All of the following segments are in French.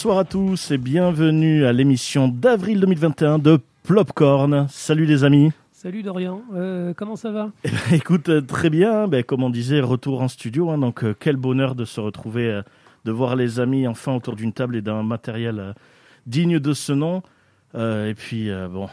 Bonsoir à tous et bienvenue à l'émission d'avril 2021 de Plopcorn. Salut les amis. Salut Dorian, euh, comment ça va? Eh ben, écoute, euh, très bien. Ben, comme on disait, retour en studio. hein, donc, euh, quel bonheur de se retrouver, euh, de voir les amis enfin autour d'une table et d'un matériel digne de ce nom. Et puis, bon,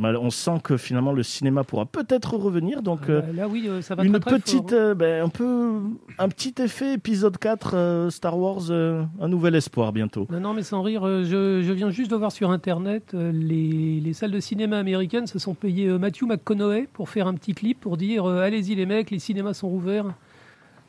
on sent que finalement le cinéma pourra peut-être revenir. Donc, euh, Euh, Là oui, euh, ça va une très très petite, fort, hein. euh, ben, un peu, un petit effet épisode 4 euh, Star Wars, euh, un nouvel espoir bientôt. Non, non, mais sans rire, je, je viens juste de voir sur Internet, les, les salles de cinéma américaines se sont payées Matthew McConaughey pour faire un petit clip pour dire allez-y les mecs, les cinémas sont rouverts.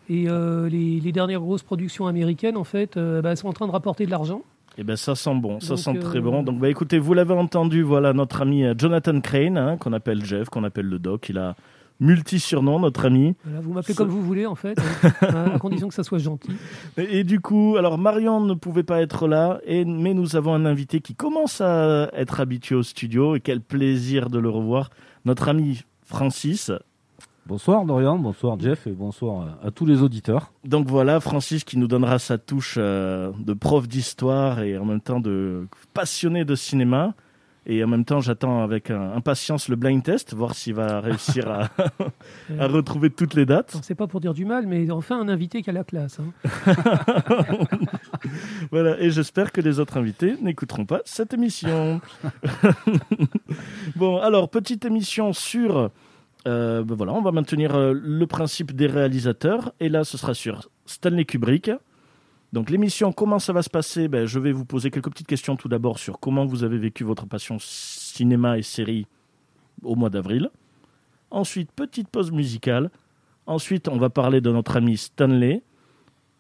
Et les, les dernières grosses productions américaines, en fait, bah, sont en train de rapporter de l'argent. Eh ben ça sent bon, ça Donc, sent très euh, bon. Donc bah écoutez, vous l'avez entendu, voilà notre ami euh, Jonathan Crane, hein, qu'on appelle Jeff, qu'on appelle le Doc. Il a multi surnoms, notre ami. Voilà, vous m'appelez comme vous voulez, en fait, euh, à condition que ça soit gentil. Et, et du coup, alors Marion ne pouvait pas être là, et, mais nous avons un invité qui commence à être habitué au studio, et quel plaisir de le revoir. Notre ami Francis. Bonsoir Dorian, bonsoir Jeff et bonsoir à tous les auditeurs. Donc voilà, Francis qui nous donnera sa touche euh, de prof d'histoire et en même temps de passionné de cinéma. Et en même temps, j'attends avec euh, impatience le blind test, voir s'il va réussir à, à retrouver toutes les dates. C'est pas pour dire du mal, mais enfin un invité qui a la classe. hein. Voilà, et j'espère que les autres invités n'écouteront pas cette émission. bon, alors, petite émission sur... euh, ben voilà, on va maintenir euh, le principe des réalisateurs. Et là, ce sera sur Stanley Kubrick. Donc l'émission, comment ça va se passer? Ben, Je vais vous poser quelques petites questions tout d'abord sur comment vous avez vécu votre passion cinéma et série au mois d'avril. Ensuite, petite pause musicale. Ensuite, on va parler de notre ami Stanley.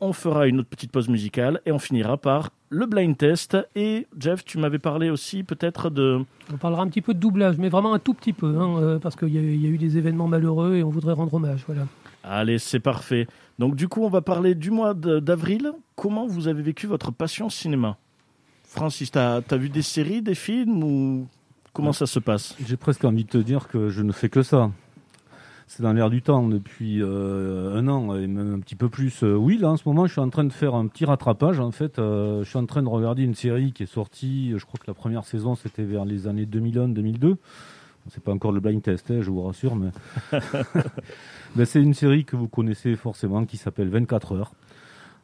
On fera une autre petite pause musicale et on finira par le blind test. Et Jeff, tu m'avais parlé aussi peut-être de... On parlera un petit peu de doublage, mais vraiment un tout petit peu, hein, euh, parce qu'il y, a- il y a eu des événements malheureux et on voudrait rendre hommage. Voilà. Allez, c'est parfait. Donc du coup, on va parler du mois d'avril. Comment vous avez vécu votre passion cinéma? Francis, t'as as vu des séries, des films ou comment ça se passe? J'ai presque envie de te dire que je ne fais que ça. C'est dans l'air du temps depuis euh, un an et même un petit peu plus. Euh, oui, là en ce moment, je suis en train de faire un petit rattrapage. En fait, Euh, je suis en train de regarder une série qui est sortie. Je crois que la première saison c'était vers les années 2001-2002. C'est pas encore le blind test, hein, je vous rassure, mais Ben, c'est une série que vous connaissez forcément qui s'appelle 24 heures.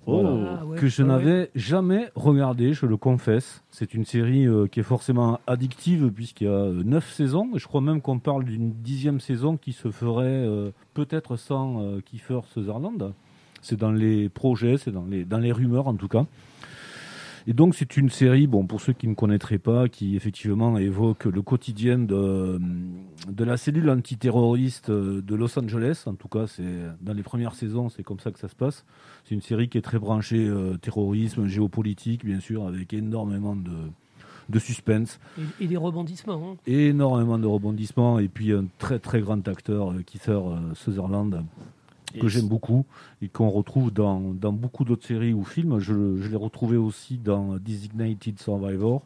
Oh. Ah ouais, que je ah ouais. n'avais jamais regardé, je le confesse. C'est une série euh, qui est forcément addictive puisqu'il y a euh, neuf saisons. Je crois même qu'on parle d'une dixième saison qui se ferait euh, peut-être sans euh, Kiefer Sutherland. C'est dans les projets, c'est dans les, dans les rumeurs en tout cas. Et donc c'est une série, bon pour ceux qui ne connaîtraient pas, qui effectivement évoque le quotidien de, de la cellule antiterroriste euh, de Los Angeles. En tout cas, c'est dans les premières saisons, c'est comme ça que ça se passe. C'est une série qui est très branchée euh, terrorisme, géopolitique, bien sûr, avec énormément de, de suspense, Et, et des rebondissements. hein. énormément de rebondissements, et puis un très très grand acteur, euh, Kiefer que j'aime beaucoup et qu'on retrouve dans, dans beaucoup d'autres séries ou films. Je, je l'ai retrouvé aussi dans Designated Survivor,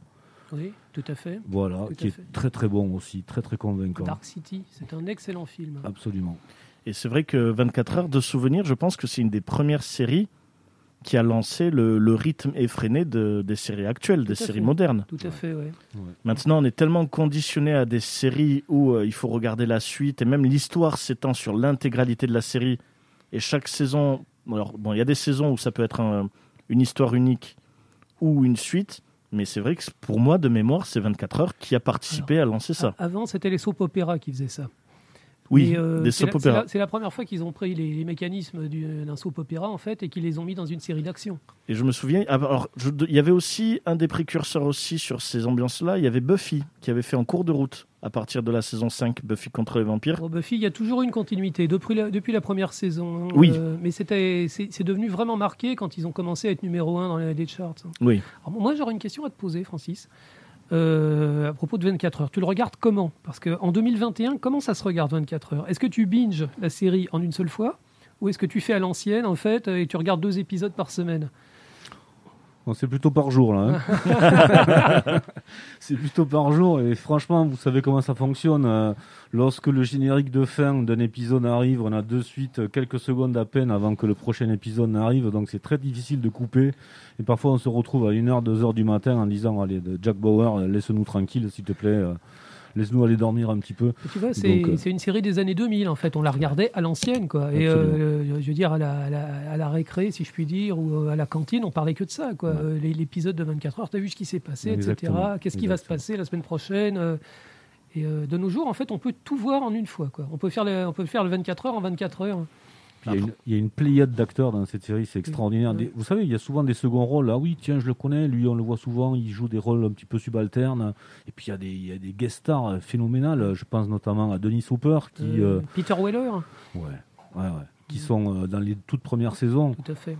Oui, tout à fait. voilà, Tout qui est fait. très très bon aussi, très très convaincant. Dark City, c'est un excellent film. Absolument. Et c'est vrai que 24 heures de souvenirs, je pense que c'est une des premières séries qui a lancé le, le rythme effréné de, des séries actuelles, des séries fait. modernes. Tout à fait, ouais. Maintenant, on est tellement conditionné à des séries où euh, il faut regarder la suite et même l'histoire s'étend sur l'intégralité de la série. Et chaque saison, alors bon, il y a des saisons où ça peut être un- une histoire unique ou une suite, mais c'est vrai que pour moi, de mémoire, c'est 24 heures qui a participé à lancer ça. A- Avant, c'était les soap opéras qui faisaient ça. Oui, euh, des c'est soap la- c'est opéras. la- C'est la, première fois qu'ils ont pris les, les mécanismes du- d'un soap opéra en fait et qu'ils les ont mis dans une série d'action. Et je me souviens, ah, alors, il y avait aussi un des précurseurs aussi sur ces ambiances-là, il y avait Buffy, qui avait fait en cours de route, à partir de la saison 5, Buffy contre les vampires. Pour Buffy, il y a toujours une continuité depuis la, depuis la première saison. hein. Oui. Euh, mais c'était c'est devenu vraiment marqué quand ils ont commencé à être numéro un dans les, les charts. hein. Oui. Alors, moi, j'aurais une question à te poser, Francis. Euh, à propos de 24 heures, tu le regardes comment? Parce qu'en 2021, comment ça se regarde 24 heures? Est-ce que tu binges la série en une seule fois? Ou est-ce que tu fais à l'ancienne, en fait, et tu regardes deux épisodes par semaine? Bon, c'est plutôt par jour là. hein. c'est plutôt par jour et franchement, vous savez comment ça fonctionne. euh, lorsque le générique de fin d'un épisode arrive, on a de suite quelques secondes à peine avant que le prochain épisode n'arrive, donc c'est très difficile de couper. Et parfois, on se retrouve à 1h, 2h du matin en disant Allez, Jack Bauer, laisse-nous tranquille, s'il te plaît. euh, Laisse-nous aller dormir un petit peu. Et Tu vois, c'est Donc, euh, c'est une série des années 2000, en fait. On la regardait à l'ancienne, quoi. Et Absolument. euh, je veux dire, à la, à, la, à la récré, si je puis dire, ou euh, à la cantine, on parlait que de ça, quoi. Ouais. Euh, L'épisode de 24 heures, t'as vu ce qui s'est passé, etc. Qu'est-ce qui va se passer la semaine prochaine euh, Et euh, de nos jours, en fait, on peut tout voir en une fois, quoi. On peut faire le, on peut faire le 24 heures en 24 heures. Puis Il y, a une- il y a une pléiade d'acteurs dans cette série, c'est extraordinaire. Des- vous savez, il y a souvent des seconds rôles. Ah oui, tiens, je le connais, lui, on le voit souvent, il joue des rôles un petit peu subalternes. Et puis il y a des, il y a des guest stars phénoménales. Je pense notamment à Denis Hooper, qui, Euh, euh, Peter Weller, ouais, ouais, ouais, qui sont euh, dans les toutes premières saisons. tout à fait.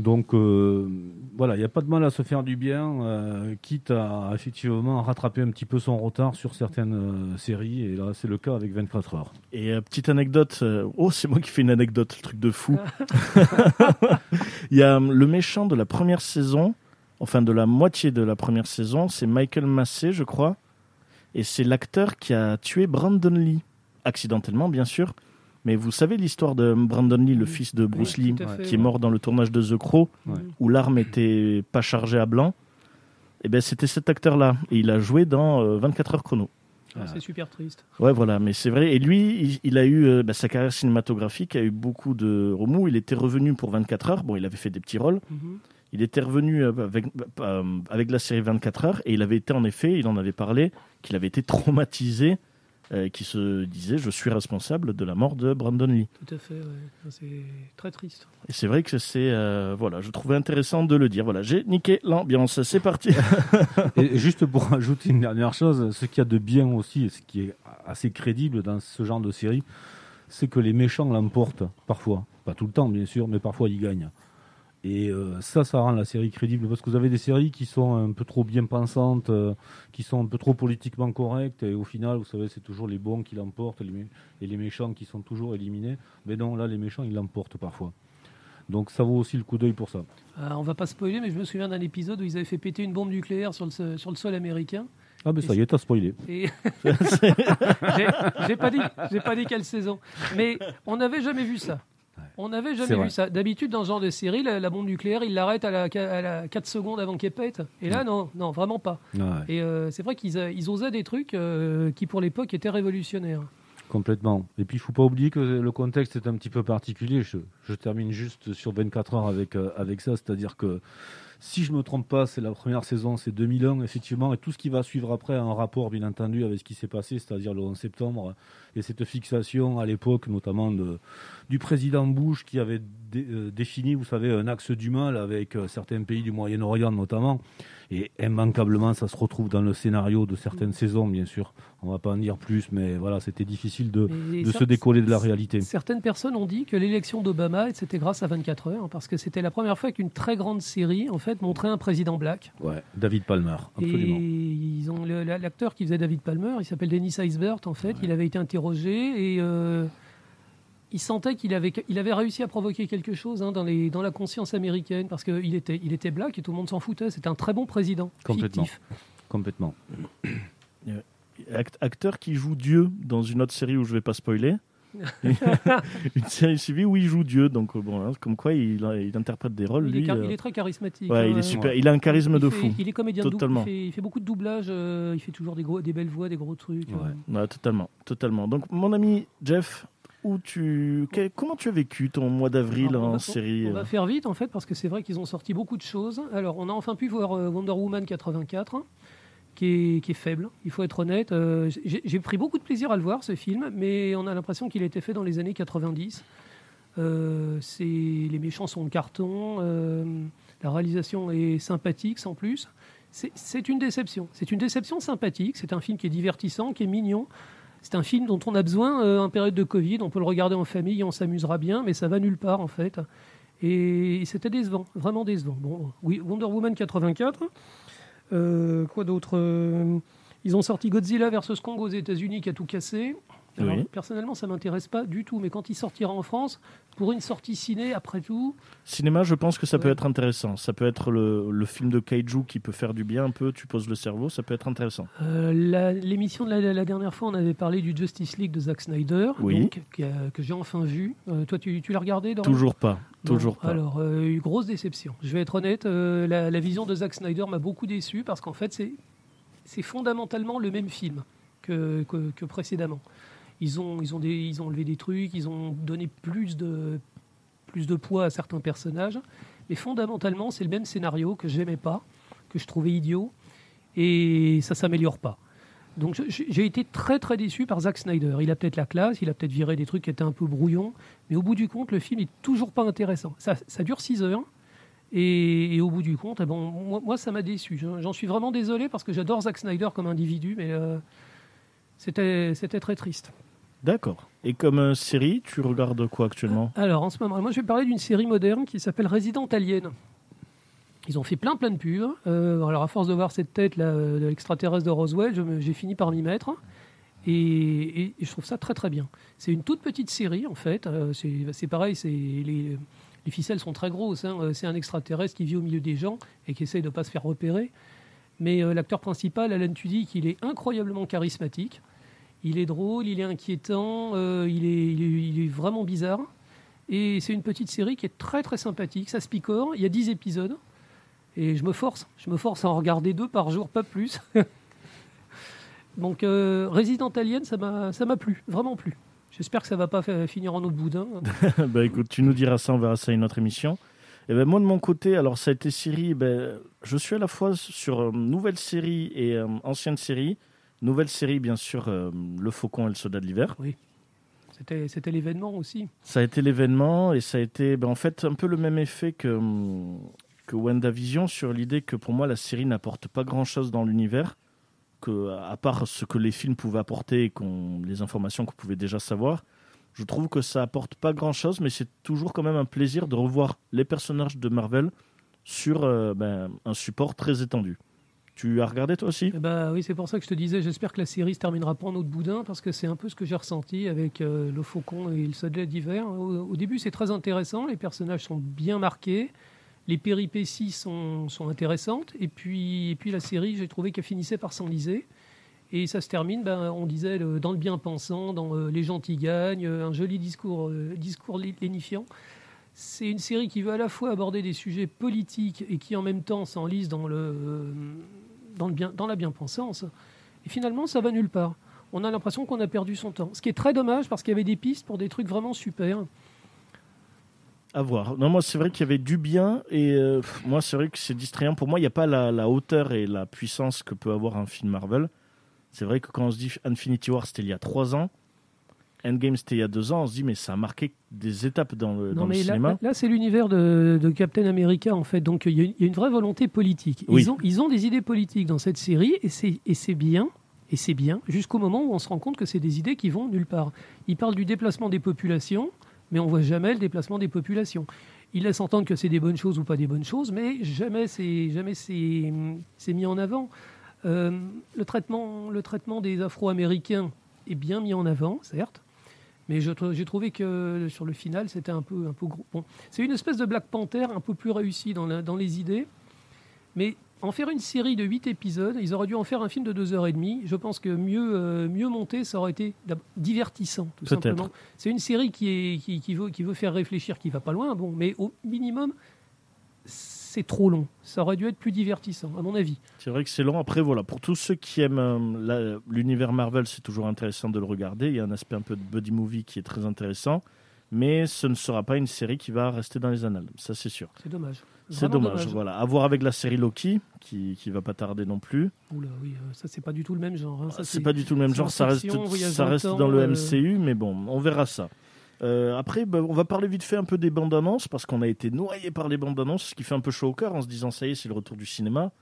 Donc euh, voilà, il n'y a pas de mal à se faire du bien, euh, quitte à effectivement rattraper un petit peu son retard sur certaines euh, séries. Et là, c'est le cas avec 24 heures. Et euh, petite anecdote, euh, oh c'est moi qui fais une anecdote, le truc de fou. Il y a euh, le méchant de la première saison, enfin de la moitié de la première saison, c'est Michael Massey, je crois. Et c'est l'acteur qui a tué Brandon Lee, accidentellement bien sûr. Mais vous savez l'histoire de Brandon Lee, le Oui. fils de Bruce Oui, Lee, fait, qui est mort dans le tournage de The Crow, Ouais. où l'arme était pas chargée à blanc. Et ben c'était cet acteur-là, et il a joué dans euh, 24 heures chrono. Ah, C'est super triste. Ouais, voilà, mais c'est vrai. Et lui, il, il a eu euh, bah, sa carrière cinématographique a eu beaucoup de remous. Il était revenu pour 24 heures. Bon, il avait fait des petits rôles. Mhm. Il était revenu euh, avec, euh, avec la série 24 heures et il avait été en effet, il en avait parlé, qu'il avait été traumatisé, euh, qui se disait je suis responsable de la mort de Brandon Lee. Tout à fait, ouais. C'est très triste. Et c'est vrai que c'est euh, voilà, je trouvais intéressant de le dire. Voilà, j'ai niqué l'ambiance. C'est parti. Et juste pour ajouter une dernière chose, ce qu'il y a de bien aussi, et ce qui est assez crédible dans ce genre de série, c'est que les méchants l'emportent parfois. Pas tout le temps, bien sûr, mais parfois ils gagnent. Et euh, ça, ça rend la série crédible parce que vous avez des séries qui sont un peu trop bien pensantes, euh, qui sont un peu trop politiquement correctes, et au final, vous savez, c'est toujours les bons qui l'emportent les et les méchants qui sont toujours éliminés. Mais non, là, les méchants, ils l'emportent parfois. Donc ça vaut aussi le coup d'œil pour ça. Euh, on va pas spoiler, mais je me souviens d'un épisode où ils avaient fait péter une bombe nucléaire sur le, sur le sol américain. Ah ben ça y est, t'as spoilé. Et j'ai j'ai pas dit, j'ai pas dit quelle saison. Mais on n'avait jamais vu ça. On n'avait jamais vu ça. D'habitude, dans ce genre de série, la, la bombe nucléaire, il l'arrête à la, à la 4 secondes avant qu'elle pète. Et là, non, non, vraiment pas. Ouais. Et euh, c'est vrai qu'ils ils osaient des trucs euh, qui, pour l'époque, étaient révolutionnaires. Complètement. Et puis, il faut pas oublier que le contexte est un petit peu particulier. Je, je termine juste sur 24 heures avec, euh, avec ça. C'est-à-dire que, si je me trompe pas, c'est la première saison, c'est 2001, effectivement. Et tout ce qui va suivre après a un rapport, bien entendu, avec ce qui s'est passé, c'est-à-dire le 11 septembre. Et cette fixation, à l'époque, notamment du président Bush, qui avait euh, défini, vous savez, un axe du mal avec euh, certains pays du Moyen-Orient, notamment. Et immanquablement, ça se retrouve dans le scénario de certaines saisons, bien sûr. On va pas en dire plus, mais voilà, c'était difficile de, se décoller de la réalité. Certaines personnes ont dit que l'élection d'Obama, c'était grâce à 24 heures, parce que c'était la première fois qu'une très grande série, en fait, montrait un président black. Ouais, David Palmer, absolument. Et ils ont l'acteur qui faisait David Palmer, il s'appelle Dennis Eisbert en fait. Il avait été interrogé et euh, il sentait qu'il avait, il avait réussi à provoquer quelque chose hein, dans, les, dans la conscience américaine parce qu'il était, il était black et tout le monde s'en foutait. C'était un très bon président. Complètement. Fictif. Complètement. Act- acteur qui joue Dieu dans une autre série où je vais pas spoiler. une série suivie où il joue Dieu, donc euh, bon, hein, comme quoi il, interprète des rôles. Il, est, lui, euh, il est très charismatique. ouais, hein, il est euh, super. Il a un charisme il de fait- fou. Il est comédien de double, Totalement. il fait, il fait beaucoup de doublage. euh, il fait toujours des, gros, des belles voix, des gros trucs. Ouais. euh. Ouais, totalement, totalement. Donc, mon ami Jeff, où tu, que- comment tu as vécu ton mois d'avril en série On euh, va faire vite en fait parce que c'est vrai qu'ils ont sorti beaucoup de choses. Alors on a enfin pu voir euh, Wonder Woman 84 hein, qui est, qui est faible, il faut être honnête. Euh, j'ai pris beaucoup de plaisir à le voir, ce film, mais on a l'impression qu'il a été fait dans les années 90. Euh, c'est- les méchants sont de carton, euh, la réalisation est sympathique sans plus. C'est une déception. C'est une déception sympathique. C'est un film qui est divertissant, qui est mignon. C'est un film dont on a besoin euh, en période de Covid. On peut le regarder en famille, on s'amusera bien, mais ça va nulle part en fait. Et c'était décevant, vraiment décevant. Bon, oui, Wonder Woman 84. Euh, quoi d'autre Euh, Ils ont sorti Godzilla vs Kong aux États-Unis qui a tout cassé. Alors, Oui. Personnellement, ça m'intéresse pas du tout. Mais quand il sortira en France, pour une sortie ciné, après tout, Cinéma, je pense que ça peut être intéressant. Ça peut être le, le film de kaiju qui peut faire du bien un peu. Tu poses le cerveau, ça peut être intéressant. Euh, la- L'émission de la, la dernière fois, on avait parlé du Justice League de Zack Snyder, Oui. donc, qui a- que j'ai enfin vu. Euh, toi, tu, tu l'as regardé Dorian Toujours pas. Non. Toujours pas. Alors, euh, une grosse déception. Je vais être honnête, la, la vision de Zack Snyder m'a beaucoup déçu parce qu'en fait, c'est c'est fondamentalement le même film que, que, que précédemment. Ils ont, ils, ont ils ont enlevé des trucs, ils ont donné plus de, plus de poids à certains personnages, mais fondamentalement, c'est le même scénario que j'aimais pas, que je trouvais idiot, et ça s'améliore pas. Donc j'ai été très très déçu par Zack Snyder. Il a peut-être la classe, il a peut-être viré des trucs qui étaient un peu brouillons, mais au bout du compte, le film est toujours pas intéressant. Ça, dure 6 heures, et, au bout du compte, eh bon, moi, ça m'a déçu. J'en suis vraiment désolé parce que j'adore Zack Snyder comme individu, mais euh, c'était très triste. D'accord. Et comme euh, série, tu regardes quoi actuellement? Alors, en ce moment, moi, je vais parler d'une série moderne qui s'appelle Resident Alien. Ils ont fait plein, plein de pubs. Euh, alors, à force de voir cette tête là, euh, de l'extraterrestre de Roswell, j'ai fini par m'y mettre. Et, je trouve ça très, très bien. C'est une toute petite série, en fait. C'est pareil, les, les ficelles sont très grosses. hein. C'est un extraterrestre qui vit au milieu des gens et qui essaye de ne pas se faire repérer. Mais l'acteur principal, Alan Tudyk, il est incroyablement charismatique. Il est drôle, il est inquiétant, euh, il, est, vraiment bizarre. Et c'est une petite série qui est très très sympathique. Ça se picore. Il y a 10 épisodes. Et je me force. Je me force à en regarder deux par jour, pas plus. Donc euh, Resident Alien, ça m'a plu. Vraiment plu. J'espère que ça va pas finir en autre boudin. bah écoute, tu nous diras ça, on verra ça à une autre émission. Et ben moi de mon côté, alors ça a été série, ben, je suis à la fois sur euh, nouvelle série et euh, ancienne série. Nouvelle série, bien sûr, euh, Le Faucon et le Soldat de l'hiver. C'était c'était l'événement aussi. Ça a été l'événement et ça a été ben, en fait un peu le même effet que, que WandaVision sur l'idée que pour moi la série n'apporte pas grand-chose dans l'univers, que à part ce que les films pouvaient apporter et qu'on, les informations qu'on pouvait déjà savoir. Je trouve que ça apporte pas grand-chose, mais c'est toujours quand même un plaisir de revoir les personnages de Marvel sur euh, ben, un support très étendu. Tu as regardé toi aussi Eh ben, oui, c'est pour ça que je te disais, j'espère que la série se terminera pas en autre boudin, parce que c'est un peu ce que j'ai ressenti avec euh, le Faucon et le Soldat d'hiver. Au, début, c'est très intéressant, les personnages sont bien marqués, les péripéties sont, sont intéressantes, et puis, et puis la série, j'ai trouvé qu'elle finissait par s'enliser. Et ça se termine, ben, on disait, dans le bien-pensant, dans euh, Les gentils gagnent, euh, un joli discours, euh, discours lé- lénifiant. C'est une série qui veut à la fois aborder des sujets politiques et qui en même temps s'enlise dans le, dans, la bien-pensance. Et finalement, ça va nulle part. On a l'impression qu'on a perdu son temps. Ce qui est très dommage parce qu'il y avait des pistes pour des trucs vraiment super. À voir. Non, moi, c'est vrai qu'il y avait du bien et euh, moi, c'est vrai que c'est distrayant. Pour moi, il n'y a pas la hauteur et la puissance que peut avoir un film Marvel. C'est vrai que quand on se dit Infinity War, c'était il y a trois ans. Endgame, c'était il y a deux ans. On se dit, mais ça a marqué des étapes dans le, dans Non, le mais là, cinéma. là, là, c'est l'univers de, de Captain America, en fait. Donc, il y, a une- il y a une vraie volonté politique. Oui. Ils, ont, ils ont des idées politiques dans cette série, et c'est bien. Et c'est bien, jusqu'au moment où on se rend compte que c'est des idées qui vont nulle part. Ils parlent du déplacement des populations, mais on voit jamais le déplacement des populations. Ils laissent entendre que c'est des bonnes choses ou pas des bonnes choses, mais jamais c'est jamais c'est mis en avant. Euh, le traitement le traitement des Afro-Américains est bien mis en avant, certes, mais j'ai trouvé que sur le final c'était un peu un peu gros. Bon, c'est une espèce de Black Panther un peu plus réussi dans la- dans les idées, mais en faire une série de 8 épisodes, ils auraient dû en faire un film de 2 heures et demie. Je pense que mieux, euh, mieux monté, ça aurait été divertissant, tout simplement. C'est une série qui, est, qui, qui veut, qui veut faire réfléchir, qui va pas loin, bon, mais au minimum, c'est trop long. Ça aurait dû être plus divertissant, à mon avis. C'est vrai que c'est long. Après, voilà, pour tous ceux qui aiment euh, l'univers Marvel, c'est toujours intéressant de le regarder. Il y a un aspect un peu de buddy movie qui est très intéressant. mais ce ne sera pas une série qui va rester dans les annales, ça c'est sûr. C'est dommage. C'est dommage, voilà. À voir avec la série Loki, qui, qui va pas tarder non plus. Oula, oui, euh, ça c'est pas du tout le même genre. hein. Ça, C'est pas du tout le même genre, ça reste, ça dans le euh, MCU, mais bon, on verra ça. Euh, après, bah, on va parler vite fait un peu des bandes annonces, parce qu'on a été noyé par les bandes annonces, ce qui fait un peu chaud au cœur en se disant ça y est, c'est le retour du cinéma,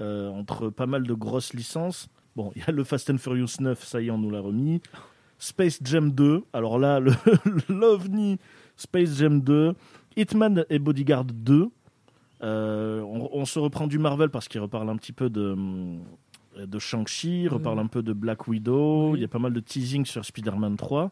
euh, entre pas mal de grosses licences. Bon, il y a le Fast and Furious 9, ça y est, on nous l'a remis. Space Jam 2, alors là, le l'OVNI Space Jam 2, Hitman et Bodyguard 2. Euh, on, on se reprend du Marvel parce qu'il reparle un petit peu de, de Shang-Chi, reparle Euh, un peu de Black Widow, oui. il y a pas mal de teasing sur Spider-Man 3.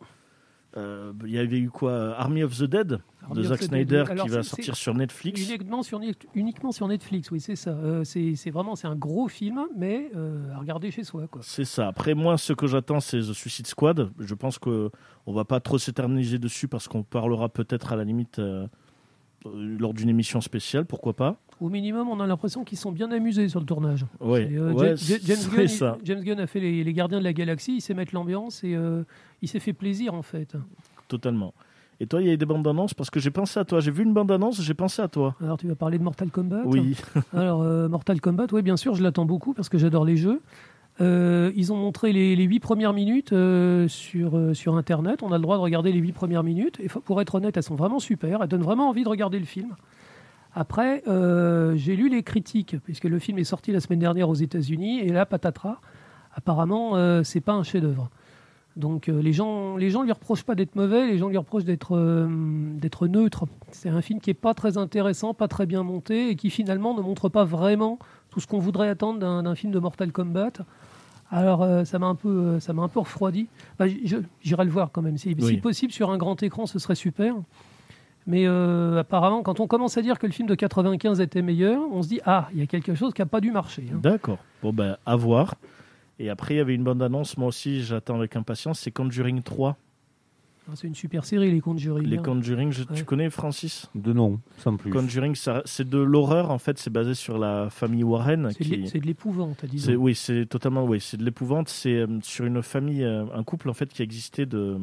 Euh, il y avait eu quoi Army of the Dead Army de Zack Snyder oui. Alors, qui va sortir sur Netflix. Uniquement sur, uniquement sur Netflix, oui, c'est ça. Euh, c'est vraiment c'est un gros film, mais euh, à regarder chez soi. C'est ça. Après, moi, ce que j'attends, c'est The Suicide Squad. Je pense qu'on va pas trop s'éterniser dessus parce qu'on parlera peut-être à la limite euh, euh, lors d'une émission spéciale, pourquoi pas. Au minimum, on a l'impression qu'ils sont bien amusés sur le tournage. Et, euh, ouais, Ja- Ja- James, c'est Gunn, ça. James Gunn a fait les, les Gardiens de la Galaxie, il sait mettre l'ambiance et euh, il s'est fait plaisir en fait. Totalement. Et toi, il y a eu des bandes annonces parce que j'ai pensé à toi. J'ai vu une bande annonce, j'ai pensé à toi. Alors tu vas parler de Mortal Kombat Oui, Alors, euh, Mortal Kombat, oui, bien sûr, je l'attends beaucoup parce que j'adore les jeux. Euh, ils ont montré les, 8 premières minutes euh, sur, sur Internet. On a le droit de regarder les 8 premières minutes. Et pour être honnête, elles sont vraiment super. Elles donnent vraiment envie de regarder le film. Après, j'ai lu les critiques, puisque le film est sorti la semaine dernière aux États-Unis. Et là, patatras, apparemment, c'est pas un chef-d'œuvre. Donc euh, les gens, les gens lui reprochent pas d'être mauvais, les gens lui reprochent d'être euh, d'être neutre. C'est un film qui est pas très intéressant, pas très bien monté et qui finalement ne montre pas vraiment tout ce qu'on voudrait attendre d'un film de Mortal Kombat. Alors euh, ça m'a un peu, ça m'a un peu refroidi. Bah, J'irai le voir quand même. Si, si possible sur un grand écran, ce serait super. Mais apparemment, quand on commence à dire que le film de 95 était meilleur, on se dit ah, il y a quelque chose qui n'a pas dû marcher. hein. d'accord. Bon, ben, à voir. Et après, il y avait une bande annonce, moi aussi, j'attends avec impatience. C'est Conjuring 3. Ah, C'est une super série, les Conjuring. Les hein. Conjuring, je- Ouais. tu connais Francis? De nom, sans plus. Conjuring, c'est de l'horreur, en fait. C'est basé sur la famille Warren. C'est de qui- l'épouvante, C'est- disons. oui, c'est totalement, oui, c'est de l'épouvante. C'est euh, sur une famille, euh, un couple en fait qui existait de.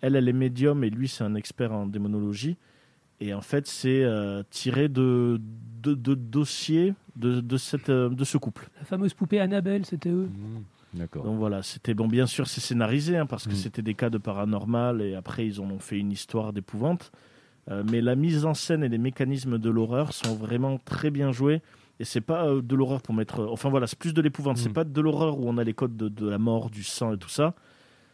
Elle, elle est médium et lui, c'est un expert en démonologie. Et en fait, c'est euh, tiré de, de, de dossiers de, de, cette, euh, de ce couple. La fameuse poupée Annabelle, c'était eux. Mmh, D'accord. Donc voilà, c'était bon, bien sûr, c'est scénarisé hein, parce que Mm. c'était des cas de paranormal et après ils en ont fait une histoire d'épouvante. Euh, mais la mise en scène et les mécanismes de l'horreur sont vraiment très bien joués. Et c'est pas euh, de l'horreur pour mettre. Enfin voilà, c'est plus de l'épouvante. C'est Mm. pas de l'horreur où on a les codes de, de la mort, du sang et tout ça.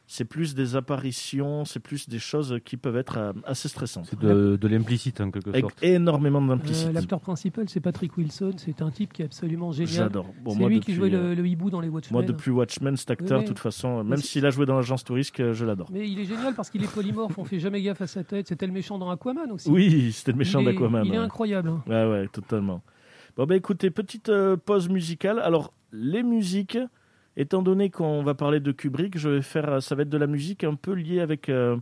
C'est plus des apparitions, c'est plus des choses qui peuvent être euh, assez stressantes. C'est de, de l'implicite en quelque Avec sorte. énormément Euh, d'implicité. L'acteur principal, c'est Patrick Wilson. C'est un type qui est absolument génial. J'adore. Bon, c'est lui depuis, qui jouait euh, le, le hibou dans les Watchmen. Moi, depuis Watchmen, cet acteur, de oui. toute façon, même s'il a joué dans l'agence touriste, je l'adore. Mais il est génial parce qu'il est polymorphe. On fait jamais gaffe à sa tête. C'était le méchant dans Aquaman aussi. Oui, c'était le méchant d'Aquaman. Il est ouais. incroyable. hein. Ouais, ouais, totalement. Bon, bah écoutez, petite euh, pause musicale. Alors, les musiques, étant donné qu'on va parler de Kubrick, je vais faire, ça va être de la musique un peu liée avec, euh,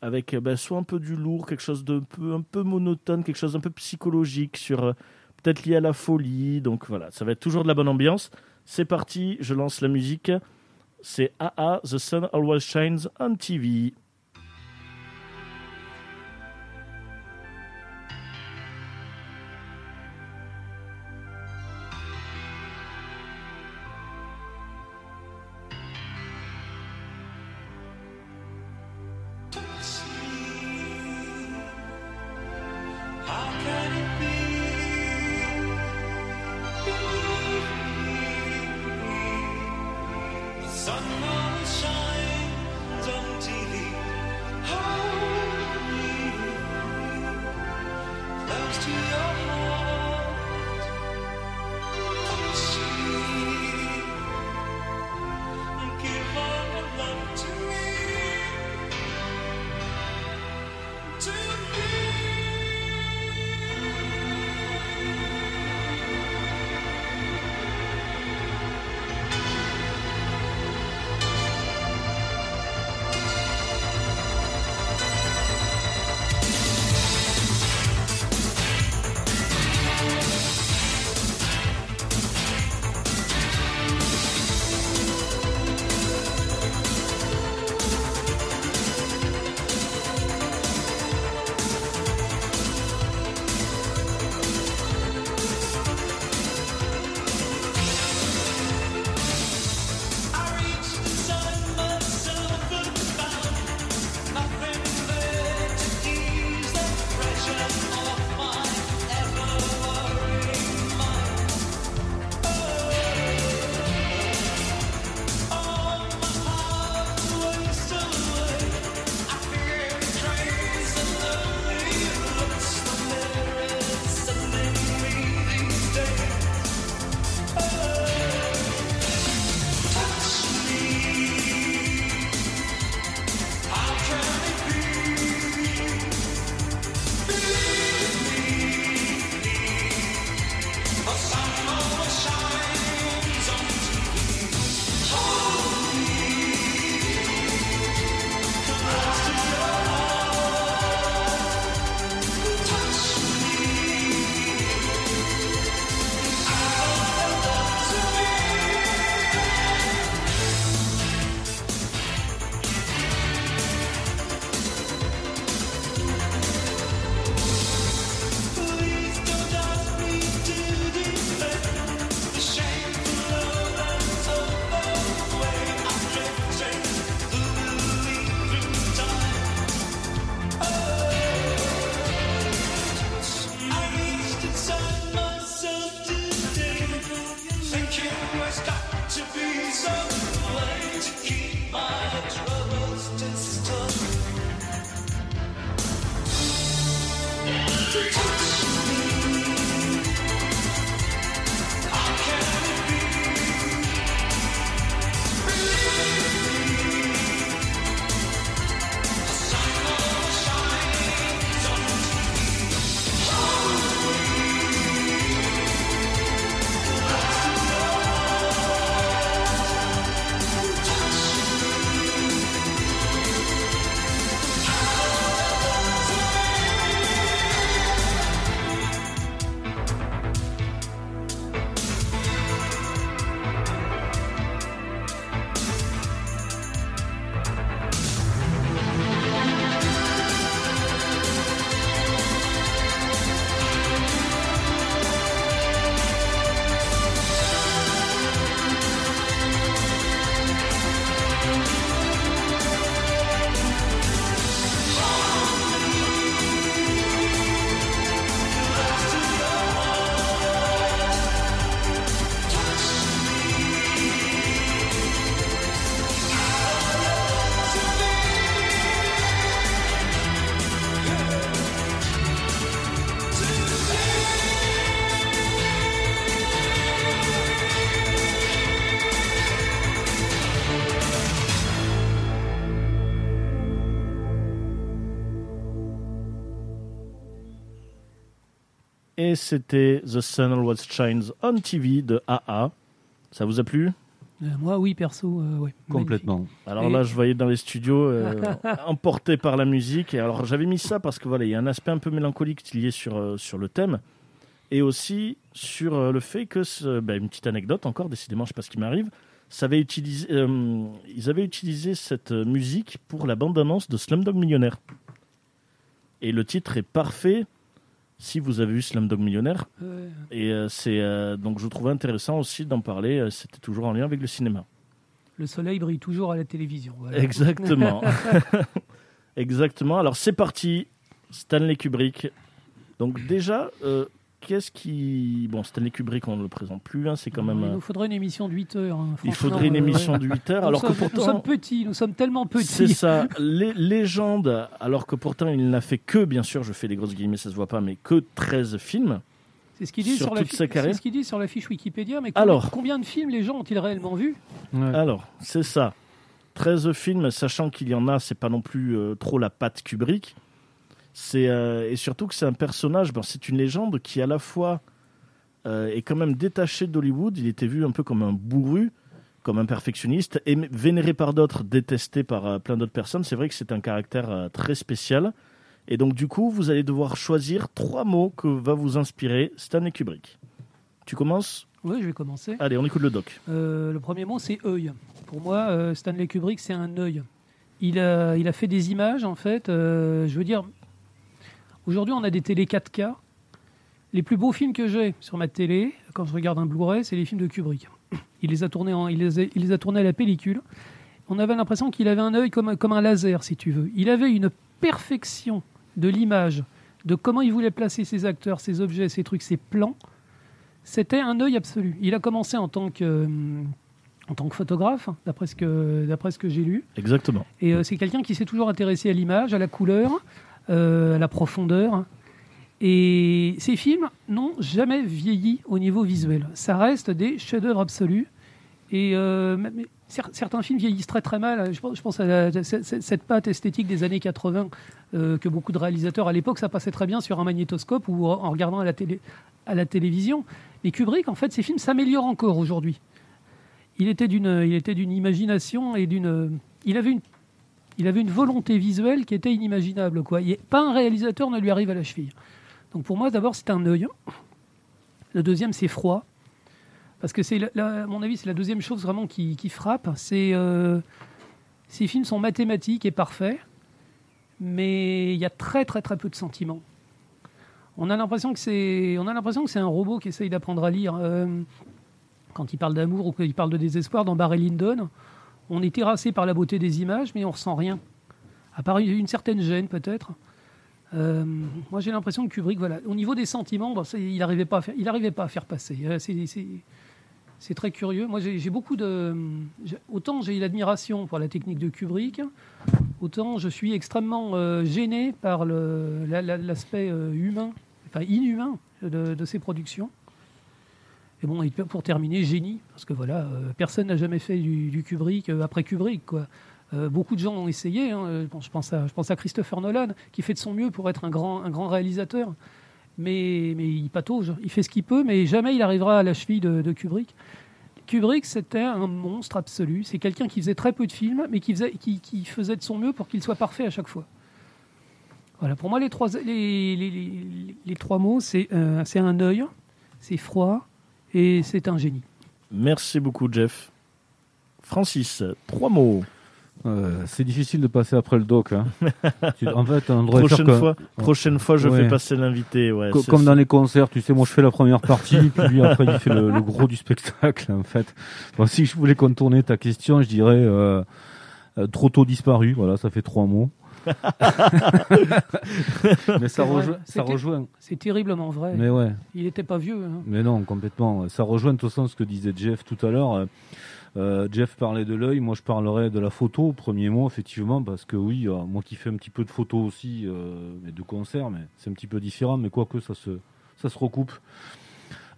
avec euh, bah, soit un peu du lourd, quelque chose de peu, un peu monotone, quelque chose d'un peu psychologique, sur euh, peut-être lié à la folie. Donc voilà, ça va être toujours de la bonne ambiance. C'est parti, je lance la musique. C'est AA, The Sun Always Shines on TV. Et c'était The Sun Always Shines on TV de AA. Ça vous a plu? Euh, moi, oui, perso, euh, ouais. Complètement. Alors Et- là, je voyais dans les studios, euh, emporté par la musique. Et alors, j'avais mis ça parce que voilà, il y a un aspect un peu mélancolique lié sur, euh, sur le thème. Et aussi sur euh, le fait que, ce- bah, une petite anecdote encore, décidément, je sais pas ce qui m'arrive. Ça avait utilisé, euh, ils avaient utilisé cette musique pour la bande-annonce de Slumdog Millionnaire. Et le titre est parfait si vous avez vu Slumdog Millionnaire. Et euh, c'est euh, donc je trouvais intéressant aussi d'en parler. euh, C'était toujours en lien avec le cinéma. le soleil brille toujours à la télévision. voilà. Exactement. Exactement. Alors c'est parti. Stanley Kubrick. Donc déjà, qu'est-ce qui... Bon, Stanley Kubrick, on ne le présente plus. hein, c'est quand même... Il nous faudrait une émission de 8 heures. hein, il faudrait une euh, émission de 8 heures. Nous Alors que sommes- pourtant... Nous sommes petits, nous sommes tellement C'est petits. ça, les légendes, alors que pourtant il n'a fait que, bien sûr, je fais des grosses guillemets, ça se voit pas, mais que 13 films. C'est ce qu'il dit Sur sur, la toute fi- sa carrière. c'est ce qu'il dit sur la fiche Wikipédia. Mais Alors. combien, combien de films les gens ont-ils réellement vu Ouais. Alors, c'est ça. 13 films, sachant qu'il y en a, c'est pas non plus euh, trop la patte Kubrick. C'est euh, et surtout que c'est un personnage, ben, c'est une légende qui à la fois euh, est quand même détaché d'Hollywood. Il était vu un peu comme un bourru, comme un perfectionniste, et vénéré par d'autres, détesté par euh, plein d'autres personnes. C'est vrai que c'est un caractère très spécial. Et donc du coup, vous allez devoir choisir trois mots que va vous inspirer Stanley Kubrick. Tu commences? Oui, je vais commencer. Allez, on écoute le doc. Le premier mot, c'est œil. Pour moi, Stanley Kubrick, c'est un œil. Il a, il a fait des images, en fait. je veux dire, aujourd'hui, on a des télé 4K. Les plus beaux films que j'ai sur ma télé, quand je regarde un Blu-ray, c'est les films de Kubrick. Il les a tournés, en, il les a, il les a tournés à la pellicule. On avait l'impression qu'il avait un œil comme, un- comme un laser, si tu veux. Il avait une perfection de l'image, de comment il voulait placer ses acteurs, ses objets, ses trucs, ses plans. C'était un œil absolu. Il a commencé en tant que, hum, en tant que photographe, d'après ce que, d'après ce que j'ai lu. Exactement. Et euh, c'est quelqu'un qui s'est toujours intéressé à l'image, à la couleur, euh, la profondeur. Et ces films n'ont jamais vieilli au niveau visuel. Ça reste des chefs-d'œuvre absolus. Et euh, certains films vieillissent très très mal. Je pense, à cette patte esthétique des années 80 euh, que beaucoup de réalisateurs à l'époque ça passait très bien sur un magnétoscope ou en regardant à la, télé, à la télévision. Mais Kubrick, en fait, ses films s'améliorent encore aujourd'hui. Il était d'une, il était d'une imagination et d'une, il avait une, il avait une volonté visuelle qui était inimaginable. Quoi. Pas un réalisateur ne lui arrive à la cheville. Donc pour moi, d'abord, c'est un œil. Le deuxième, c'est froid. Parce que c'est, à mon avis, c'est la deuxième chose vraiment qui, frappe. Euh, ces films sont mathématiques et parfaits, mais il y a très très très peu de sentiments. On a l'impression que c'est, on a l'impression que c'est un robot qui essaye d'apprendre à lire. Euh, quand il parle d'amour ou qu'il parle de désespoir dans Barry Lyndon, on est terrassé par la beauté des images, mais on ressent rien. À part une, certaine gêne peut-être. Euh, moi, j'ai l'impression que Kubrick, voilà, au niveau des sentiments, il n'arrivait pas, à faire- passer. Euh, c'est- très curieux. Moi, j'ai beaucoup de. Autant j'ai l'admiration pour la technique de Kubrick, autant je suis extrêmement euh, gêné par l'aspect humain, enfin inhumain de, de ses productions. Et bon, pour terminer, génie, parce que voilà, euh, personne n'a jamais fait du, Kubrick euh, après Kubrick, quoi. Euh, beaucoup de gens ont essayé. hein. Je, pense à, Christopher Nolan, qui fait de son mieux pour être un grand, réalisateur. Mais, mais il patauge, il fait ce qu'il peut, mais jamais il arrivera à la cheville de, Kubrick. Kubrick, c'était un monstre absolu. C'est quelqu'un qui faisait très peu de films, mais qui faisait, de son mieux pour qu'il soit parfait à chaque fois. Voilà, pour moi, les trois, mots, c'est c'est un œil, c'est froid et c'est un génie. Merci beaucoup, Jeff. Francis, trois mots. Euh, c'est difficile de passer après le doc. hein. Tu- en fait, on devrait faire Prochaine que- fois, prochaine fois, je Ouais. fais passer l'invité. Ouais, Co- c'est- comme dans les concerts, tu sais, moi je fais la première partie, puis lui après il fait le, le gros du spectacle en fait. Bon, si je voulais contourner ta question, je dirais euh, euh, trop tôt disparu, voilà, ça fait trois mots. mais ça, rejoint, ça c'était- rejoint. C'est terriblement vrai. Mais ouais, Il n'était pas vieux. hein. mais non, complètement. Ça rejoint toute façon ce que disait Jeff tout à l'heure. Euh, Jeff parlait de l'œil, moi je parlerais de la photo, au premier mot, effectivement, parce que oui, euh, moi qui fais un petit peu de photos aussi, euh, et de concerts, mais c'est un petit peu différent, mais quoique ça se, ça se recoupe.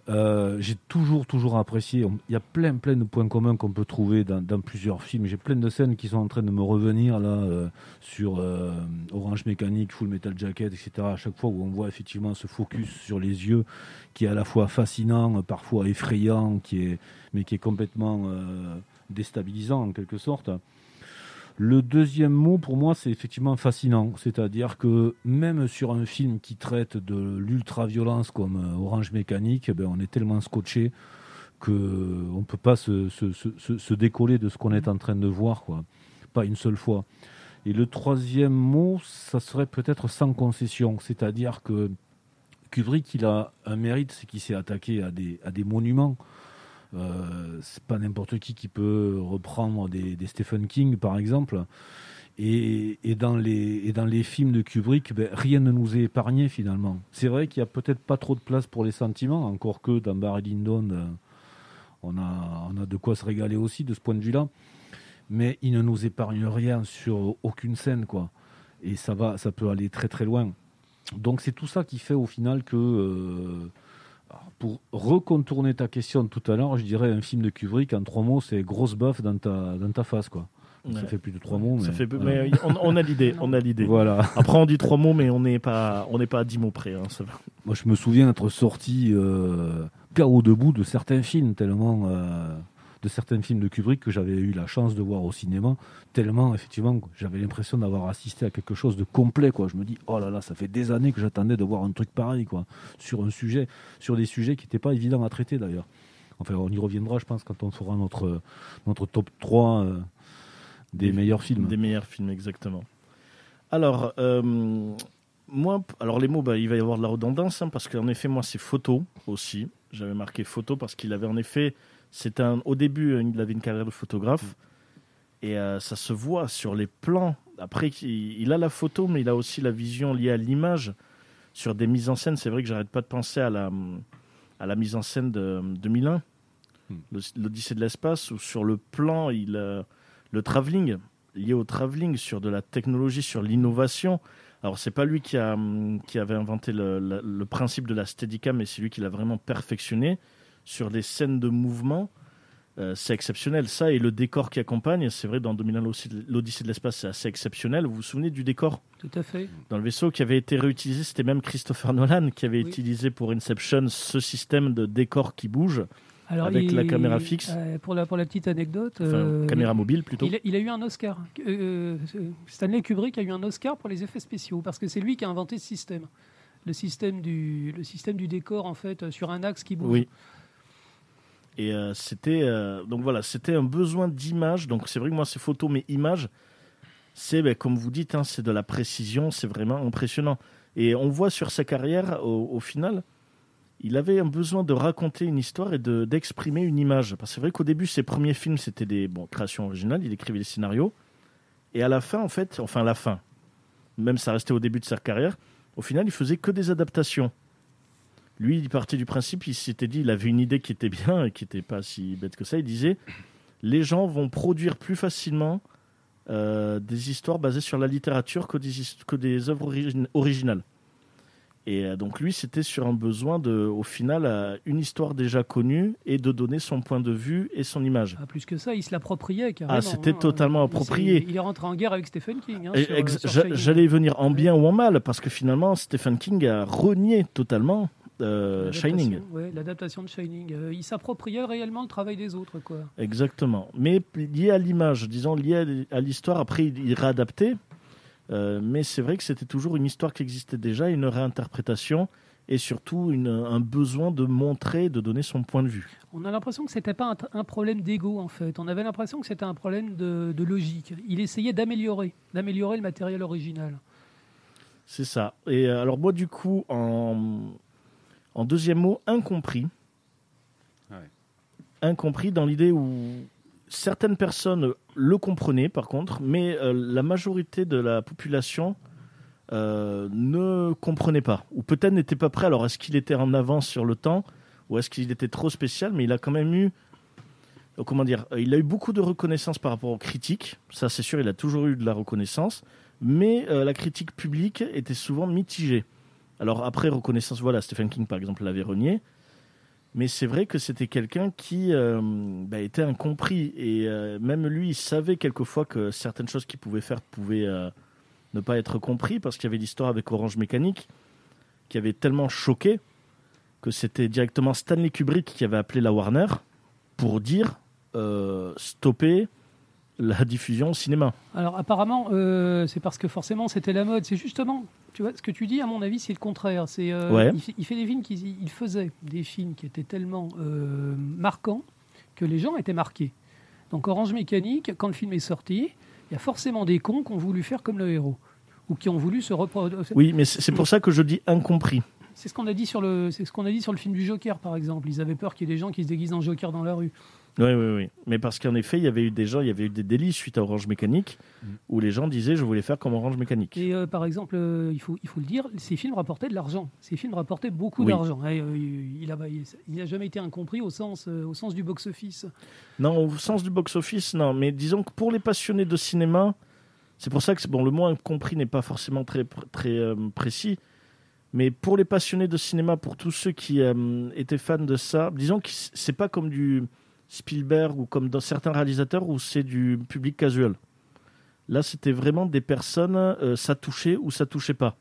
Euh, j'ai toujours, toujours apprécié. Il y a plein, plein de points communs qu'on peut trouver dans, plusieurs films. J'ai plein de scènes qui sont en train de me revenir là euh, sur euh, Orange Mécanique, Full Metal Jacket, etc. À chaque fois où on voit effectivement ce focus sur les yeux, qui est à la fois fascinant, parfois effrayant, qui est, mais qui est complètement déstabilisant en quelque sorte. Le deuxième mot pour moi, c'est effectivement fascinant. C'est-à-dire que même sur un film qui traite de l'ultra-violence comme euh, Orange Mécanique, eh ben, on est tellement scotché qu'on ne peut pas se, décoller de ce qu'on est en train de voir, pas une seule fois. Et le troisième mot, ça serait peut-être sans concession. C'est-à-dire que Kubrick, il a un mérite, c'est qu'il s'est attaqué à des monuments. Euh, c'est pas n'importe qui qui peut reprendre des, Stephen King, par exemple. Et, dans les, films de Kubrick, ben, rien ne nous est épargné finalement. C'est vrai qu'il n'y a peut-être pas trop de place pour les sentiments, encore que dans Barry Lyndon, euh, on a, de quoi se régaler aussi de ce point de vue-là. Mais il ne nous épargne rien sur aucune scène, quoi. Et ça va, ça peut aller très très loin. Donc c'est tout ça qui fait au final que, euh, pour recontourner ta question tout à l'heure, je dirais un film de Kubrick en trois mots, c'est grosse baffe dans ta, dans ta face, quoi. Ça fait plus de trois mots, mais, Ça fait, voilà. mais on, on a l'idée, on a l'idée. Voilà. Après, on dit trois mots, mais on n'est pas, on n'est pas à dix mots près. hein, ça. Moi, je me souviens être sorti euh, debout de certains films, tellement euh, de certains films de Kubrick que j'avais eu la chance de voir au cinéma, tellement effectivement j'avais l'impression d'avoir assisté à quelque chose de complet. Quoi. Je me dis, oh là là, ça fait des années que j'attendais de voir un truc pareil, quoi, sur un sujet, sur des sujets qui n'étaient pas évidents à traiter d'ailleurs. Enfin, on y reviendra, je pense, quand on fera notre, notre top 3 euh, des meilleurs films. Des meilleurs films, exactement. Alors, euh, moi, alors les mots, bah, il va y avoir de la redondance, hein, parce qu'en effet, moi, c'est photo aussi. J'avais marqué photo parce qu'il avait en effet, c'était un, au début, euh, il avait une carrière de photographe, et euh, ça se voit sur les plans. Après, il, il a la photo, mais il a aussi la vision liée à l'image. Sur des mises en scène, c'est vrai que j'arrête pas de penser à la, à la mise en scène de 2001, Hmm. l'Odyssée de l'espace, où sur le plan, il, euh, le travelling, lié au travelling, sur de la technologie, sur l'innovation. Alors, c'est pas lui qui, a, qui avait inventé le, le- le principe de la Steadicam, mais c'est lui qui l'a vraiment perfectionné sur des scènes de mouvement. euh, c'est exceptionnel, ça, et le décor qui accompagne, c'est vrai, dans 2001, l'Odyssée- de l'espace, c'est assez exceptionnel. Vous vous souvenez du décor Tout à fait. dans le vaisseau qui avait été réutilisé? C'était même Christopher Nolan qui avait Oui. utilisé pour Inception ce système de décor qui bouge, Alors, Avec il- la caméra fixe. euh, pour, la, pour la petite anecdote, enfin, euh, caméra mobile plutôt. il, a, il a eu un Oscar. Euh, Stanley Kubrick a eu un Oscar pour les effets spéciaux parce que c'est lui qui a inventé ce système. Le système du, le système du décor, en fait, sur un axe qui bouge. Oui. Et euh, c'était euh, donc voilà, c'était un besoin d'image. Donc c'est vrai que moi c'est photo mais image, c'est comme vous dites, hein, c'est de la précision, c'est vraiment impressionnant. Et on voit sur sa carrière au, final, il avait un besoin de raconter une histoire et de d'exprimer une image. Parce que c'est vrai qu'au début ses premiers films c'était des bon créations originales, il écrivait les scénarios. Et à la fin en fait, enfin la fin, même ça restait au début de sa carrière, au final il faisait que des adaptations. Lui, il partait du principe, il s'était dit, il avait une idée qui était bien, et qui n'était pas si bête que ça. Il disait, les gens vont produire plus facilement euh, des histoires basées sur la littérature que des, his- que des œuvres origin- originales. Et euh, donc lui, c'était sur un besoin de, au final, euh, une histoire déjà connue et de donner son point de vue et son image. Ah, plus que ça, il se l'appropriait carrément. Ah, c'était hein. totalement approprié. Il est rentré en guerre avec Stephen King. hein, Shining. J'allais y venir en bien ou en mal, parce que finalement, Stephen King a renié totalement euh, Shining. ouais, L'adaptation de Shining. Euh, il s'appropriait réellement le travail des autres. Quoi. Exactement. Mais lié à l'image, disons, lié à l'histoire, après il il réadaptait. Euh, mais c'est vrai que c'était toujours une histoire qui existait déjà, une réinterprétation et surtout une- un besoin de montrer, de donner son point de vue. On a l'impression que c'était pas un, un problème d'ego en fait. On avait l'impression que c'était un problème de, de logique. Il essayait d'améliorer, d'améliorer le matériel original. C'est ça. Et alors moi, du coup, en, en deuxième mot, incompris. Ouais. Incompris dans l'idée où certaines personnes le comprenaient, par contre, mais euh, la majorité de la population euh, ne comprenait pas. Ou peut-être n'était pas prêt. Alors, est-ce qu'il était en avance sur le temps Ou est-ce qu'il était trop spécial? Mais il a quand même eu... euh, Comment dire Il a eu beaucoup de reconnaissance par rapport aux critiques. Ça, c'est sûr, il a toujours eu de la reconnaissance mais la critique publique était souvent mitigée. Alors après reconnaissance, voilà, Stephen King par exemple l'avait renié, mais c'est vrai que c'était quelqu'un qui euh, bah, était incompris. Et euh, même lui, il savait quelquefois que certaines choses qu'il pouvait faire pouvaient euh, ne pas être compris parce qu'il y avait l'histoire avec Orange Mécanique qui avait tellement choqué que c'était directement Stanley Kubrick qui avait appelé la Warner pour dire stopper la diffusion au cinéma. Alors apparemment, euh, c'est parce que forcément c'était la mode. C'est justement, tu vois, ce que tu dis, à mon avis, c'est le contraire. C'est, euh, Ouais. il, fait, il fait des films qui, il faisait des films qui étaient tellement euh, marquants que les gens étaient marqués. Donc Orange Mécanique, quand le film est sorti, il y a forcément des cons qui ont voulu faire comme le héros ou qui ont voulu se reproduire. Oui, mais c'est c'est pour ça que je dis incompris. C'est ce qu'on a dit sur le, c'est ce qu'on a dit sur le film du Joker, par exemple. Ils avaient peur qu'il y ait des gens qui se déguisent en Joker dans la rue. Oui, oui, oui. Mais parce qu'en effet, il y avait eu des gens, il y avait eu des délits suite à Orange Mécanique, où les gens disaient je voulais faire comme Orange Mécanique. Et euh, par exemple, euh, il, faut, il faut le dire, ces films rapportaient de l'argent. Ces films rapportaient beaucoup Oui. d'argent. Et, euh, il n'a il, il n'a jamais été incompris au sens, euh, au sens du box-office. Non, au sens du box-office, non. Mais disons que pour les passionnés de cinéma, c'est pour ça que bon, le mot incompris n'est pas forcément très, très euh, précis. Mais pour les passionnés de cinéma, pour tous ceux qui euh, étaient fans de ça, disons que c'est pas comme du Spielberg ou comme dans certains réalisateurs où c'est du public casual? Là, c'était vraiment des personnes, euh, ça touchait ou ça touchait pas.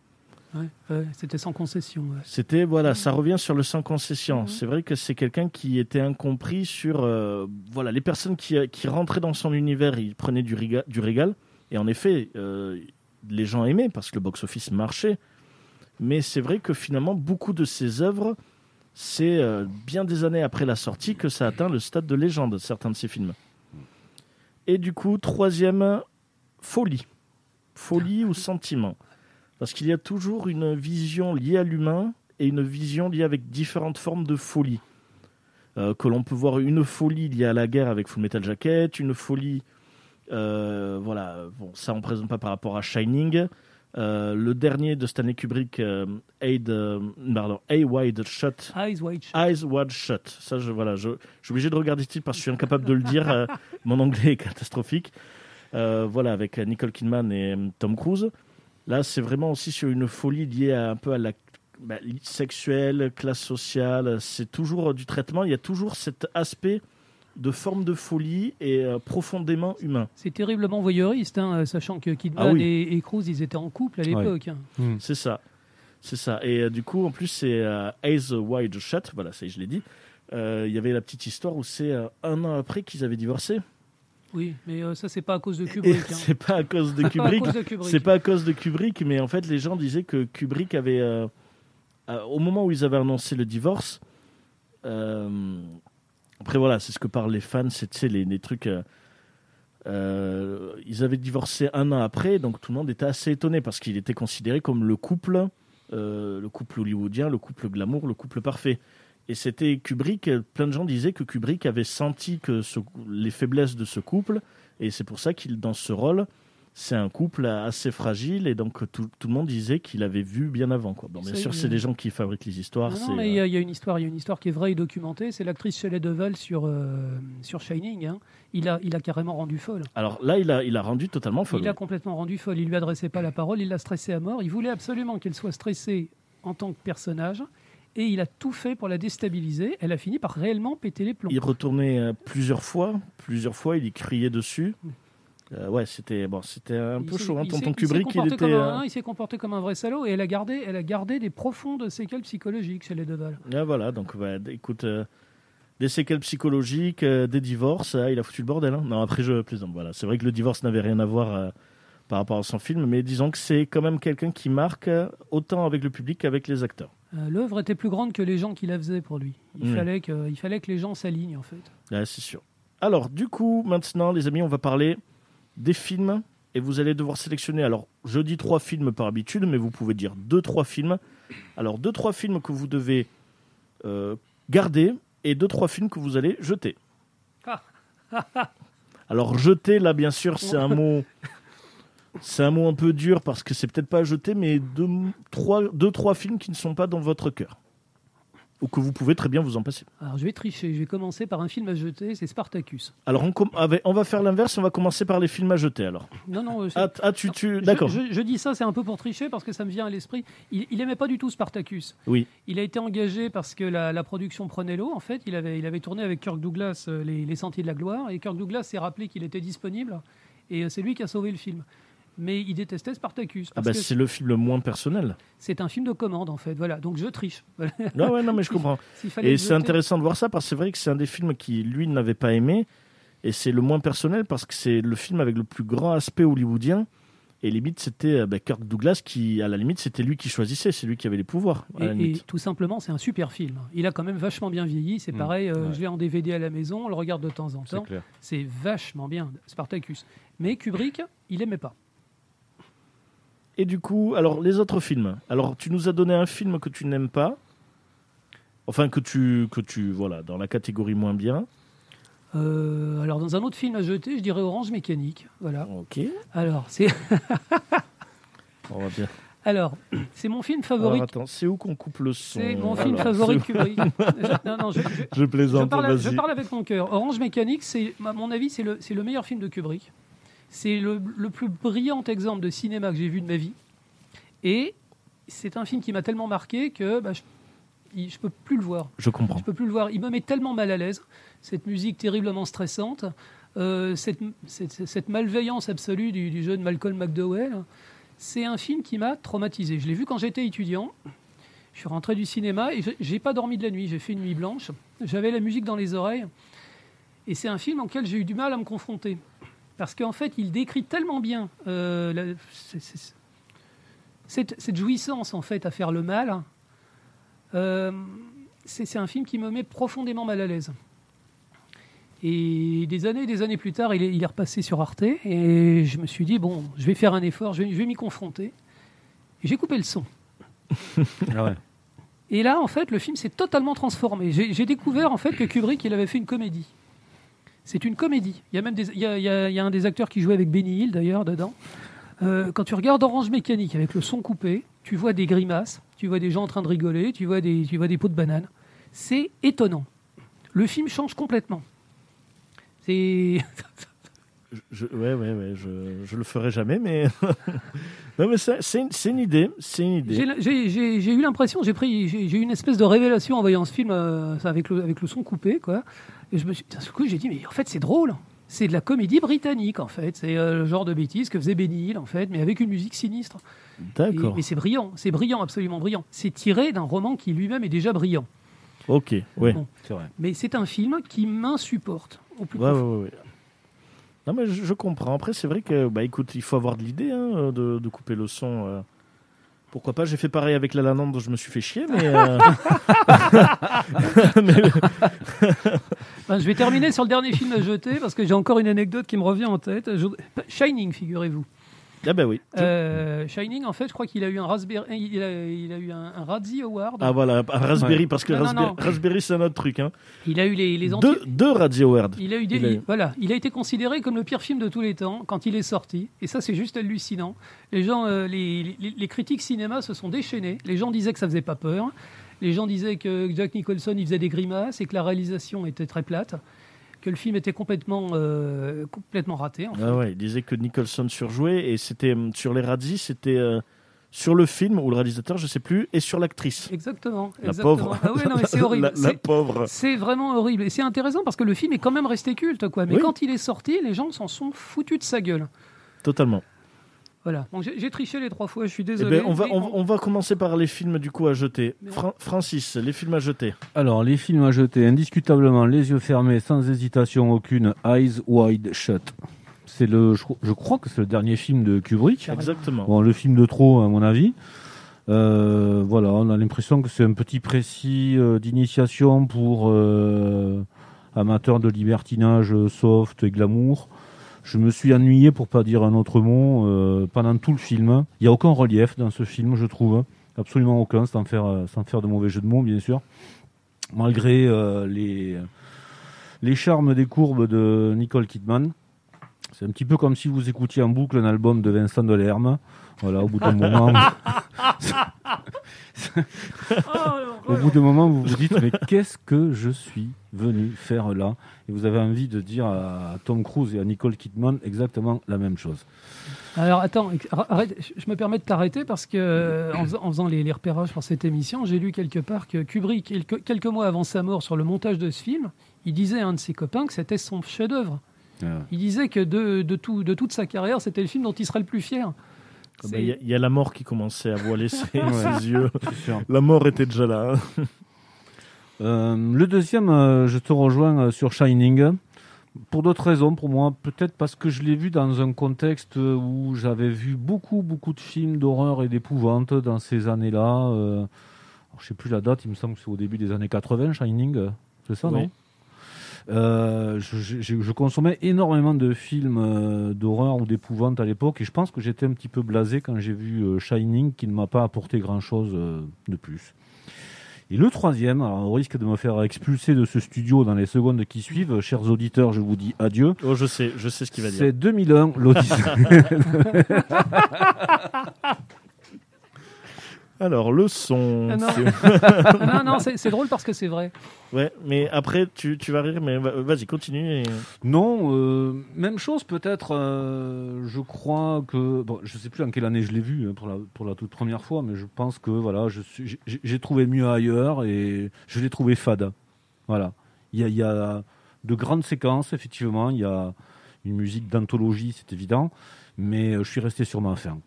Ouais, ouais, C'était sans concession. ouais. C'était voilà, ça revient sur le sans concession. Mhm. C'est vrai que c'est quelqu'un qui était incompris sur euh, voilà les personnes qui, qui rentraient dans son univers, il prenait du, riga- du régal. Et en effet, euh, les gens aimaient parce que le box-office marchait. Mais c'est vrai que finalement, beaucoup de ses œuvres, c'est euh, bien des années après la sortie que ça atteint le stade de légende, certains de ses films. Et du coup, troisième, folie. Folie ou sentiment. Parce qu'il y a toujours une vision liée à l'humain et une vision liée avec différentes formes de folie. Euh, que l'on peut voir une folie liée à la guerre avec Full Metal Jacket, une folie, euh, voilà, bon, ça on présente pas par rapport à Shining. Euh, le dernier de Stanley Kubrick, euh, Aid, euh, pardon, A Wide Shut, Eyes Wide Shut. Eyes Wide Shut. Ça, je, voilà, je, je suis obligé de regarder ce titre parce que je suis incapable de le dire. euh, mon anglais est catastrophique. Euh, voilà, avec euh, Nicole Kidman et euh, Tom Cruise. Là, c'est vraiment aussi sur une folie liée à, un peu à la bah, sexuelle, classe sociale. C'est toujours euh, du traitement. Il y a toujours cet aspect de forme de folie et euh, profondément humain. C'est terriblement voyeuriste, hein, sachant que Kidman Ah oui. et, et Cruise, ils étaient en couple à l'époque. hein. Hmm. C'est ça. C'est ça. Et euh, du coup, en plus, c'est euh, Eyes Wide Shut. Voilà, ça y est, je l'ai dit. Euh, Il y avait la petite histoire où c'est euh, un an après qu'ils avaient divorcé. Oui, mais euh, ça, c'est pas à cause de Kubrick. hein. c'est pas à cause de Kubrick. cause de Kubrick. C'est pas à cause de Kubrick, mais en fait, les gens disaient que Kubrick avait, euh, euh, au moment où ils avaient annoncé le divorce, euh, après voilà, c'est ce que parlent les fans, c'est les, trucs. euh, euh, ils avaient divorcé un an après, donc tout le monde était assez étonné parce qu'il était considéré comme le couple, euh, le couple hollywoodien, le couple glamour, le couple parfait. Et c'était Kubrick. Plein de gens disaient que Kubrick avait senti que les faiblesses de ce couple, et c'est pour ça qu'il, dans ce rôle, c'est un couple assez fragile et donc tout, tout le monde disait qu'il avait vu bien avant. Quoi. Bon, bien sûr, c'est des gens qui fabriquent les histoires. Non, mais il y, euh, a- il y a une histoire, il y a une histoire qui est vraie et documentée. C'est l'actrice Shelley Duvall sur euh, sur Shining. hein. Il a, il a carrément rendu folle. Alors là, il a, il a rendu totalement folle. Il a complètement rendu folle. Il lui adressait pas la parole. Il l'a stressée à mort. Il voulait absolument qu'elle soit stressée en tant que personnage. Et il a tout fait pour la déstabiliser. Elle a fini par réellement péter les plombs. Il retournait euh, plusieurs fois, plusieurs fois, il y criait dessus. Euh, ouais, c'était bon, c'était un Il peu chaud. Hein. Tonton Kubrick, il était. euh, un- il s'est comporté comme un vrai salaud et elle a gardé, elle a gardé des profondes séquelles psychologiques chez les Deval. Ah, voilà, donc d- écoute, euh, des séquelles psychologiques, euh, des divorces, ah, il a foutu le bordel. hein. Non, après je plaisante. Voilà, c'est vrai que le divorce n'avait rien à voir par rapport à son film, mais disons que c'est quand même quelqu'un qui marque autant avec le public qu'avec les acteurs. L'œuvre était plus grande que les gens qui la faisaient pour lui. Il, Mm. fallait que, il fallait que les gens s'alignent en fait. Ouais, c'est sûr. Alors, du coup, maintenant, les amis, on va parler des films et vous allez devoir sélectionner. Alors, je dis trois films par habitude, mais vous pouvez dire deux, trois films. Alors, deux, trois films que vous devez euh, garder et deux, trois films que vous allez jeter. Alors, jeter, là, bien sûr, c'est un mot. C'est un mot un peu dur parce que c'est peut-être pas à jeter, mais deux, trois, deux, trois films qui ne sont pas dans votre cœur. Ou que vous pouvez très bien vous en passer. Alors je vais tricher. Je vais commencer par un film à jeter. C'est Spartacus. Alors, on, va faire l'inverse, on va commencer par les films à jeter alors. Non non. c'est- Ah, ah, tu, D'accord. Je, je dis ça, c'est un peu pour tricher parce que ça me vient à l'esprit. Il, il aimait pas du tout Spartacus. Oui. Il a été engagé parce que la, la production prenait l'eau. En fait, il avait, il avait tourné avec Kirk Douglas euh, les, les Sentiers de la Gloire et Kirk Douglas s'est rappelé qu'il était disponible et euh, c'est lui qui a sauvé le film. Mais il détestait Spartacus Ah bah, que c'est le film le moins personnel. c'est un film de commande en fait. Voilà, donc je triche. Voilà. Non, ouais, non, mais je comprends. Et c'est jeter- intéressant de voir ça parce que c'est vrai que c'est un des films qui, lui, n'avait pas aimé. Et c'est le moins personnel parce que c'est le film avec le plus grand aspect hollywoodien. Et limite, c'était euh, bah, Kirk Douglas qui, à la limite, c'était lui qui choisissait. C'est lui qui avait les pouvoirs. à Et, la et limite. tout simplement, c'est un super film. Il a quand même vachement bien vieilli. C'est Mm. pareil, euh, Ouais. je l'ai en DVD à la maison, on le regarde de temps en C'est temps. clair. C'est vachement bien, Spartacus. Mais Kubrick, il aimait pas. Et du coup, alors, les autres films. Alors, tu nous as donné un film que tu n'aimes pas. Enfin, que tu, que tu, voilà, dans la catégorie moins bien. Euh, alors, dans un autre film à jeter, je dirais Orange Mécanique. Voilà. Ok. Alors, c'est On va bien. alors, c'est mon film favori. Alors, attends, c'est où qu'on coupe le son C'est mon film Alors, favori Kubrick. Je- non, non, je, je- Je je plaisante, parle, je parle avec mon cœur. Orange Mécanique, c'est, à mon avis, c'est le, c'est le meilleur film de Kubrick. C'est le, le plus brillant exemple de cinéma que j'ai vu de ma vie. Et c'est un film qui m'a tellement marqué que bah, je ne peux plus le voir. Je comprends. Je peux plus le voir. Il me met tellement mal à l'aise. Cette musique terriblement stressante, euh, cette, cette- cette malveillance absolue du, du jeu de Malcolm McDowell. C'est un film qui m'a traumatisé. Je l'ai vu quand j'étais étudiant. Je suis rentré du cinéma et je- j'ai pas dormi de la nuit. J'ai fait une nuit blanche. J'avais la musique dans les oreilles. Et c'est un film auquel j'ai eu du mal à me confronter. Parce qu'en fait, il décrit tellement bien euh, la- cette, cette jouissance en fait à faire le mal. Euh, c'est un film qui me met profondément mal à l'aise. Et des années et des années plus tard, il est, il est repassé sur Arte et je me suis dit, bon, je vais faire un effort, je vais, m'y confronter. J'ai coupé le son. Ah ouais. Et là, en fait, le film s'est totalement transformé. J'ai j'ai découvert en fait que Kubrick, il avait fait une comédie. C'est une comédie. Il y a même des, il y a, il y a- il y a un des acteurs qui jouait avec Benny Hill d'ailleurs dedans. Euh, quand tu regardes Orange Mécanique avec le son coupé, tu vois des grimaces, tu vois des gens en train de rigoler, tu vois des, tu vois des pots de banane. C'est étonnant. Le film change complètement. C'est Je, ouais, ouais, ouais, je, je le ferai jamais, mais. non, mais c'est c'est une, une idée. C'est une idée. J'ai- J'ai j'ai- j'ai eu l'impression, j'ai pris, j'ai eu une espèce de révélation en voyant ce film euh, avec, le, avec le son coupé, quoi. Et je me suis, d'un coup, j'ai dit, mais en fait, c'est drôle. C'est de la comédie britannique, en fait. C'est euh, le genre de bêtises que faisait Benny Hill, en fait, mais avec une musique sinistre. Et- D'accord. Mais c'est brillant, c'est brillant, absolument brillant. C'est tiré d'un roman qui lui-même est déjà brillant. Ok, ouais. Bon. C'est vrai. Mais c'est un film qui m'insupporte au plus Ouais, ouais, profond. ouais, ouais. Non, mais je, je comprends. Après, c'est vrai que, bah écoute, il faut avoir de l'idée hein, de, de couper le son. euh. Pourquoi pas J'ai fait pareil avec La La Land, je me suis fait chier, mais. euh, mais- Ben, je vais terminer sur le dernier film à jeter parce que j'ai encore une anecdote qui me revient en tête. Je- Shining, figurez-vous. Ah bah oui. Euh, Shining, en fait, je crois qu'il a eu un Raspberry, il a, il a eu un, un Razzie Award. Ah voilà, un Raspberry, parce que Non, Raspberry, non. Raspberry, c'est un autre truc. Hein. Il a eu les, les anti- Deux, deux Radio Award. Il a eu des, Il a eu- il- voilà, il a été considéré comme le pire film de tous les temps quand il est sorti, et ça c'est juste hallucinant. Les gens, euh, les, les- les critiques cinéma se sont déchaînés. Les gens disaient que ça faisait pas peur. Les gens disaient que Jack Nicholson il faisait des grimaces et que la réalisation était très plate, que le film était complètement, euh, complètement raté. En fait. Ah ouais, il disait que Nicholson surjouait et c'était hum, sur les Razzies, c'était euh, sur le film ou le réalisateur, je sais plus, et sur l'actrice. Exactement. La exactement. pauvre. Ah ouais, non, mais c'est horrible. La, pauvre. C'est vraiment horrible. Et c'est intéressant parce que le film est quand même resté culte, quoi. Mais Oui. quand il est sorti, les gens s'en sont foutus de sa gueule. Totalement. Voilà. J'ai triché les trois fois, je suis Eh désolé. ben, on, va, on, on va commencer par les films du coup à jeter. Francis, les films à jeter. Alors, les films à jeter, indiscutablement, les yeux fermés, sans hésitation aucune, Eyes Wide Shut. C'est le, je, cro- je crois que c'est le dernier film de Kubrick. Exactement. Bon, le film de trop, à mon avis. Euh, voilà, on a l'impression que c'est un petit précis euh, d'initiation pour euh, amateurs de libertinage soft et glamour. Je me suis ennuyé, pour pas dire un autre mot, euh, pendant tout le film. Il n'y a aucun relief dans ce film, je trouve. Absolument aucun, sans faire, euh, sans faire de mauvais jeu de mots, bien sûr. Malgré euh, les, les charmes des courbes de Nicole Kidman. C'est un petit peu comme si vous écoutiez en boucle un album de Vincent Delerme. Voilà, au bout d'un moment, au bout d'un moment, vous vous dites mais qu'est-ce que je suis venu faire là Et vous avez envie de dire à Tom Cruise et à Nicole Kidman exactement la même chose. Alors attends, arrête, je- me permets de t'arrêter parce que euh, en, faisant- en faisant les, les repérages pour cette émission, j'ai lu quelque part que Kubrick, quelques, mois avant sa mort sur le montage de ce film, il disait à un de ses copains que c'était son chef-d'œuvre. Euh, Il disait que de, de, tout, de toute sa carrière, c'était le film dont il serait le plus fier. Bah, Il y, a- il y a la mort qui commençait à voiler ses, yeux. La mort était déjà là. hein. Euh, le deuxième, euh, je te rejoins euh, sur Shining. Pour d'autres raisons, pour moi, peut-être parce que je l'ai vu dans un contexte où j'avais vu beaucoup, beaucoup de films d'horreur et d'épouvante dans ces années-là. Je sais plus la date, il me semble que c'est au début des années 80, Shining, c'est ça, Oui. non Euh, je, je- je consommais énormément de films euh, d'horreur ou d'épouvante à l'époque et je pense que j'étais un petit peu blasé quand j'ai vu euh, Shining qui ne m'a pas apporté grand-chose de plus. Et le troisième, alors, au risque de me faire expulser de ce studio dans les secondes qui suivent, chers auditeurs, je vous dis adieu. Oh, je sais, je sais ce qu'il va dire. C'est 2001, l'Odyssée. Alors, le son. Ah non. c'est- Ah non, non, c'est drôle parce que c'est vrai. Ouais, mais après, tu, tu vas rire, mais va- vas-y, continue. et- non, euh, même chose peut-être. euh, je crois que bon, je sais plus en quelle année je l'ai vu hein, pour la pour la toute première fois, mais je pense que voilà, j'ai- trouvé mieux ailleurs et je l'ai trouvé fade. Voilà, il y a, il y a de grandes séquences effectivement, il y a une musique d'anthologie, c'est évident, mais euh, je suis resté sur ma fin.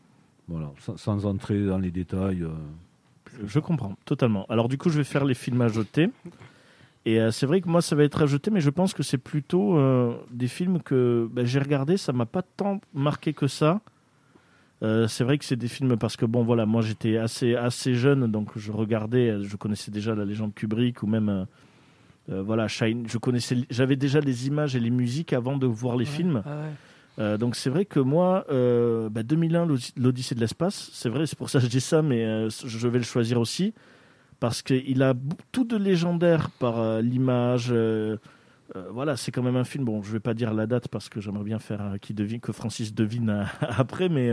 Voilà, sans, sans entrer dans les détails. euh. Je comprends, totalement. Alors, du coup, je vais faire les films à jeter. Et euh, c'est vrai que moi, ça va être à jeter, mais je pense que c'est plutôt euh, des films que ben, j'ai regardé, ça m'a pas tant marqué que ça. Euh, c'est vrai que c'est des films parce que bon voilà moi j'étais assez assez jeune donc je regardais je connaissais déjà la légende Kubrick ou même euh, euh, voilà Shine je connaissais j'avais déjà les images et les musiques avant de voir les Ouais. films Ah ouais. Euh, donc c'est vrai que moi, euh, bah, 2001, l'Odyssée- de l'espace, c'est vrai, c'est pour ça que je dis ça, mais euh, je vais le choisir aussi, parce qu'il a tout de légendaire par l'image. voilà, c'est quand même un film. Bon, je vais pas dire la date parce que j'aimerais bien faire qui devine, que Francis devine après, mais,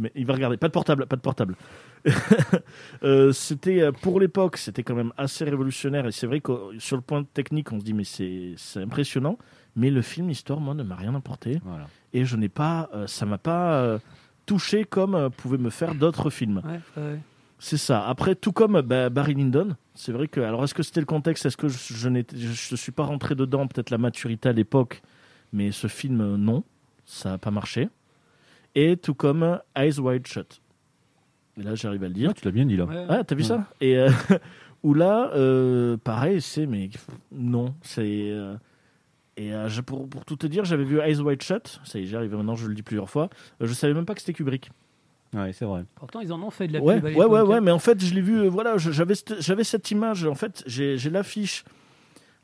mais il va regarder. Pas de portable, pas de portable. C'était pour l'époque, c'était quand même assez révolutionnaire et c'est vrai que sur le point technique, on se dit mais c'est impressionnant. Mais le film, l'histoire, moi, ne m'a rien apporté Voilà. et je n'ai pas, euh, ça m'a pas euh, touché comme euh, pouvaient me faire d'autres films. Ouais, ouais. C'est ça. Après, tout comme bah, Barry Lyndon, c'est vrai que. Alors, est-ce que c'était le contexte? Est-ce que je, je je, suis pas rentré dedans Peut-être la maturité à l'époque, mais ce film, euh, non, ça n'a pas marché. Et tout comme euh, Eyes Wide Shut. Et là, j'arrive à le dire. Ah, tu l'as bien dit là. Ouais. Ah, t'as vu Ouais. ça? Et euh, où là, euh, pareil, c'est mais non, c'est euh, et euh, je- pour, pour tout te dire, j'avais vu Eyes Wide Shut. Ça y est, j'arrive maintenant, je le dis plusieurs fois. Euh, je savais même pas que c'était Kubrick. Ouais, c'est vrai. Pourtant, ils en ont fait de la Ouais, pub ouais, ouais, ouais, mais en fait, je l'ai vu. euh, voilà, j'avais cette- j'avais cette image. En fait, j'ai j'ai l'affiche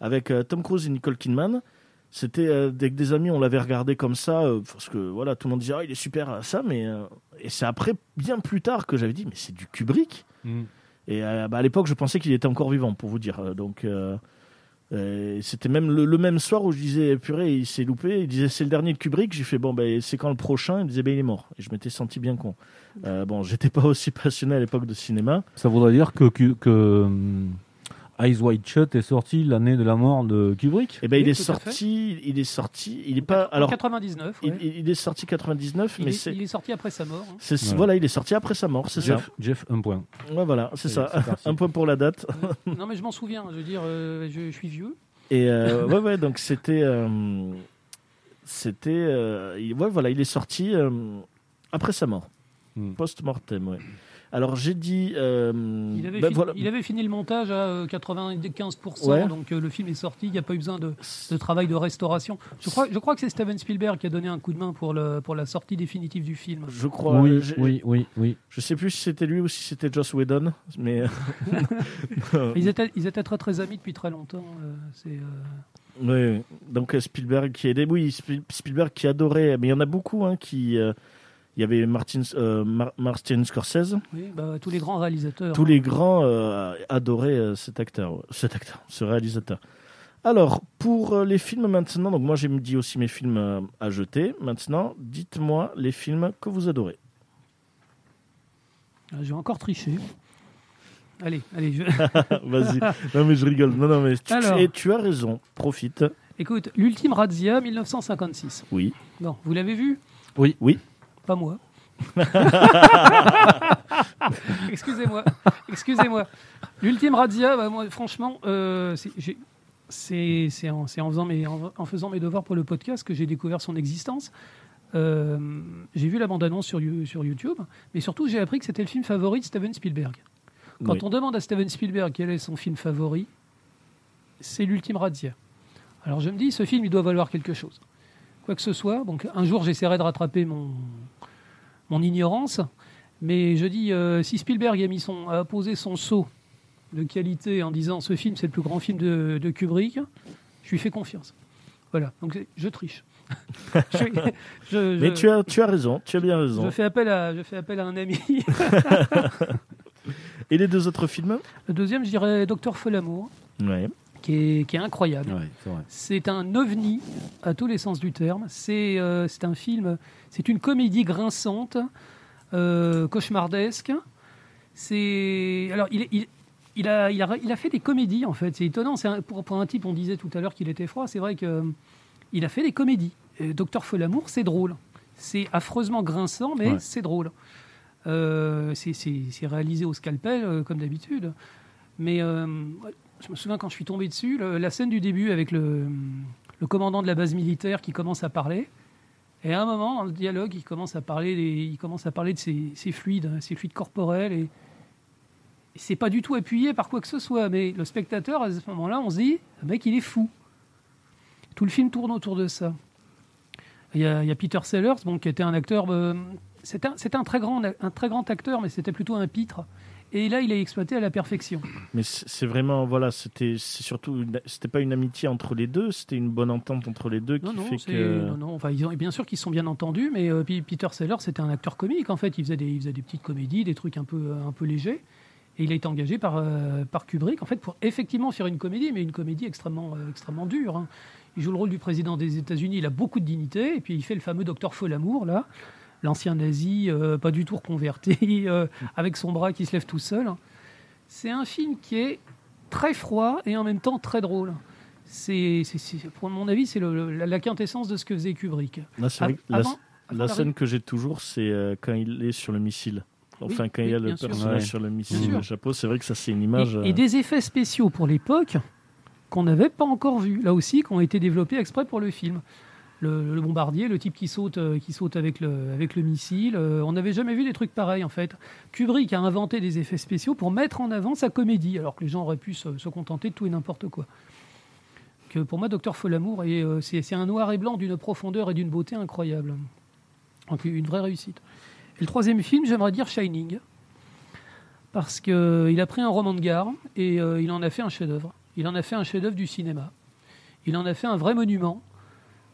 avec euh, Tom Cruise et Nicole Kidman. C'était avec des amis, on l'avait regardé comme ça, parce que voilà, tout le monde disait ah, il est super à ça, mais et c'est après, bien plus tard, que j'avais dit mais c'est du Kubrick. Mm. Et bah, à l'époque, je pensais qu'il était encore vivant, pour vous dire. Donc c'était même le, même soir où je disais purée, il s'est loupé. Il disait c'est le dernier de Kubrick. J'ai fait bon ben c'est quand le prochain? Il me disait ben il est mort. Et je m'étais senti bien con. Euh, bon, j'étais pas aussi passionné à l'époque de cinéma. Ça voudrait dire que, hum, Eyes Wide Shut est sorti l'année de la mort de Kubrick Et ben Oui, il est sorti, il est sorti, il est pas alors 99, ouais. il, il est sorti 99, il, mais est, c'est il est sorti après sa mort. hein. voilà, il est sorti après sa mort, c'est ça. Jeff, un point. Ouais, voilà, c'est Ça. Un point pour la date. non, mais je m'en souviens. Je veux dire, euh, je, je suis vieux. Et euh, ouais, ouais, donc c'était. euh, c'était. euh, ouais, voilà, il est sorti euh, après sa mort. Hmm. Post-mortem, ouais. Alors j'ai dit. euh, Il avait, ben, fini, voilà, il avait fini le montage à euh, 95%, Ouais. donc euh, le film est sorti. Il n'y a pas eu besoin de, de travail de restauration. Je crois, je crois que c'est Steven Spielberg qui a donné un coup de main pour, le, pour la sortie définitive du film. Je crois. oui, oui, oui, oui. Je sais plus si c'était lui ou si c'était Joss Whedon, mais. euh, Ils étaient, ils étaient très très amis depuis très longtemps. euh, c'est, euh, Oui, donc euh, Spielberg qui aidait, oui, Spiel- Spielberg qui adorait, mais il y en a beaucoup hein, qui. euh, il y avait Martin, euh, Mar- Martin Scorsese, oui, bah, tous les grands réalisateurs. tous les grands euh, adoraient euh, cet acteur, cet acteur, ce réalisateur. Alors, pour les films maintenant, donc moi j'ai dit aussi mes films à jeter. Maintenant, dites-moi les films que vous adorez. Ah, Je vais encore tricher. Allez, allez. je- Vas-y. Non mais je rigole. Non non mais tu, Alors. et tu as raison. Profite. Écoute, l'ultime razzia 1956. Oui. Bon, vous l'avez vu? Oui. Oui. Pas moi. excusez-moi, excusez-moi. L'ultime razzia, bah, moi, franchement, euh, c'est- en, faisant mes, en, en faisant mes devoirs pour le podcast que j'ai découvert son existence. Euh, j'ai vu la bande-annonce sur, You- sur YouTube, mais surtout j'ai appris que c'était le film favori de Steven Spielberg. Quand Oui. on demande à Steven Spielberg quel est son film favori, c'est l'ultime razzia. Alors je me dis, ce film, il doit valoir quelque chose. Quoi que ce soit, donc un jour j'essaierai de rattraper mon, mon ignorance, mais je dis, euh, si Spielberg a, mis son, a posé son saut de qualité en disant ce film c'est le plus grand film de, de Kubrick, je lui fais confiance. Voilà, donc je triche. je, je- Mais tu as tu as raison. Tu as bien raison. je fais, appel à, je fais appel à un ami. Et les deux autres films? Le deuxième, je dirais Docteur Folamour, Ouais. Qui est, qui est incroyable. Ouais, c'est un ovni à tous les sens du terme. C'est euh, un film, c'est une comédie grinçante, euh, cauchemardesque. C'est alors il, il, il a, il, a, il a fait des comédies en fait. C'est étonnant. C'est un- pour, pour un type, on disait tout à l'heure qu'il était froid. C'est vrai que euh, il a fait des comédies. Docteur Folamour, c'est drôle. C'est affreusement grinçant, mais Ouais. c'est drôle. Euh, c'est- réalisé au scalpel euh, comme d'habitude. Mais euh, je me souviens quand je suis tombé dessus, la scène du début avec le, commandant de la base militaire qui commence à parler. Et à un moment, dans le dialogue, il commence à parler, il commence à parler de ses, fluides, hein, ses fluides corporels. Et, et c'est pas du tout appuyé par quoi que ce soit. Mais le spectateur, à ce moment-là, on se dit, le mec, il est fou. Tout le film tourne autour de ça. Il y a, Peter Sellers, bon, qui était un acteur. euh, c'était un, un très grand acteur, mais c'était plutôt un pitre. Et là, il est exploité à la perfection. Mais c'est vraiment voilà, c'était c'est surtout c'était pas une amitié entre les deux, c'était une bonne entente entre les deux qui Non, fait que non, non, Enfin, ils ont- bien sûr qu'ils se sont bien entendus, mais euh, Peter Sellers, c'était un acteur comique, en fait. Il faisait des, il faisait des petites comédies, des trucs un peu, euh, un peu légers. Et il a été engagé par, euh, par Kubrick, en fait, pour effectivement faire une comédie, mais une comédie extrêmement, euh, extrêmement dure. hein. Il joue le rôle du président des États-Unis, il a beaucoup de dignité, et puis il fait le fameux docteur Folamour, là, l'ancien nazi, euh, pas du tout reconverti, euh, avec son bras qui se lève tout seul. C'est un film qui est très froid et en même temps très drôle. C'est, c'est- c'est- pour mon avis, c'est le- le- la, la quintessence de ce que faisait Kubrick. là c'est vrai que la, Avant- la avant scène que j'ai toujours c'est euh, quand il est sur le missile. Enfin Oui, quand il y a le personnage Ouais. sur le missile, le chapeau, c'est vrai que ça c'est une image Et, et des effets spéciaux pour l'époque qu'on n'avait pas encore vus, là aussi, qui ont été développés exprès pour le film. Le, bombardier, le type qui saute, euh, qui saute avec le, missile. euh, on n'avait jamais vu des trucs pareils en fait. Kubrick a inventé des effets spéciaux pour mettre en avant sa comédie, alors que les gens auraient pu se, contenter de tout et n'importe quoi. Que pour moi, Docteur Folamour, euh, c'est un noir et blanc d'une profondeur et d'une beauté incroyable. Donc une vraie réussite. Et le troisième film, j'aimerais dire Shining parce qu'il a pris un roman de gare et il en a fait un chef-d'œuvre. Il en a fait un chef-d'œuvre du cinéma. Il en a fait un vrai monument.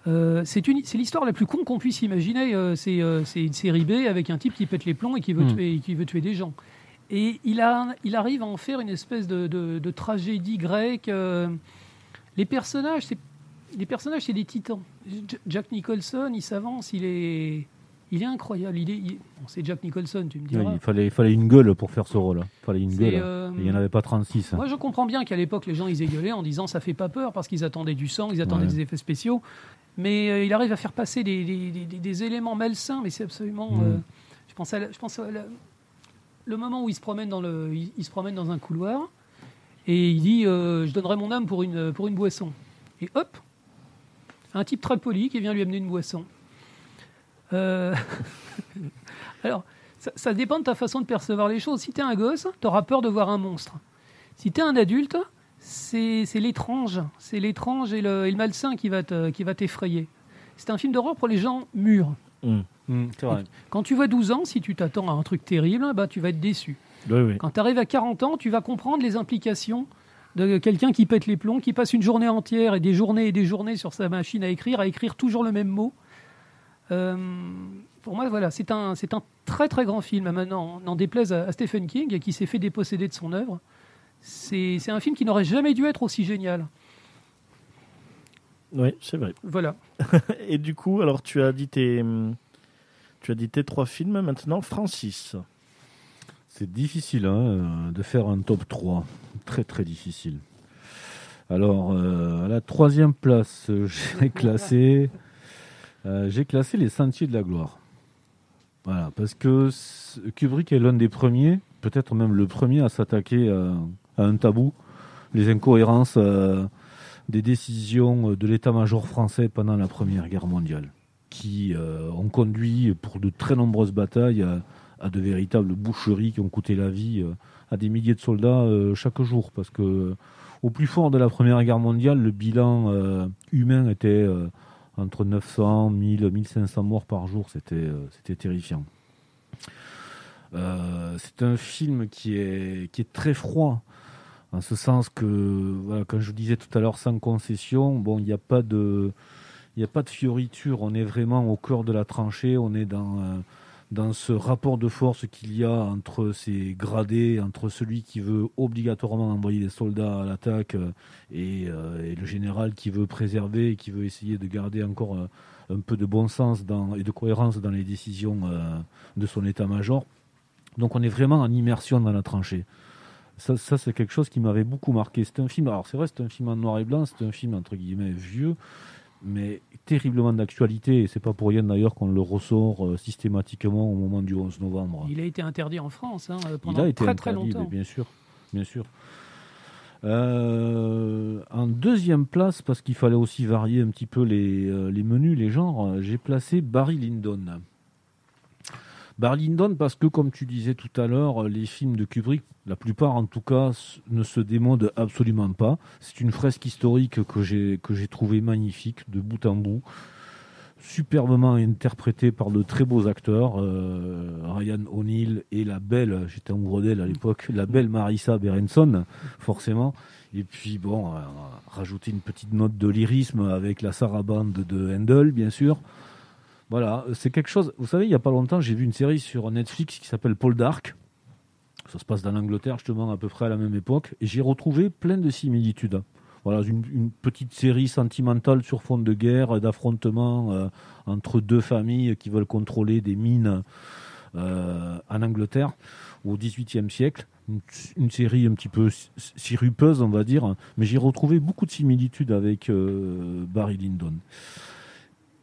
Euh, c'est l'histoire la plus con qu'on puisse imaginer. Euh, c'est euh, c'est une série B avec un type qui pète les plombs et qui veut, Mm. tuer, qui veut tuer des gens. Et il, a, il arrive à en faire une espèce de, de- de tragédie grecque. les personnages, c'est les personnages, c'est des titans. J- Jack Nicholson, il s'avance, il est, il est incroyable. Il est, il- bon, c'est Jack Nicholson, tu me diras. il, fallait, il fallait une gueule pour faire ce rôle. Il fallait une gueule. euh, Il n'y en avait pas 36. Moi, je comprends bien qu'à l'époque, les gens, ils aient gueulé en disant ça fait pas peur parce qu'ils attendaient du sang, ils attendaient Ouais. des effets spéciaux. Mais euh, il arrive à faire passer des, des- des- des- des éléments malsains, mais c'est absolument. Mm. euh, je pense à, la- je pense à la- le moment où il se promène dans le, il, il se promène dans un couloir et il dit je donnerai mon âme pour une pour une boisson. Et hop, un type très poli qui vient lui amener une boisson. Euh, Alors, ça, ça dépend de ta façon de percevoir les choses. Si tu es un gosse, tu auras peur de voir un monstre. Si tu es un adulte, c'est l'étrange. C'est l'étrange et le, et le malsain qui va te- t'effrayer. C'est un film d'horreur pour les gens mûrs. Mm. Mm, c'est vrai. Quand tu vois 12 ans, si tu t'attends à un truc terrible, bah, tu vas être déçu. Oui, oui. Quand tu arrives à 40 ans, tu vas comprendre les implications de quelqu'un qui pète les plombs, qui passe une journée entière et des journées et des journées sur sa machine à écrire, à écrire toujours le même mot. Euh, pour moi, voilà, c'est un, c'est un très très grand film. Maintenant, n'en déplaise à, à Stephen King, qui s'est fait déposséder de son œuvre. C'est c'est un film qui n'aurait jamais dû être aussi génial. Oui, c'est vrai. Voilà. Et du coup, alors tu as dit tes, tu as dit tes trois films maintenant, Francis. C'est difficile hein, euh, de faire un top 3. Très très difficile. Alors, euh, à la troisième place, j'ai classé, euh, j'ai classé Les Sentiers de la Gloire. Voilà, parce que Kubrick est l'un des premiers, peut-être même le premier à s'attaquer à, à un tabou, les incohérences euh, des décisions de l'état-major français pendant la Première Guerre mondiale, qui euh, ont conduit pour de très nombreuses batailles à, à de véritables boucheries qui ont coûté la vie euh, à des milliers de soldats euh, chaque jour. Parce que euh, au plus fort de la Première Guerre mondiale, le bilan euh, humain était euh, entre 900, 1000, 1500 morts par jour. C'était euh, c'était terrifiant. Euh, c'est un film qui est, qui est très froid, en ce sens que, comme je vous disais tout à l'heure, sans concession, bon, il n'y a pas de... Il n'y a pas de fioriture, on est vraiment au cœur de la tranchée, on est dans, euh, dans ce rapport de force qu'il y a entre ces gradés, entre celui qui veut obligatoirement envoyer des soldats à l'attaque euh, et, euh, et le général qui veut préserver qui veut essayer de garder encore euh, un peu de bon sens et de cohérence dans les décisions de son état-major. Donc on est vraiment en immersion dans la tranchée. Ça, ça c'est quelque chose qui m'avait beaucoup marqué. C'est un film, alors c'est vrai, c'est un film en noir et blanc, c'est un film entre guillemets vieux, mais terriblement d'actualité. Et c'est pas pour rien d'ailleurs qu'on le ressort euh, systématiquement au moment du 11 novembre. Il a été interdit en France hein, Il pendant a été très très interdit, longtemps. mais bien sûr, bien sûr. Euh, en deuxième place, parce qu'il fallait aussi varier un petit peu les, euh, les menus, les genres, euh, j'ai placé Barry Lyndon. Barry Lyndon, parce que comme tu disais tout à l'heure, les films de Kubrick, la plupart en tout cas, ne se démodent absolument pas. C'est une fresque historique que j'ai que j'ai trouvé magnifique de bout en bout superbement interprété par de très beaux acteurs, euh, Ryan O'Neill et la belle, j'étais amoureux d'elle à l'époque, la belle Marissa Berenson, forcément. Et puis bon, euh, rajouter une petite note de lyrisme avec la sarabande de Handel, bien sûr. Voilà, c'est quelque chose. Vous savez, il n'y a pas longtemps, j'ai vu une série sur Netflix qui s'appelle Paul Dark. Ça se passe dans l'Angleterre, justement, à peu près à la même époque. Et j'ai retrouvé plein de similitudes. Voilà, une, petite série sentimentale sur fond de guerre, et d'affrontement euh, entre deux familles qui veulent contrôler des mines euh, en Angleterre au XVIIIe siècle. Une, série un petit peu si- sirupeuse, on va dire, mais j'ai retrouvé beaucoup de similitudes avec euh, Barry Lyndon.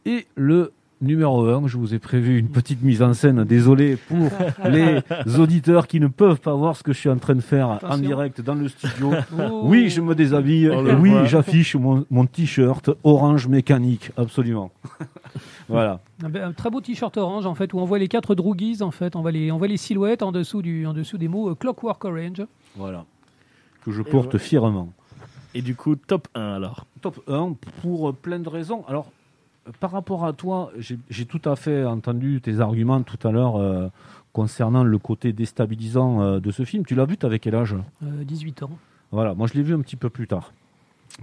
Et le numéro 1, je vous ai prévu une petite mise en scène, désolé pour les auditeurs qui ne peuvent pas voir ce que je suis en train de faire en direct dans le studio. Oh. Oui, je me déshabille. Le oui, j'affiche mon, mon t-shirt orange mécanique, absolument. voilà. Un, be- un très beau t-shirt orange en fait où on voit les quatre droogies en fait, on voit les, on voit les silhouettes en dessous du, en dessous des mots euh, Clockwork Orange. Voilà. Que je porte fièrement. Et du coup, top 1 alors. Top 1 pour plein de raisons. Alors, par rapport à toi, j'ai tout à fait entendu tes arguments tout à l'heure euh, concernant le côté déstabilisant euh, de ce film. Tu l'as vu, t'avais quel âge? Euh, 18 ans. Voilà, moi je l'ai vu un petit peu plus tard.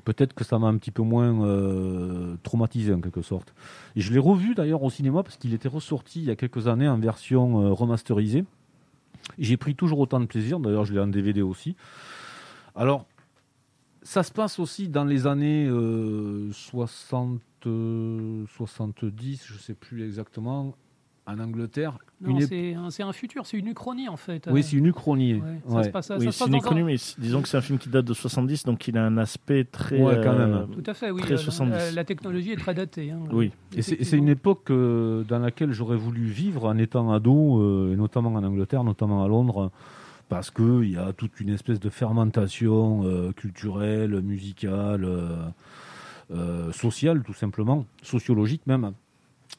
peut-être que ça m'a un petit peu moins euh, traumatisé en quelque sorte. Et je l'ai revu d'ailleurs au cinéma parce qu'il était ressorti il y a quelques années en version euh, remasterisée. J'ai pris toujours autant de plaisir, d'ailleurs je l'ai en DVD aussi. Alors, ça se passe aussi dans les années euh, 60, euh, 70, je sais plus exactement, en Angleterre. Non, c'est un, futur, c'est une uchronie en fait. Oui, Euh, c'est une uchronie. ouais, ça Ouais. se passe, ça Oui, c'est passe une dans un- mais disons que c'est un film qui date de 70, donc il a un aspect très. Ouais, quand euh, même. Tout à fait, oui. Très euh, 70. La, la technologie est très datée. hein. Oui. Et c'est- une époque euh, dans laquelle j'aurais voulu vivre en étant ado, euh, et notamment en Angleterre, notamment à Londres, parce qu'il y a toute une espèce de fermentation euh, culturelle, musicale, euh, euh, sociale, tout simplement, sociologique même.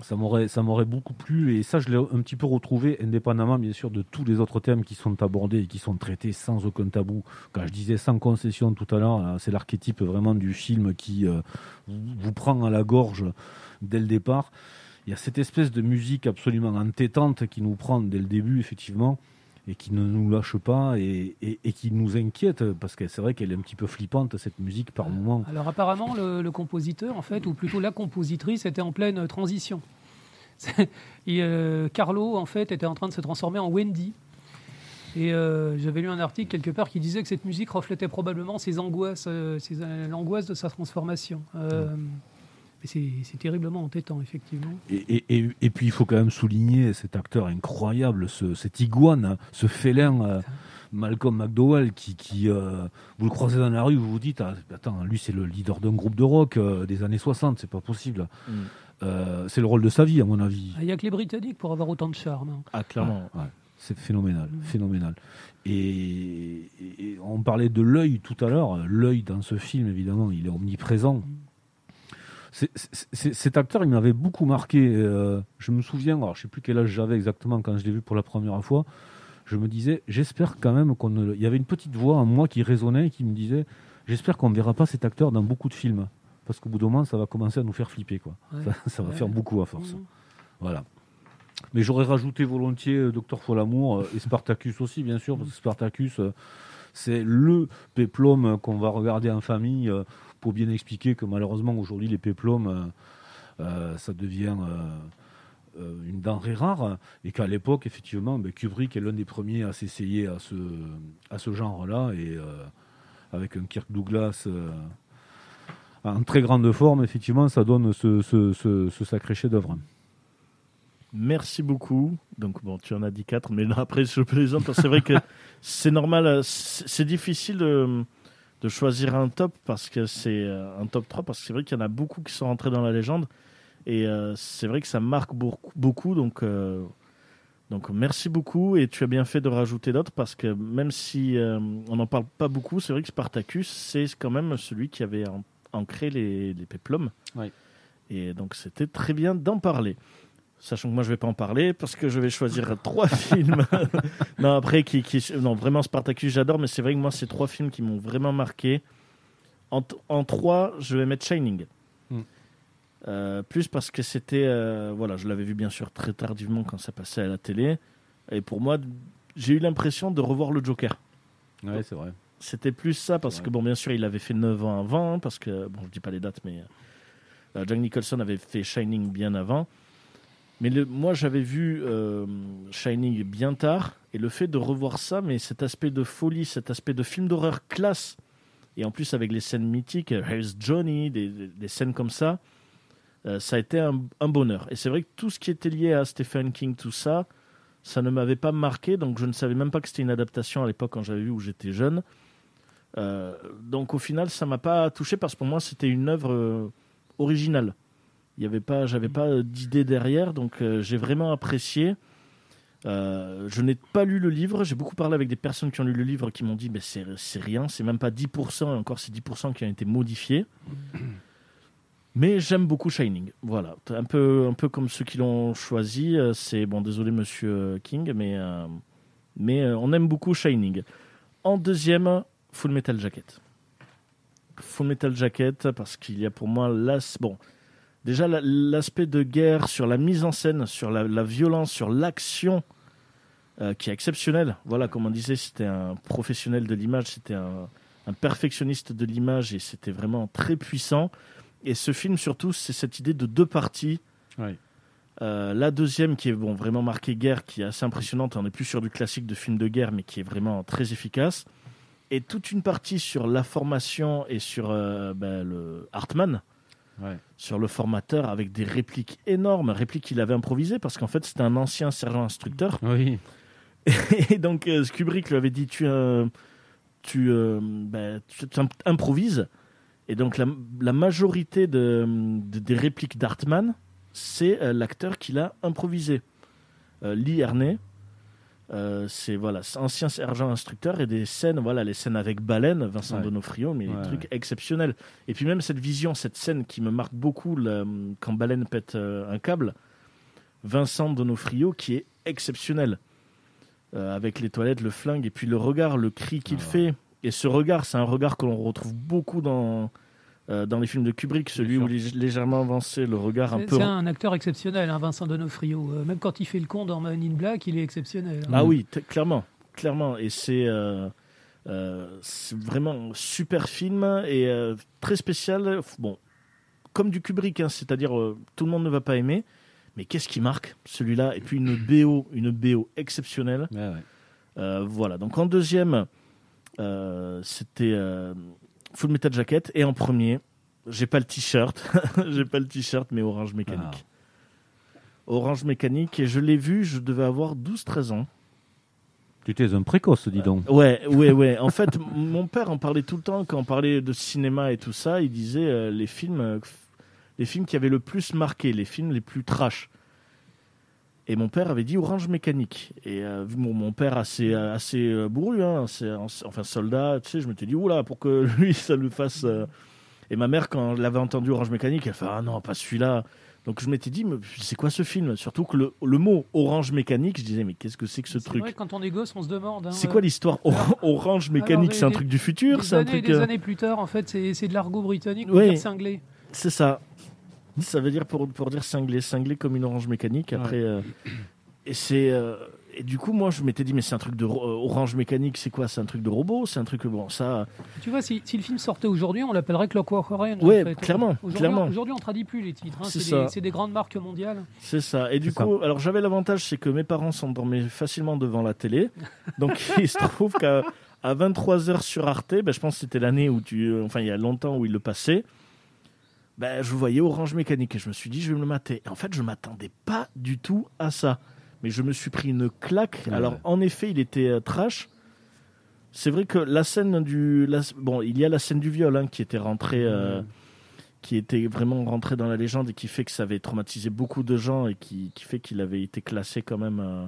Ça m'aurait, ça m'aurait beaucoup plu, et ça, je l'ai un petit peu retrouvé, indépendamment, bien sûr, de tous les autres thèmes qui sont abordés et qui sont traités sans aucun tabou. Quand je disais sans concession tout à l'heure, c'est l'archétype vraiment du film qui euh, vous prend à la gorge dès le départ. Il y a cette espèce de musique absolument entêtante qui nous prend dès le début, effectivement, et qui ne nous lâche pas et, et- et qui nous inquiète, parce que c'est vrai qu'elle est un petit peu flippante, cette musique, par moments. Alors apparemment, le, le compositeur, en fait, ou plutôt la compositrice, était en pleine euh, transition. Et, euh, Carlo, en fait, était en train de se transformer en Wendy. Et euh, j'avais lu un article quelque part qui disait que cette musique reflétait probablement ses angoisses, euh, ses- euh, l'angoisse de sa transformation. Euh, c'est c'est terriblement entêtant, effectivement. Et, et- et- et puis il faut quand même souligner cet acteur incroyable, ce, cet iguane, hein, ce félin euh, Malcolm McDowell, qui, qui, euh, vous le croisez dans la rue, vous vous dites, ah, attends, lui c'est le leader d'un groupe de rock euh, des années 60, c'est pas possible. Mm. Euh, c'est le rôle de sa vie, à mon avis. Il n'y a que les Britanniques pour avoir autant de charme. hein. Ah, clairement. Ouais, c'est phénoménal, Mhm. phénoménal. Et, et on parlait de l'œil tout à l'heure. L'œil dans ce film, évidemment, il est omniprésent. Cet acteur, il m'avait beaucoup marqué. euh, je me souviens, alors je sais plus quel âge j'avais exactement quand je l'ai vu pour la première fois. Je me disais, j'espère quand même qu'on ne. Il y avait une petite voix en moi qui résonnait et qui me disait, j'espère qu'on ne verra pas cet acteur dans beaucoup de films. Parce qu'au bout d'un moment, ça va commencer à nous faire flipper. Quoi. Ouais. Ça, ça va Ouais. faire beaucoup à force. Mhm. Voilà. Mais j'aurais rajouté volontiers euh, Docteur Folamour euh, et Spartacus aussi, bien sûr, parce que Spartacus, c'est le péplum qu'on va regarder en famille pour bien expliquer que malheureusement aujourd'hui les péplums, euh, euh, ça devient euh, une denrée rare et qu'à l'époque, effectivement, ben, Kubrick est l'un des premiers à s'essayer à ce, à ce genre-là et avec un Kirk Douglas. en très grande forme, effectivement, ça donne ce, ce- ce- ce sacré chef-d'œuvre. Merci beaucoup. Donc, bon, tu en as dit quatre, mais là, après, je plaisante. C'est vrai que c'est normal. c'est difficile de, de choisir un top parce que c'est euh, un top 3 parce que c'est vrai qu'il y en a beaucoup qui sont rentrés dans la légende. Et euh, c'est vrai que ça marque beaucoup. donc, euh, donc, merci beaucoup. Et tu as bien fait de rajouter d'autres parce que même si euh, on n'en parle pas beaucoup, c'est vrai que Spartacus, c'est quand même celui qui avait an- ancré les, les péplums. Oui. Et donc, c'était très bien d'en parler. Sachant que moi je vais pas en parler parce que je vais choisir trois films. non après qui, qui non vraiment Spartacus j'adore mais c'est vrai que moi c'est trois films qui m'ont vraiment marqué. En, en trois je vais mettre Shining. Hmm. Euh, plus parce que c'était euh, voilà je l'avais vu bien sûr très tardivement quand ça passait à la télé et pour moi j'ai eu l'impression de revoir le Joker. Ouais, c'est vrai. C'était plus ça parce que bon bien sûr il avait fait 9 ans avant parce que bon je dis pas les dates mais euh, Jack Nicholson avait fait Shining bien avant. Mais moi j'avais vu euh, Shining bien tard et le fait de revoir ça mais cet aspect de folie, cet aspect de film d'horreur classe et en plus avec les scènes mythiques, Here's Johnny, des, scènes comme ça, euh, ça a été un, bonheur. Et c'est vrai que tout ce qui était lié à Stephen King, tout ça, ça ne m'avait pas marqué, donc je ne savais même pas que c'était une adaptation à l'époque quand j'avais vu où j'étais jeune. Euh, donc au final, ça m'a pas touché parce que pour moi c'était une œuvre originale. Il pas, j'avais pas d'idée derrière, donc euh, j'ai vraiment apprécié. Euh, je n'ai pas lu le livre. J'ai beaucoup parlé avec des personnes qui ont lu le livre qui m'ont dit mais c'est c'est rien, c'est même pas 10%, et encore c'est 10% qui ont été modifiés. Mais j'aime beaucoup Shining. Voilà, un peu, un peu comme ceux qui l'ont choisi. euh, C'est bon, désolé Monsieur King, mais mais on aime beaucoup Shining. En deuxième, Full Metal Jacket. Full Metal Jacket parce qu'il y a pour moi l'as bon déjà la- l'aspect de guerre sur la mise en scène, sur la, la violence, sur l'action euh, qui est exceptionnel. Voilà, comme on disait, c'était un professionnel de l'image, c'était un, un perfectionniste de l'image et c'était vraiment très puissant. Et ce film, surtout, c'est cette idée de deux parties. Euh, la deuxième, qui est bon, vraiment marquée guerre, qui est assez impressionnante. On n'est plus sur du classique de film de guerre, mais qui est vraiment très efficace. Et toute une partie sur la formation et sur euh, ben, le Hartman, Ouais. sur le formateur, avec des répliques énormes, répliques qu'il avait improvisées, parce qu'en fait, c'était un ancien sergent instructeur. Oui. Et donc, euh, Kubrick lui avait dit Tu, euh, tu, euh, ben, tu- improvises. Et donc, la, la majorité de, de- des répliques d'Hartman, c'est euh, l'acteur qui l'a improvisé. Euh, Lee Ernet, euh, c'est voilà, ancien sergent instructeur et des scènes, voilà, les scènes avec Baleine, Vincent Ouais. Donofrio, mais Ouais, des trucs exceptionnels. Et puis même cette vision, cette scène qui me marque beaucoup quand Baleine pète euh, un câble, Vincent Donofrio qui est exceptionnel. Euh, avec les toilettes, le flingue, et puis le regard, le cri qu'il Ah ouais. fait. Et ce regard, c'est un regard que l'on retrouve beaucoup dans, euh, dans les films de Kubrick, celui où il est légèrement avancé, le regard un peu. c'est un acteur exceptionnel, hein, Vincent Donofrio. Euh, même quand il fait le con dans Man in Black, il est exceptionnel. hein. Ah oui, clairement, clairement. Et c'est euh, euh, c'est vraiment un super film et euh, très spécial. Bon, comme du Kubrick, hein, c'est-à-dire euh, tout le monde ne va pas aimer, mais qu'est-ce qui marque celui-là? Et puis une BO, une BO exceptionnelle. Ouais, ouais. Euh, voilà. Donc en deuxième, euh, c'était euh, Full Metal Jacket et en premier, j'ai pas le t-shirt, j'ai pas le t-shirt, mais Orange Mécanique. Orange Mécanique et je l'ai vu, je devais avoir 12-13 ans. Tu étais un précoce, dis donc. Ouais, ouais, ouais. En fait, mon père en parlait tout le temps quand on parlait de cinéma et tout ça. Il disait euh, les films, euh, les films qui avaient le plus marqué, les films les plus trash. Et mon père avait dit Orange Mécanique. Et euh, vu mon, mon père assez, euh, assez euh, bourru, hein, assez- en- enfin soldat, tu sais, je m'étais dit oula pour que lui ça le fasse. euh. Et ma mère quand elle l'avait entendu Orange Mécanique, elle fait ah non pas celui-là. Donc je m'étais dit mais c'est quoi ce film? Surtout que le, le mot Orange Mécanique, je disais mais qu'est-ce que c'est que ce truc? vrai, quand on est gosse, on se demande. hein, c'est quoi l'histoire? Or- Orange Mécanique, c'est un truc du futur, c'est un années, truc. des euh, années plus tard, en fait, c'est de l'argot britannique Oui. pour cinglé. C'est ça. Ça veut dire pour, pour dire cinglé, cinglé comme une orange mécanique. Après, euh, et c'est euh, et du coup moi je m'étais dit mais c'est un truc de euh, orange mécanique, c'est quoi? C'est un truc de robot? C'est un truc bon ça. Tu vois, si, si le film sortait aujourd'hui, on l'appellerait Clockwork Orange. Ouais, en fait. clairement, Aujourd'hui, clairement. Aujourd'hui, on traduit plus les titres. hein, C'est des, grandes marques mondiales. C'est ça. Et du coup, alors j'avais l'avantage, c'est que mes parents s'endormaient facilement devant la télé. Donc il se trouve qu'à à 23h sur Arte, ben, je pense que c'était l'année où tu. Enfin, il y a longtemps où il le passait. Ben, je voyais Orange Mécanique et je me suis dit, je vais me le mater. Et en fait, je m'attendais pas du tout à ça. Mais je me suis pris une claque. Ouais, alors, en effet, il était euh, trash. C'est vrai que la scène du. la- bon, il y a la scène du viol hein, qui était rentrée. euh, qui était vraiment rentré dans la légende et qui fait que ça avait traumatisé beaucoup de gens et qui, qui fait qu'il avait été classé quand même euh,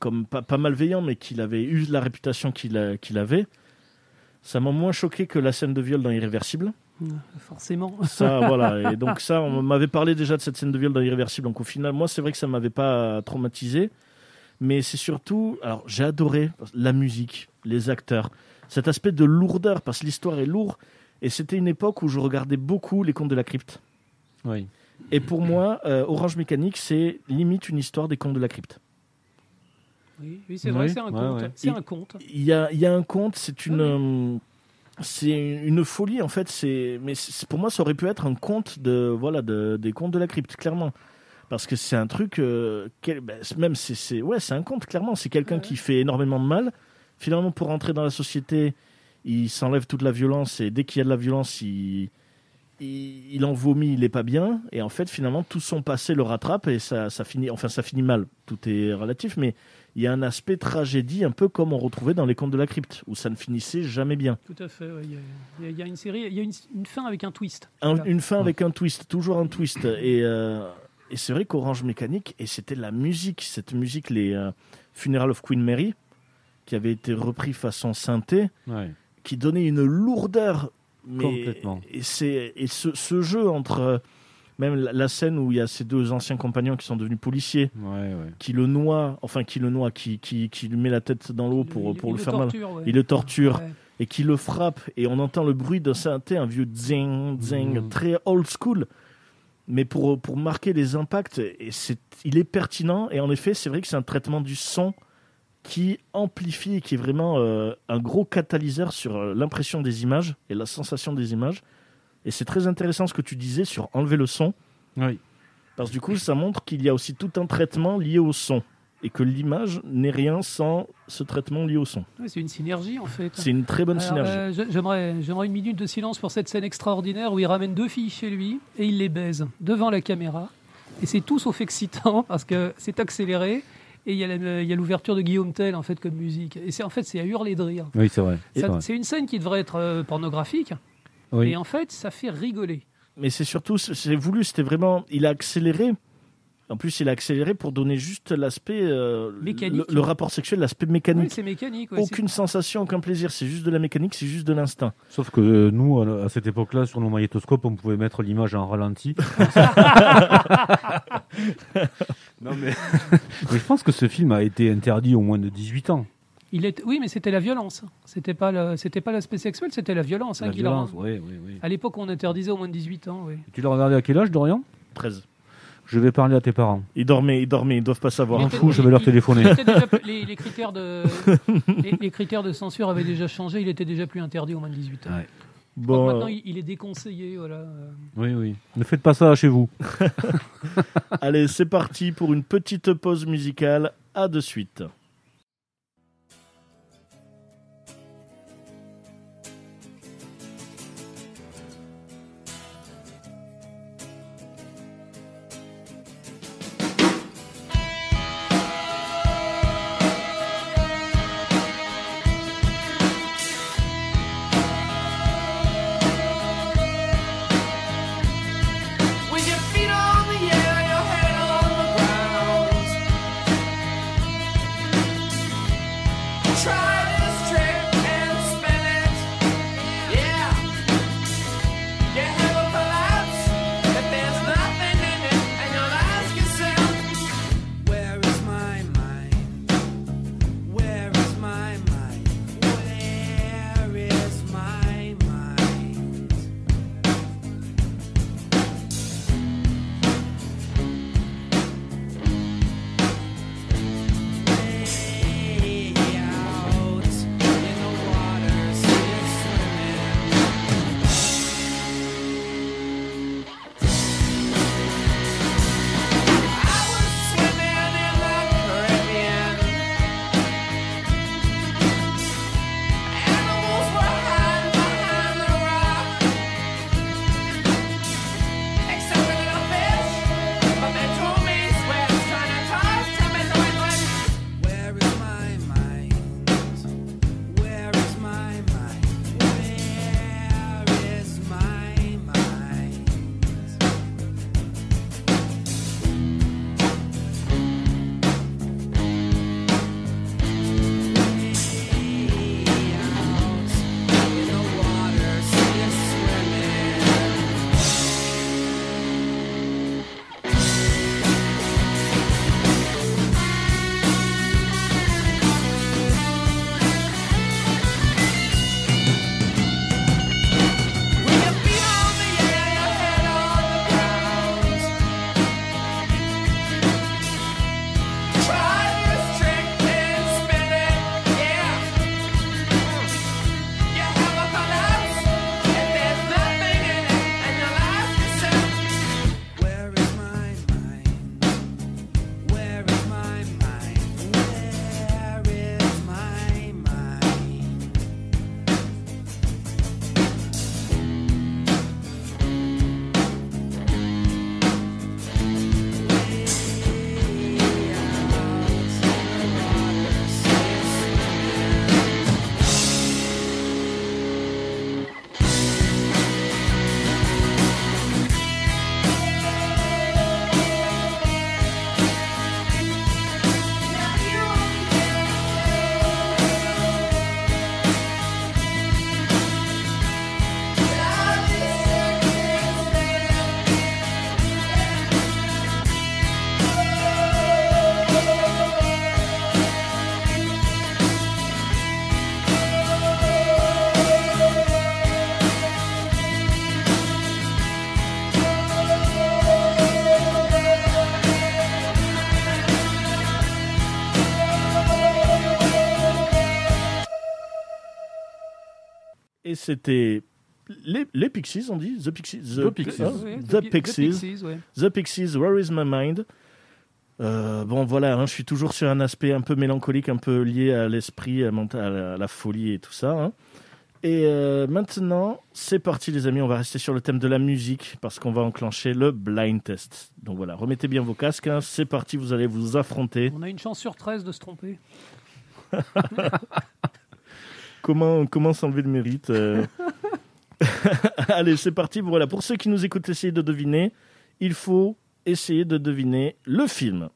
comme pas, pas malveillant, mais qu'il avait eu la réputation qu'il avait. Ça m'a moins choqué que la scène de viol dans Irréversible. Forcément. Ça, voilà. Et donc ça, on m'avait parlé déjà de cette scène de viol dans Irréversible. Donc au final, moi, c'est vrai que ça m'avait pas traumatisé. Mais c'est surtout, alors j'ai adoré la musique, les acteurs, cet aspect de lourdeur, parce que l'histoire est lourde. Et c'était une époque où je regardais beaucoup les contes de la crypte. Oui. Et pour moi, euh, Orange Mécanique, c'est limite une histoire des contes de la crypte. Oui, oui, c'est vrai, Oui, c'est un ouais, conte. ouais. Un conte. Il y a, il y a un conte, c'est une, Ah euh, c'est une folie en fait. C'est, mais pour moi, ça aurait pu être un conte de, voilà, de, des contes de la crypte, clairement, parce que c'est un truc, euh, quel- ben, même c'est, c'est, ouais, c'est un conte, clairement. C'est quelqu'un Ouais. qui fait énormément de mal. Finalement, pour entrer dans la société, il s'enlève toute la violence et dès qu'il y a de la violence, il, il, il en vomit, il est pas bien. Et en fait, finalement, tout son passé le rattrape et ça, ça finit, enfin, ça finit mal. Tout est relatif, mais il y a un aspect tragédie, un peu comme on retrouvait dans les contes de la crypte, où ça ne finissait jamais bien. Tout à fait. ouais. Il y, a- il y une série, il y a une, une fin avec un twist. Un-. Une fin avec un twist, toujours un twist. Et, euh, et c'est vrai qu'Orange Mécanique, et c'était la musique, cette musique, les euh, Funeral of Queen Mary, qui avait été repris façon synthé, Ouais. qui donnait une lourdeur. Mais, Complètement. Et, c'est, et ce, ce jeu entre. euh, Même la, la scène où il y a ces deux anciens compagnons qui sont devenus policiers, Ouais, ouais. qui le noient, enfin qui le noient, qui, qui, qui lui met la tête dans l'eau pour, il- pour il le faire mal. torture, ouais. Il le torture Ouais. et qui le frappe et on entend le bruit d'un synthé, un vieux zing, zing, Mhm. très old school. Mais pour, pour marquer les impacts, et c'est, il est pertinent et en effet, c'est vrai que c'est un traitement du son qui amplifie et qui est vraiment euh, un gros catalyseur sur euh, l'impression des images et la sensation des images. Et c'est très intéressant ce que tu disais sur enlever le son, Oui. parce que du coup, ça montre qu'il y a aussi tout un traitement lié au son et que l'image n'est rien sans ce traitement lié au son. C'est une synergie en fait. C'est une très bonne Alors, synergie. euh, J'aimerais j'aimerais une minute de silence pour cette scène extraordinaire où il ramène deux filles chez lui et il les baise devant la caméra. Et c'est tout sauf excitant parce que c'est accéléré et il y a la- il y a l'ouverture de Guillaume Tell en fait comme musique. Et c'est en fait c'est à hurler de rire. Oui, c'est vrai. C'est une scène qui devrait être euh, pornographique Oui. et en fait ça fait rigoler. Mais c'est surtout, c'est- c'est voulu, c'était vraiment, il a accéléré. En plus, il a accéléré pour donner juste l'aspect, euh, Mécanique. le, le rapport sexuel, l'aspect Oui, mécanique. c'est mécanique. ouais, Aucune sensation, aucun plaisir. C'est juste de la mécanique, c'est juste de l'instinct. Sauf que euh, nous, à à cette époque-là, sur nos magnétoscopes, on pouvait mettre l'image en ralenti. non, mais... mais je pense que ce film a été interdit au moins de 18 ans. Il est... Oui, mais c'était la violence. C'était pas le- c'était pas l'aspect sexuel, c'était la violence. hein, La violence, oui, oui, oui. À l'époque, on interdisait au moins de 18 ans. Oui. Tu l'as regardé à quel âge, Dorian? 13. Je vais parler à tes parents. Ils dormaient, ils dormaient, ils doivent pas savoir. Était- fous, je vais leur téléphoner. déjà les, les critères de, les, les critères de censure avaient déjà changé. Il était déjà plus interdit au moins de 18 ans. Ouais. Bon, maintenant, il, il est déconseillé. Voilà. euh. Oui, oui. Ne faites pas ça chez vous. allez, c'est parti pour une petite pause musicale. À de suite. C'était les, les Pixies, on dit The Pixies. The Pixies. hein, The Pi- Pixies. ouais. The Pixies, Where is my mind Euh, Bon, voilà, hein, je suis toujours sur un aspect un peu mélancolique, un peu lié à l'esprit, à, la, à la folie et tout ça. hein. Et euh, maintenant, c'est parti, les amis. On va rester sur le thème de la musique parce qu'on va enclencher le blind test. Donc voilà, remettez bien vos casques. hein. C'est parti, vous allez vous affronter. On a une chance sur 13 de se tromper. Comment, comment s'enlever le mérite euh. Allez, c'est parti. Voilà, pour ceux qui nous écoutent, essayez de deviner. Il faut essayer de deviner le film.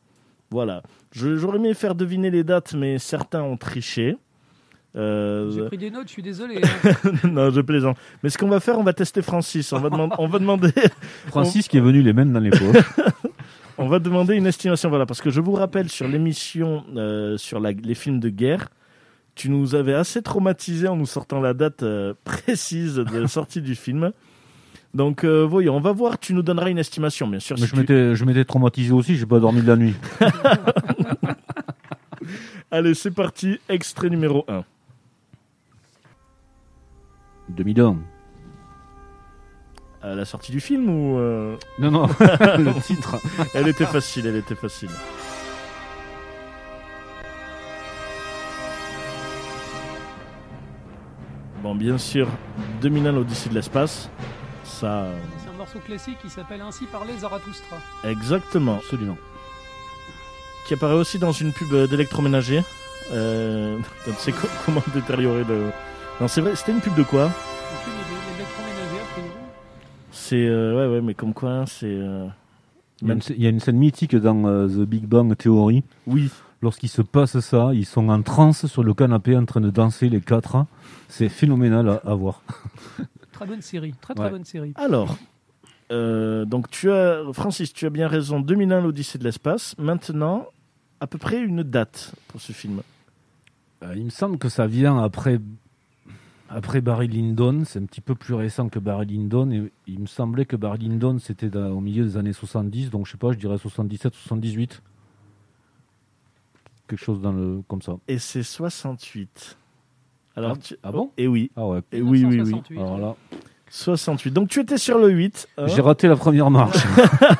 Voilà. J'aurais aimé faire deviner les dates, mais certains ont triché. Euh, J'ai pris des notes, je suis désolé. hein. non, je plaisante. Mais ce qu'on va faire, on va tester Francis. On va, demander- on va demander, Francis qui est venu les mains dans les poches. on va demander une estimation. Voilà, parce que je vous rappelle sur l'émission euh, sur la- les films de guerre, tu nous avais assez traumatisé en nous sortant la date euh, précise de sortie du film. Donc, euh, voyons, on va voir. Tu nous donneras une estimation, bien sûr. Mais si je tu- m'étais, je m'étais traumatisé aussi, j'ai pas dormi de la nuit. Allez, c'est parti. Extrait numéro 1. 2001. À la sortie du film ou euh, Non, non, le titre. Elle était facile, elle était facile. Bon, bien sûr, 2001 l'Odyssée de l'espace. Ça, C'est un morceau classique qui s'appelle Ainsi parlait Zarathustra. exactement. Absolument. Qui apparaît aussi dans une pub d'électroménager. Euh, tu sais co- comment détériorer le. Non, c'est vrai, c'était une pub de quoi. C'est. euh, ouais, ouais, mais comme quoi, hein, c'est. euh, Il y, a une, il y a une scène mythique dans euh, The Big Bang Theory. Oui, Lorsqu'il se passe ça, ils sont en transe sur le canapé en train de danser les quatre. C'est phénoménal à, à voir. Très bonne série. Très très Ouais. bonne série. Alors, euh, donc tu as, Francis, tu as bien raison. 2001, l'Odyssée de l'espace. Maintenant, à peu près une date pour ce film. Euh, il me semble que ça vient après, après Barry Lyndon. C'est un petit peu plus récent que Barry Lyndon. Et il me semblait que Barry Lyndon, c'était au milieu des années 70. Donc, je sais pas, je dirais 77, 78. Quelque chose dans le, comme ça. Et c'est 68. Alors, Ah, tu... ah bon? Et oui. Ah ouais. Et oui, oui, oui. 1968. Alors là, 68. Donc tu étais sur le 8. hein. j'ai raté la première marche.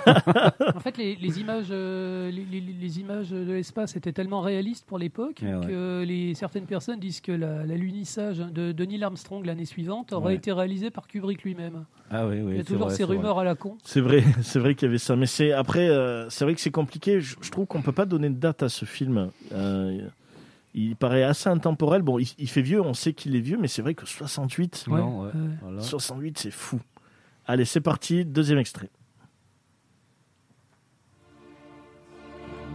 En fait, les, les images, euh, les, les- les images de l'espace étaient tellement réalistes pour l'époque Eh ouais. que les, certaines personnes disent que la- l'alunissage de, de Neil Armstrong l'année suivante aurait Ouais. été réalisé par Kubrick lui-même. ah oui, oui. Il y a toujours vrai, ces vrai. rumeurs à la con. C'est vrai, c'est vrai qu'il y avait ça. Mais c'est après, euh, c'est vrai que c'est compliqué. Je, je trouve qu'on peut pas donner de date à ce film. Euh, il paraît assez intemporel. Bon, il, il fait vieux, on sait qu'il est vieux, mais c'est vrai que 68, Ouais, Non, ouais. ouais. Voilà. 68, c'est fou. Allez, c'est parti. Deuxième extrait.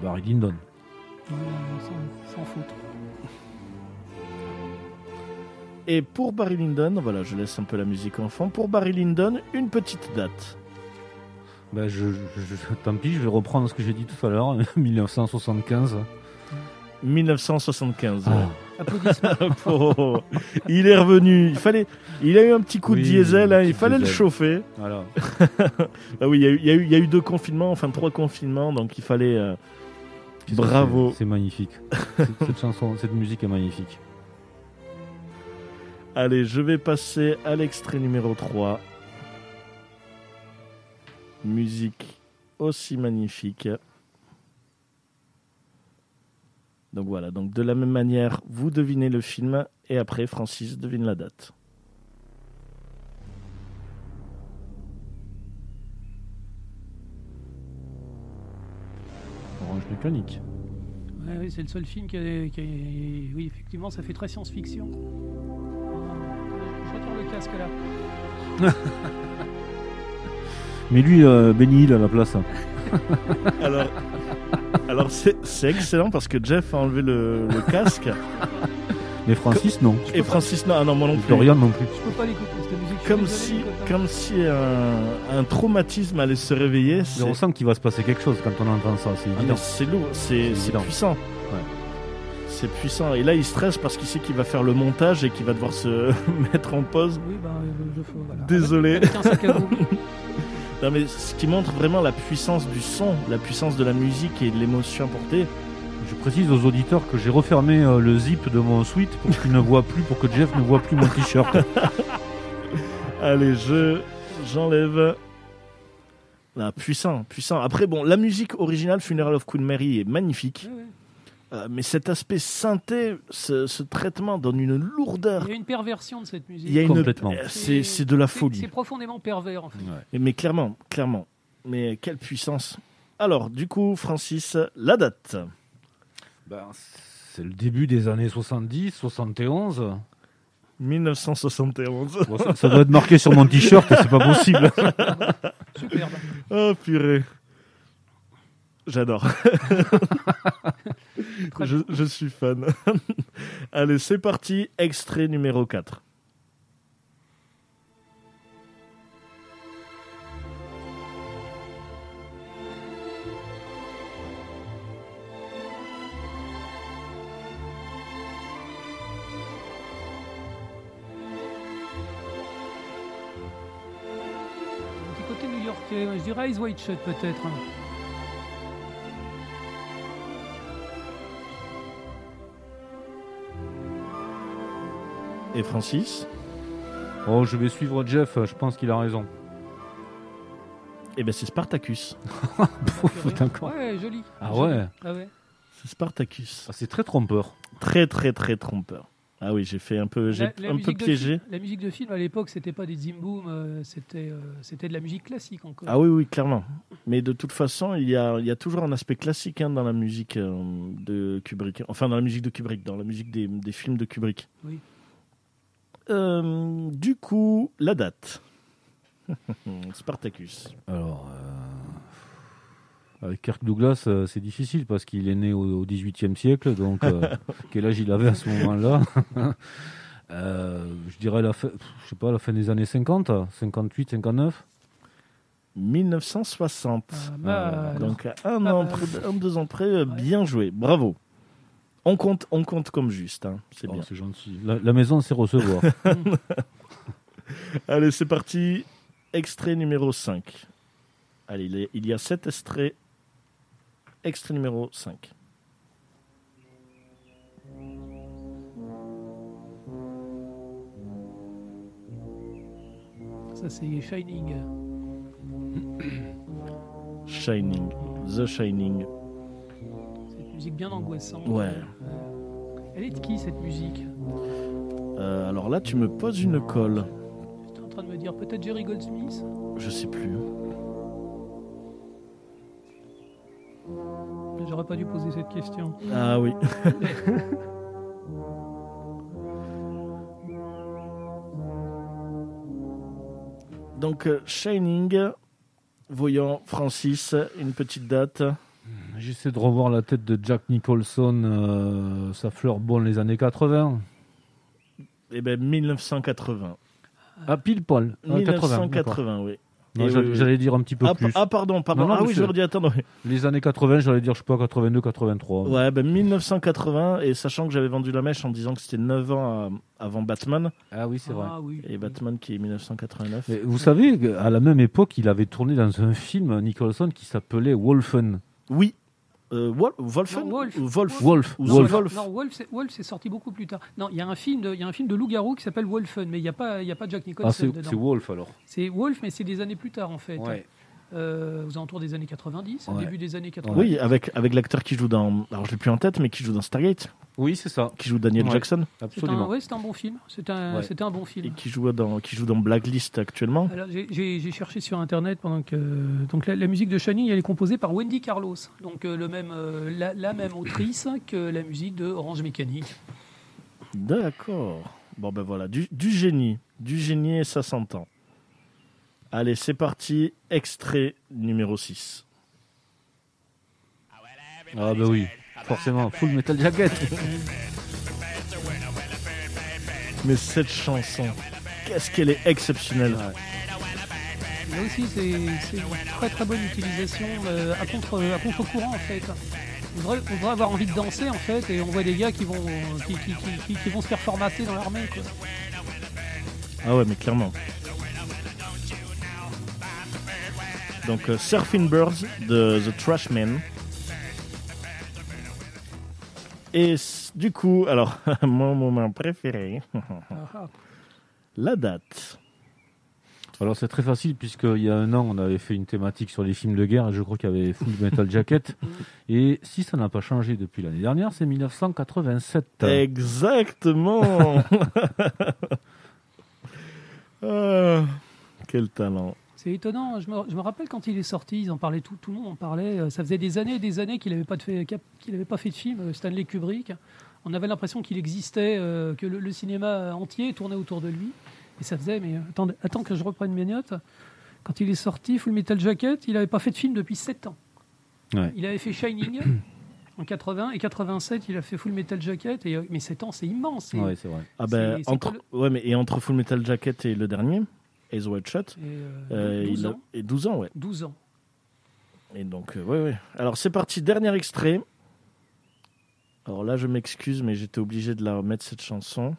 Barry Lyndon. Ouais, sans. Et pour Barry Lyndon, voilà, je laisse un peu la musique en fond. Pour Barry Lyndon, une petite date. Ben, je, je- je- tant pis, je vais reprendre ce que j'ai dit tout à l'heure, 1975. 1975. Ah. ouais. Oh, il est revenu. Il fallait, il a eu un petit coup de diesel. hein, il fallait le chauffer. Voilà. Ah oui, il y, a eu, il y a eu- il y a eu deux confinements, enfin trois confinements, donc il fallait. euh, Bravo. c'est- magnifique. cette chanson, cette musique est magnifique. Allez, je vais passer à l'extrait numéro 3. Musique aussi magnifique. Donc voilà, donc de la même manière, vous devinez le film et après Francis devine la date. Orange mécanique. Ouais, oui, c'est le seul film qui a, qui a- Oui, effectivement, ça fait très science-fiction. Je retire le casque là. Mais lui, euh, Benny Hill à la place. Alors, alors c'est excellent parce que Jeff a enlevé le, le casque Mais Francis, non. et Francis non, ah non moi non plus. Dorian non plus. Je peux pas l'écouter cette musique. Comme si, comme si un, un traumatisme allait se réveiller. Mais on sent qu'il va se passer quelque chose quand on entend ça, c'est Ah, c'est lourd, c'est C'est c'est évident. puissant. Ouais. C'est puissant. Et là, il stresse parce qu'il sait qu'il va faire le montage et qu'il va devoir se mettre en pause. Oui, bah, euh, je. Voilà. Désolé. Avec un sac à dos. Non, mais ce qui montre vraiment la puissance du son, la puissance de la musique et de l'émotion apportée. Je précise aux auditeurs que j'ai refermé euh, le zip de mon suite pour qu'il ne voit plus, pour que Jeff ne voit plus mon t-shirt. Allez, je j'enlève. Ah, puissant, puissant. Après, bon, la musique originale Funeral of Queen Mary est magnifique, Ouais, ouais. Euh, mais cet aspect synthé, ce, ce traitement donne une lourdeur. Il y a une perversion de cette musique. Il y a une, Complètement. euh, c'est de la folie. C'est profondément pervers en fait. Mais- Mais clairement, clairement. Mais quelle puissance. Alors, du coup, Francis, la date. Ben, c'est le début des années 70, 71. 1971. Bon, ça, ça doit être marqué sur mon t-shirt, c'est pas possible. Superbe. Oh purée. J'adore. Je, je suis fan. Allez, c'est parti. Extrait numéro 4. Un petit côté new-yorkais. Je dirais Eyes Wide Shut peut-être. Et Francis? Oh, je vais suivre Jeff, je pense qu'il a raison. Eh ben c'est Spartacus. D'accord. Ouais, joli. Ah Joli. ouais. Ah ouais. C'est Spartacus. Ah, c'est très trompeur. Très très très trompeur. Ah oui, j'ai fait un peu, j'ai un peu musique de piégé. La musique de film à l'époque, c'était pas des zimboum, euh, c'était euh, c'était de la musique classique encore. Ah oui, oui, clairement. Mais de toute façon, il y a, il y a toujours un aspect classique hein, dans la musique euh, de Kubrick. Enfin, dans la musique de Kubrick, dans la musique des, des films de Kubrick. Oui. Euh, du coup, la date. Spartacus. Alors, euh, avec Kirk Douglas, euh, c'est difficile parce qu'il est né au, 18e siècle, donc euh, quel âge il avait à ce moment-là? Euh, Je dirais la fin, je sais pas, la fin des années 50, 58, 59. 1960. Pas mal. Donc, un, an mal. près- un, deux ans près, bien joué. Bravo. On compte, on compte comme juste. hein. C'est Oh, bien. c'est gentil. La, la maison, c'est recevoir. Allez, c'est parti. Extrait numéro 5. Allez, il y a 7 extraits. Extrait numéro 5. Ça, c'est Shining. Shining. The Shining. Musique bien angoissante. Ouais. Euh, Elle est de qui cette musique Euh, alors là, tu me poses une colle. J'étais en train de me dire peut-être Jerry Goldsmith Je sais plus. J'aurais pas dû poser cette question. Ah oui. Donc, euh, Shining. Voyons, Francis, une petite date. J'essaie de revoir la tête de Jack Nicholson. euh, ça fleure bon les années 80. Eh ben, 1980. Ah, pile poil. Ah, 80, d'accord. 1980, oui. J'allais- oui, oui. J'allais dire un petit peu Ah, plus. ah, pardon, pardon. Non, non, ah oui, j'aurais dû attendre. oui. Les années 80, j'allais dire, je sais pas, 82, 83. Ouais, ben 1980, et sachant que j'avais vendu la mèche en disant que c'était 9 ans euh, avant Batman, Ah oui, c'est vrai. Ah oui. et Batman qui est 1989. Mais vous savez, à la même époque, il avait tourné dans un film, Nicholson, qui s'appelait Wolfen. Oui. Euh, Wol- Wolfen Non, Wolf. Wolf Wolf. Wolf. Wolf. Non, Wolf, c'est, Wolf, c'est sorti beaucoup plus tard. Non, il y a un film de, il y a un film de loup-garou qui s'appelle Wolfen, mais il n'y a pas, il y a pas Jack Ah, Nicholson c'est dedans. c'est Wolf alors. C'est Wolf, mais c'est des années plus tard en fait. Ouais. Euh, aux alentours des années 90, Ouais. début des années 90. Oui, avec, avec l'acteur qui joue dans. Alors je l'ai plus en tête, mais qui joue dans Stargate, Oui, c'est ça, qui joue Daniel Ouais. Jackson, absolument. ouais, c'est un bon film. C'est un, Ouais. c'était un bon et film. qui joue dans, qui joue dans Blacklist actuellement. Alors, j'ai- j'ai j'ai cherché sur internet pendant que donc la, la musique de Shining elle est composée par Wendy Carlos, donc euh, le même euh, la, la même autrice que la musique de Orange Mécanique. D'accord. Bon ben voilà, du, du génie. Du génie et ça s'entend. Allez, c'est parti. Extrait numéro 6. Ah bah oui, forcément, Full Metal Jacket. Mais cette chanson, qu'est-ce qu'elle est exceptionnelle. Là aussi c'est une très très bonne utilisation euh, à contre à contre-courant en fait. On devrait, on devrait avoir envie de danser en fait et on voit des gars qui vont qui, qui- qui- qui- qui vont se faire formater dans l'armée. Ah ouais, mais clairement. Donc, euh, Surfing Birds de The Trashmen. Et du coup, alors, mon moment préféré, la date. Alors c'est très facile puisqu'il y a un an on avait fait une thématique sur les films de guerre et je crois qu'il y avait Full Metal Jacket et si ça n'a pas changé depuis l'année dernière c'est 1987. Exactement Ah, Quel talent. C'est étonnant. Je me, je me rappelle quand il est sorti, ils en parlaient tout, tout le monde en parlait. Euh, Ça faisait des années et des années qu'il n'avait pas, de fait- qu'il avait pas fait de film, euh, Stanley Kubrick. On avait l'impression qu'il existait, euh, que le, le cinéma entier tournait autour de lui. Et ça faisait, mais attends, attends que je reprenne mes notes. Quand il est sorti, Full Metal Jacket, il n'avait pas fait de film depuis 7 ans. Ouais. Il avait fait Shining en 80 et 87, il a fait Full Metal Jacket. Et, mais 7 ans, c'est immense. Ouais, c'est vrai. Ah ben, entre, ouais, mais et entre Full Metal Jacket et le dernier, Eyes Wide Shut, et, euh, euh, 12 il a ans. et 12 ans, ouais. 12 ans. Et donc, euh, ouais, ouais. Alors, c'est parti, dernier extrait. Alors là, je m'excuse, mais j'étais obligé de la remettre, cette chanson.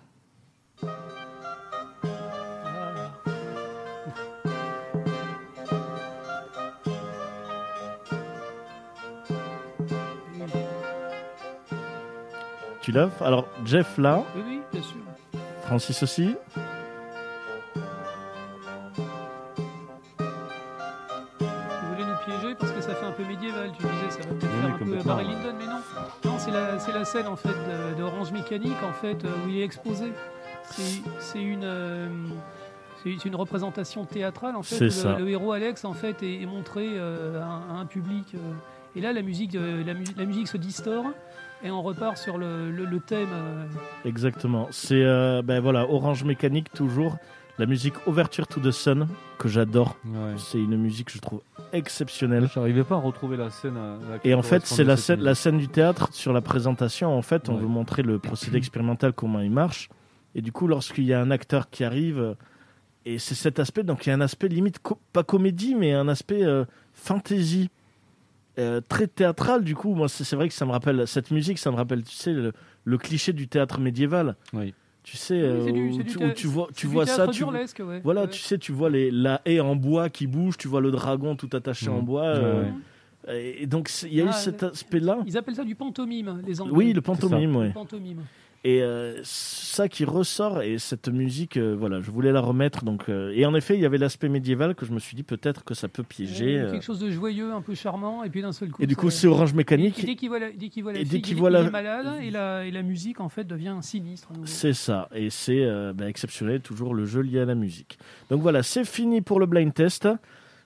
Tu l'as? Alors, Jeff là, Oui, oui, bien sûr. Francis aussi. Scène en fait de, de Orange Mécanique en fait euh, où il est exposé. C'est une, euh, c'est une représentation théâtrale en fait. Le, le héros Alex en fait est, est montré euh, à, un, à un public. euh, et là, la musique, euh, la, mu- la musique se distord et on repart sur le, le- le thème. Exactement. C'est euh, ben voilà, Orange Mécanique toujours. La musique Overture to the Sun que j'adore. Ouais. C'est une musique que je trouve exceptionnelle. J'arrivais pas à retrouver la scène. à laquelle Et en fait, c'est la scène, la musique. scène du théâtre sur la présentation. En fait, on Ouais. veut montrer le procédé expérimental, comment il marche. Et du coup, lorsqu'il y a un acteur qui arrive, euh, et c'est cet aspect, donc il y a un aspect limite, co- pas comédie, mais un aspect euh, fantasy, euh, très théâtral. Du coup, moi, c'est c'est vrai que ça me rappelle, cette musique, ça me rappelle, tu sais, le, le cliché du théâtre médiéval. Oui. Tu sais, Oui, euh, c'est du- où, c'est du tu, thé- où tu vois, tu vois ça, tu, ouais. voilà, Ouais. tu sais, tu vois les, la haie en bois qui bouge, tu vois le dragon tout attaché Mhm. en bois. Ouais, euh, ouais. Et donc, il y a eu Ah, cet aspect-là. Ils appellent ça du pantomime, les Anglais. Oui, le pantomime, Le pantomime. Et euh, ça qui ressort, et cette musique, euh, voilà, je voulais la remettre. Donc, euh, et en effet, il y avait l'aspect médiéval que je me suis dit peut-être que ça peut piéger. Quelque chose de joyeux, un peu charmant, et puis d'un seul coup. Et du coup, c'est Orange Et Mécanique. dès qu'il voit la, dès qu'il voit la Et fille, dès qu'il il, voit il la- est malade, et la, et la musique, en fait, devient sinistre. C'est ça, et c'est bah, exceptionnel, toujours le jeu lié à la musique. Donc voilà, c'est fini pour le blind test,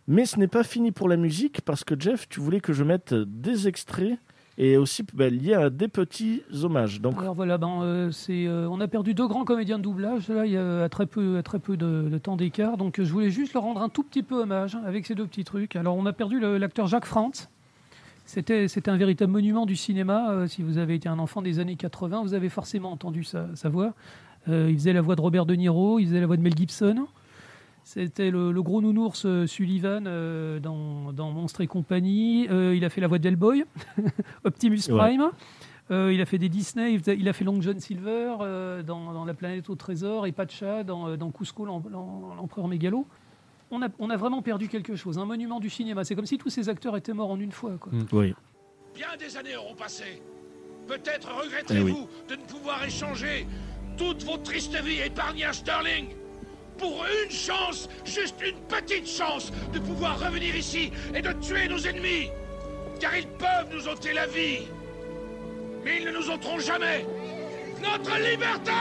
mais ce n'est pas fini pour la musique, parce que Jeff, tu voulais que je mette des extraits, et aussi bah, liés à des petits hommages. Alors voilà, ben, euh, c'est, euh, on a perdu deux grands comédiens de doublage, là, il y a très peu, très peu de, temps d'écart, donc je voulais juste leur rendre un tout petit peu hommage avec ces deux petits trucs. Alors on a perdu l'acteur Jacques Frantz. C'était, c'était un véritable monument du cinéma. Euh, si vous avez été un enfant des années 80, vous avez forcément entendu sa, sa voix. Il faisait la voix de Robert De Niro, il faisait la voix de Mel Gibson. C'était le, le gros nounours euh, Sullivan euh, dans, dans Monstres et compagnie. Euh, il a fait la voix d'Hellboy, Optimus Ouais. Prime. Euh, il a fait des Disney, il, faisait- il a fait Long John Silver euh, dans, dans La planète au trésor et Pacha dans, dans Cusco, l'em- l'em- l'empereur mégalo. On a, on a vraiment perdu quelque chose, un monument du cinéma. C'est comme si tous ces acteurs étaient morts en une fois. Quoi. oui, Bien des années auront passé. Peut-être regretterez-vous de ne pouvoir échanger toute votre triste vie épargnée à Sterling pour une chance, juste une petite chance, de pouvoir revenir ici et de tuer nos ennemis. Car ils peuvent nous ôter la vie. Mais ils ne nous ôteront jamais notre liberté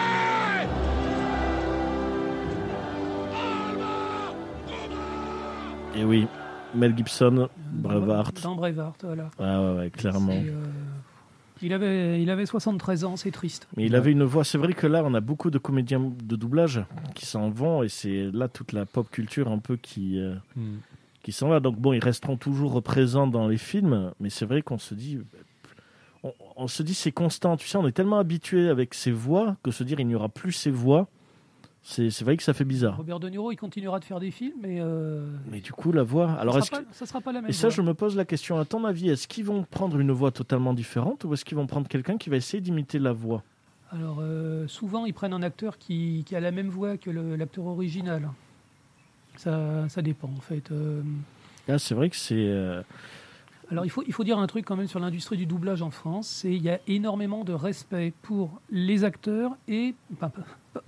et oui, Mel Gibson, Braveheart. Dans Braveheart, voilà. Ouais, ouais, ouais, clairement. Il, avait, il avait 73 ans, c'est triste. Mais il avait une voix. C'est vrai que là, on a beaucoup de comédiens de doublage qui s'en vont, et c'est là toute la pop culture un peu qui. euh, Hmm. qui s'en va. Donc bon, ils resteront toujours présents dans les films, mais c'est vrai qu'on se dit, on, on se dit c'est constant. Tu sais, on est tellement habitué avec ces voix que se dire il n'y aura plus ces voix, c'est vrai que ça fait bizarre. Robert De Niro, il continuera de faire des films, mais, euh, Mais du coup, la voix. Alors ça est-ce sera que- pas, ça sera pas la même. et ça, voix. je me pose la question. À ton avis, est-ce qu'ils vont prendre une voix totalement différente ou est-ce qu'ils vont prendre quelqu'un qui va essayer d'imiter la voix? Alors, euh, souvent, ils prennent un acteur qui, qui a la même voix que l'acteur original. Ça, ça dépend, en fait. Euh, Là, c'est vrai que c'est. Alors il faut, il faut dire un truc quand même sur l'industrie du doublage en France, c'est il y a énormément de respect pour les acteurs et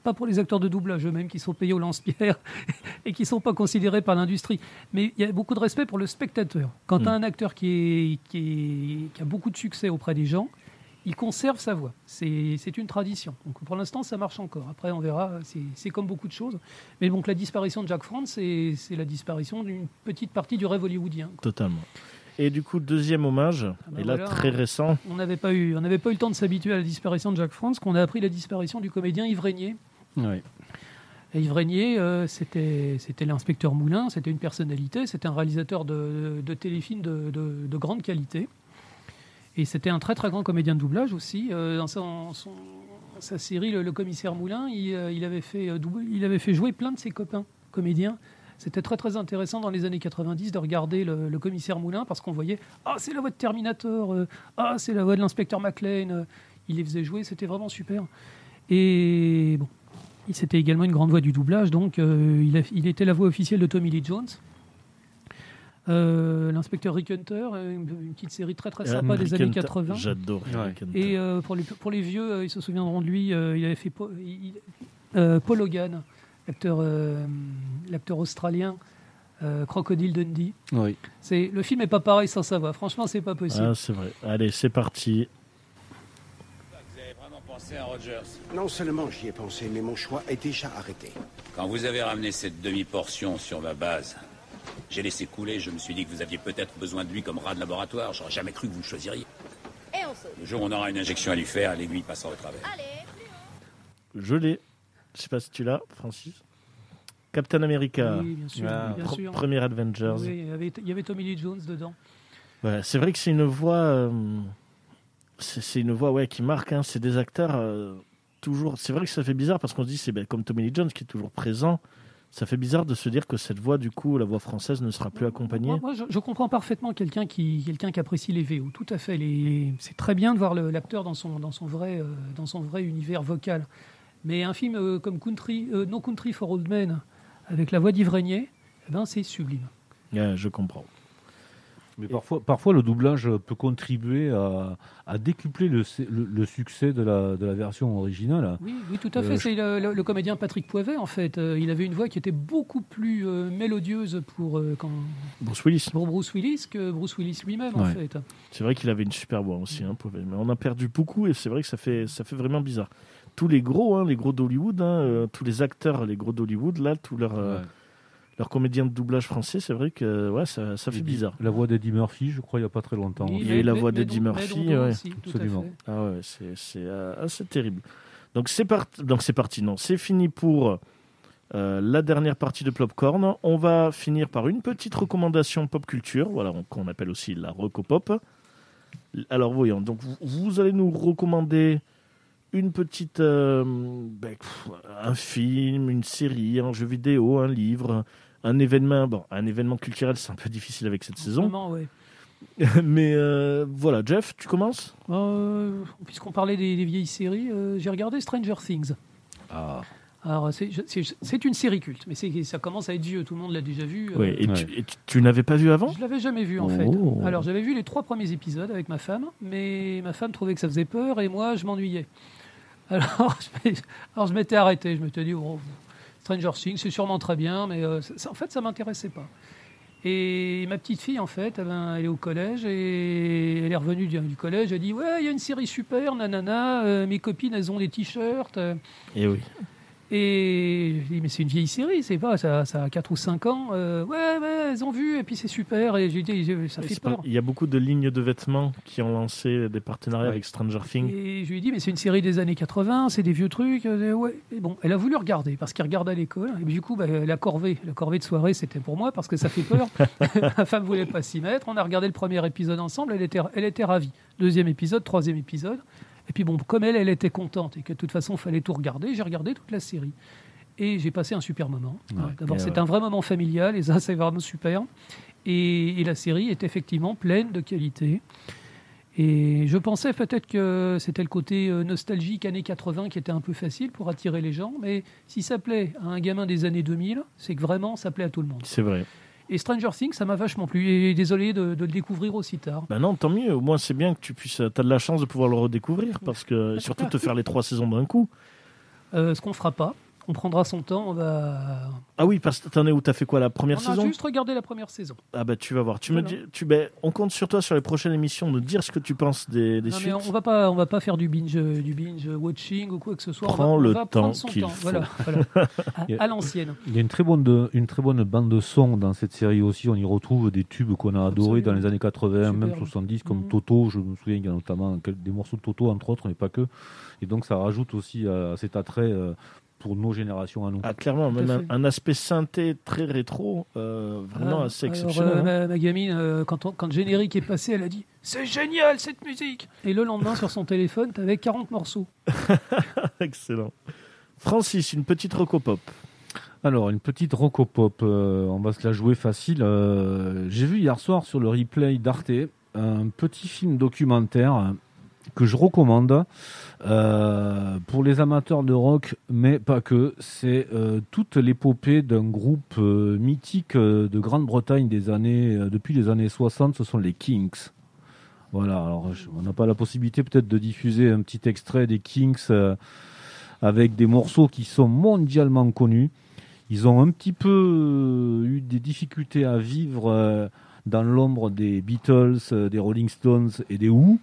pas, pour les acteurs de doublage eux-mêmes qui sont payés au lance-pierre et qui sont pas considérés par l'industrie, mais il y a beaucoup de respect pour le spectateur. Quand tu as un acteur qui, est, qui, est- qui a beaucoup de succès auprès des gens, il conserve sa voix. C'est une tradition. Donc pour l'instant, ça marche encore. Après, on verra. C'est comme beaucoup de choses. Mais donc la disparition de Jack France, c'est c'est la disparition d'une petite partie du rêve hollywoodien. quoi. Totalement. Et du coup, deuxième hommage, bah et là voilà. très récent, On n'avait pas eu, on n'avait pas eu le temps de s'habituer à la disparition de Jack France, qu'on a appris la disparition du comédien Yves Régnier. Et Yves Régnier, euh, c'était, c'était l'inspecteur Moulin, c'était une personnalité, c'était un réalisateur de, de téléfilms de, de- de grande qualité. Et c'était un très très grand comédien de doublage aussi. Euh, dans son- son- sa série Le, Le commissaire Moulin, il, euh, il avait fait, euh, il avait fait jouer plein de ses copains comédiens. C'était très très intéressant dans les années 90 de regarder le, le commissaire Moulin parce qu'on voyait Ah, c'est la voix de Terminator, euh, Ah, c'est la voix de l'inspecteur McLean. euh, il les faisait jouer, c'était vraiment super. Et bon, il- C'était également une grande voix du doublage, donc euh, il, a- il était la voix officielle de Tommy Lee Jones. Euh, L'inspecteur Rick Hunter, une, une petite série très très sympa des années Rickenter. 80. J'adore Ouais. Rick Hunter. Et euh, pour, les, pour les vieux, euh, ils se souviendront de lui, euh, il avait fait Po- il- euh, Paul Hogan, l'acteur euh, l'acteur australien, euh, Crocodile Dundee. Oui. C'est Le film est pas pareil sans sa voix, franchement c'est pas possible. Ah, c'est vrai. Allez, c'est parti. Vous avez vraiment pensé à Rogers Non seulement j'y ai pensé, mais mon choix est déjà arrêté. Quand vous avez ramené cette demi-portion sur ma base, j'ai laissé couler, je me suis dit que vous aviez peut-être besoin de lui comme rat de laboratoire. J'aurais jamais cru que vous le choisiriez. Et on saute. Le jour où on aura une injection à lui faire, l'aiguille passera au travers. Allez, Je l'ai. Je sais pas si tu l'as, Francis. Captain America, Oui, bien sûr. Ah, bien pr- sûr. premier Avengers. Oui, il, y avait, il y avait Tommy Lee Jones dedans. Voilà, c'est vrai que c'est une voix. euh, c'est c'est une voix ouais, qui marque. hein. C'est des acteurs euh, toujours. C'est vrai que ça fait bizarre parce qu'on se dit c'est ben, comme Tommy Lee Jones qui est toujours présent. Ça fait bizarre de se dire que cette voix, du coup, la voix française ne sera plus accompagnée. Moi, moi, je, je comprends parfaitement quelqu'un qui, quelqu'un qui apprécie les VO. Tout à fait. Les- c'est très bien de voir le- l'acteur dans son, dans, son vrai, euh, dans son vrai univers vocal. Mais un film euh, comme Country, euh, No Country for Old Men, avec la voix d'Yves Régnier, eh ben, c'est sublime. Ouais, je comprends. Mais parfois, parfois, le doublage peut contribuer à, à décupler le, le- le succès de la, de la version originale. Oui, oui, tout à Euh, fait. je- C'est le, le- le comédien Patrick Poivet, en fait. Il avait une voix qui était beaucoup plus euh, mélodieuse pour, euh, quand, Bruce Willis. pour Bruce Willis que Bruce Willis lui-même, en fait. C'est vrai qu'il avait une super voix aussi, hein, mais on a perdu beaucoup et c'est vrai que ça fait, ça fait vraiment bizarre. Tous les gros, hein, les gros d'Hollywood, hein, euh, tous les acteurs, les gros d'Hollywood, là, tous leurs euh, Ouais. leurs comédiens de doublage français, c'est vrai que ouais, ça, ça fait Eddie- bizarre. La voix d'Eddie Murphy, je crois, il n'y a pas très longtemps. Il y a eu la voix d'Eddie Murphy, ouais, aussi, absolument. Ah ouais, c'est c'est euh, assez terrible. Donc c'est parti. Donc c'est parti. Non, c'est fini pour euh, la dernière partie de Popcorn. On va finir par une petite recommandation pop culture, voilà on- qu'on appelle aussi la recopop. Alors voyons. Donc vous, vous allez nous recommander une petite, euh, ben, pff, un film, une série, un jeu vidéo, un livre, un événement. Bon, un événement culturel, c'est un peu difficile avec cette saison. Vraiment, ouais. Mais euh, voilà, Jeff, tu commences? Euh, Puisqu'on parlait des, des vieilles séries, euh, j'ai regardé Stranger Things. Ah. Alors, c'est une série culte, mais c'est- ça commence à être vieux, tout le monde l'a déjà vu. euh, Oui. Et, Ouais. tu, et tu- tu n'avais pas vu avant? Je l'avais jamais vu en Oh. fait. Alors j'avais vu les trois premiers épisodes avec ma femme, mais ma femme trouvait que ça faisait peur et moi je m'ennuyais. Alors je alors, je m'étais arrêté, je m'étais dit oh, Stranger Things c'est sûrement très bien, mais euh, en fait ça m'intéressait pas. Et ma petite fille en fait, eh elle est au collège et elle est revenue du, collège, elle dit ouais il y a une série super, nanana, euh, mes copines elles ont des t-shirts. euh, Et oui. Et je dis, mais c'est une vieille série, c'est pas, ça, ça a 4 ou 5 ans. Euh, ouais, ouais, elles ont vu, et puis c'est super. Et j'ai dit, ça fait peur. Il y a beaucoup de lignes de vêtements qui ont lancé des partenariats Ouais. avec Stranger Things. Et je lui ai dit, mais c'est une série des années 80, c'est des vieux trucs. Euh, ouais. Et bon, elle a voulu regarder, parce qu'elle regarde à l'école. Et du coup, bah, la corvée, la corvée de soirée, c'était pour moi, parce que ça fait peur. Ma femme voulait pas s'y mettre. On a regardé le premier épisode ensemble, elle était, elle était ravie. Deuxième épisode, troisième épisode. Et puis bon, comme elle, elle était contente, et que de toute façon, il fallait tout regarder, j'ai regardé toute la série. Et j'ai passé un super moment. D'abord, c'est ouais. un vrai moment familial, et ça, c'est vraiment super. Et, et la série est effectivement pleine de qualité. Et je pensais peut-être que c'était le côté euh, nostalgique années 80 qui était un peu facile pour attirer les gens, mais si ça plaît à un gamin des années 2000, c'est que vraiment ça plaît à tout le monde. C'est vrai. Et Stranger Things, ça m'a vachement plu. Et désolé de, de le découvrir aussi tard. Ben non, tant mieux. Au moins, c'est bien que tu puisses. T'as de la chance de pouvoir le redécouvrir parce que surtout te faire les trois saisons d'un coup. Euh, ce qu'on fera pas. On prendra son temps. On va. Ah oui, parce que t'en es où? T'as fait quoi la première on saison? a juste regardé la première saison. Ah bah tu vas voir. Tu me dis, tu ben, on compte sur toi sur les prochaines émissions de dire ce que tu penses des, des Non, suites. mais on va pas, on va pas faire du binge, du binge watching ou quoi que ce soit. Prends on va, le on va temps qu'il faut. Voilà, voilà. à, à l'ancienne. Il y a une très bonne, de- une très bonne bande de son dans cette série aussi. On y retrouve des tubes qu'on a adorés dans les années 80, même Superbe. 70, comme Mhm. Toto. Je me souviens qu'il y a notamment des morceaux de Toto, entre autres, mais pas que. Et donc, ça rajoute aussi à, à cet attrait euh, pour nos générations à nous. Ah clairement, même un, aspect synthé très rétro, euh, vraiment Ah, assez alors, exceptionnel. euh, hein. ma, ma gamine, euh, quand, on- quand le générique est passé, elle a dit C'est génial cette musique Et le lendemain, sur son téléphone, t'avais 40 morceaux. Excellent. Francis, une petite recopop. Alors, une petite rocopop, euh, on va se la jouer facile. Euh, J'ai vu hier soir sur le replay d'Arte un petit film documentaire que je recommande euh, pour les amateurs de rock, mais pas que. C'est euh, toute l'épopée d'un groupe euh, mythique de Grande-Bretagne des années, depuis les années 60, ce sont les Kings. Voilà, alors on n'a pas la possibilité peut-être de diffuser un petit extrait des Kings avec des morceaux qui sont mondialement connus. Ils ont un petit peu eu des difficultés à vivre dans l'ombre des Beatles, des Rolling Stones et des Who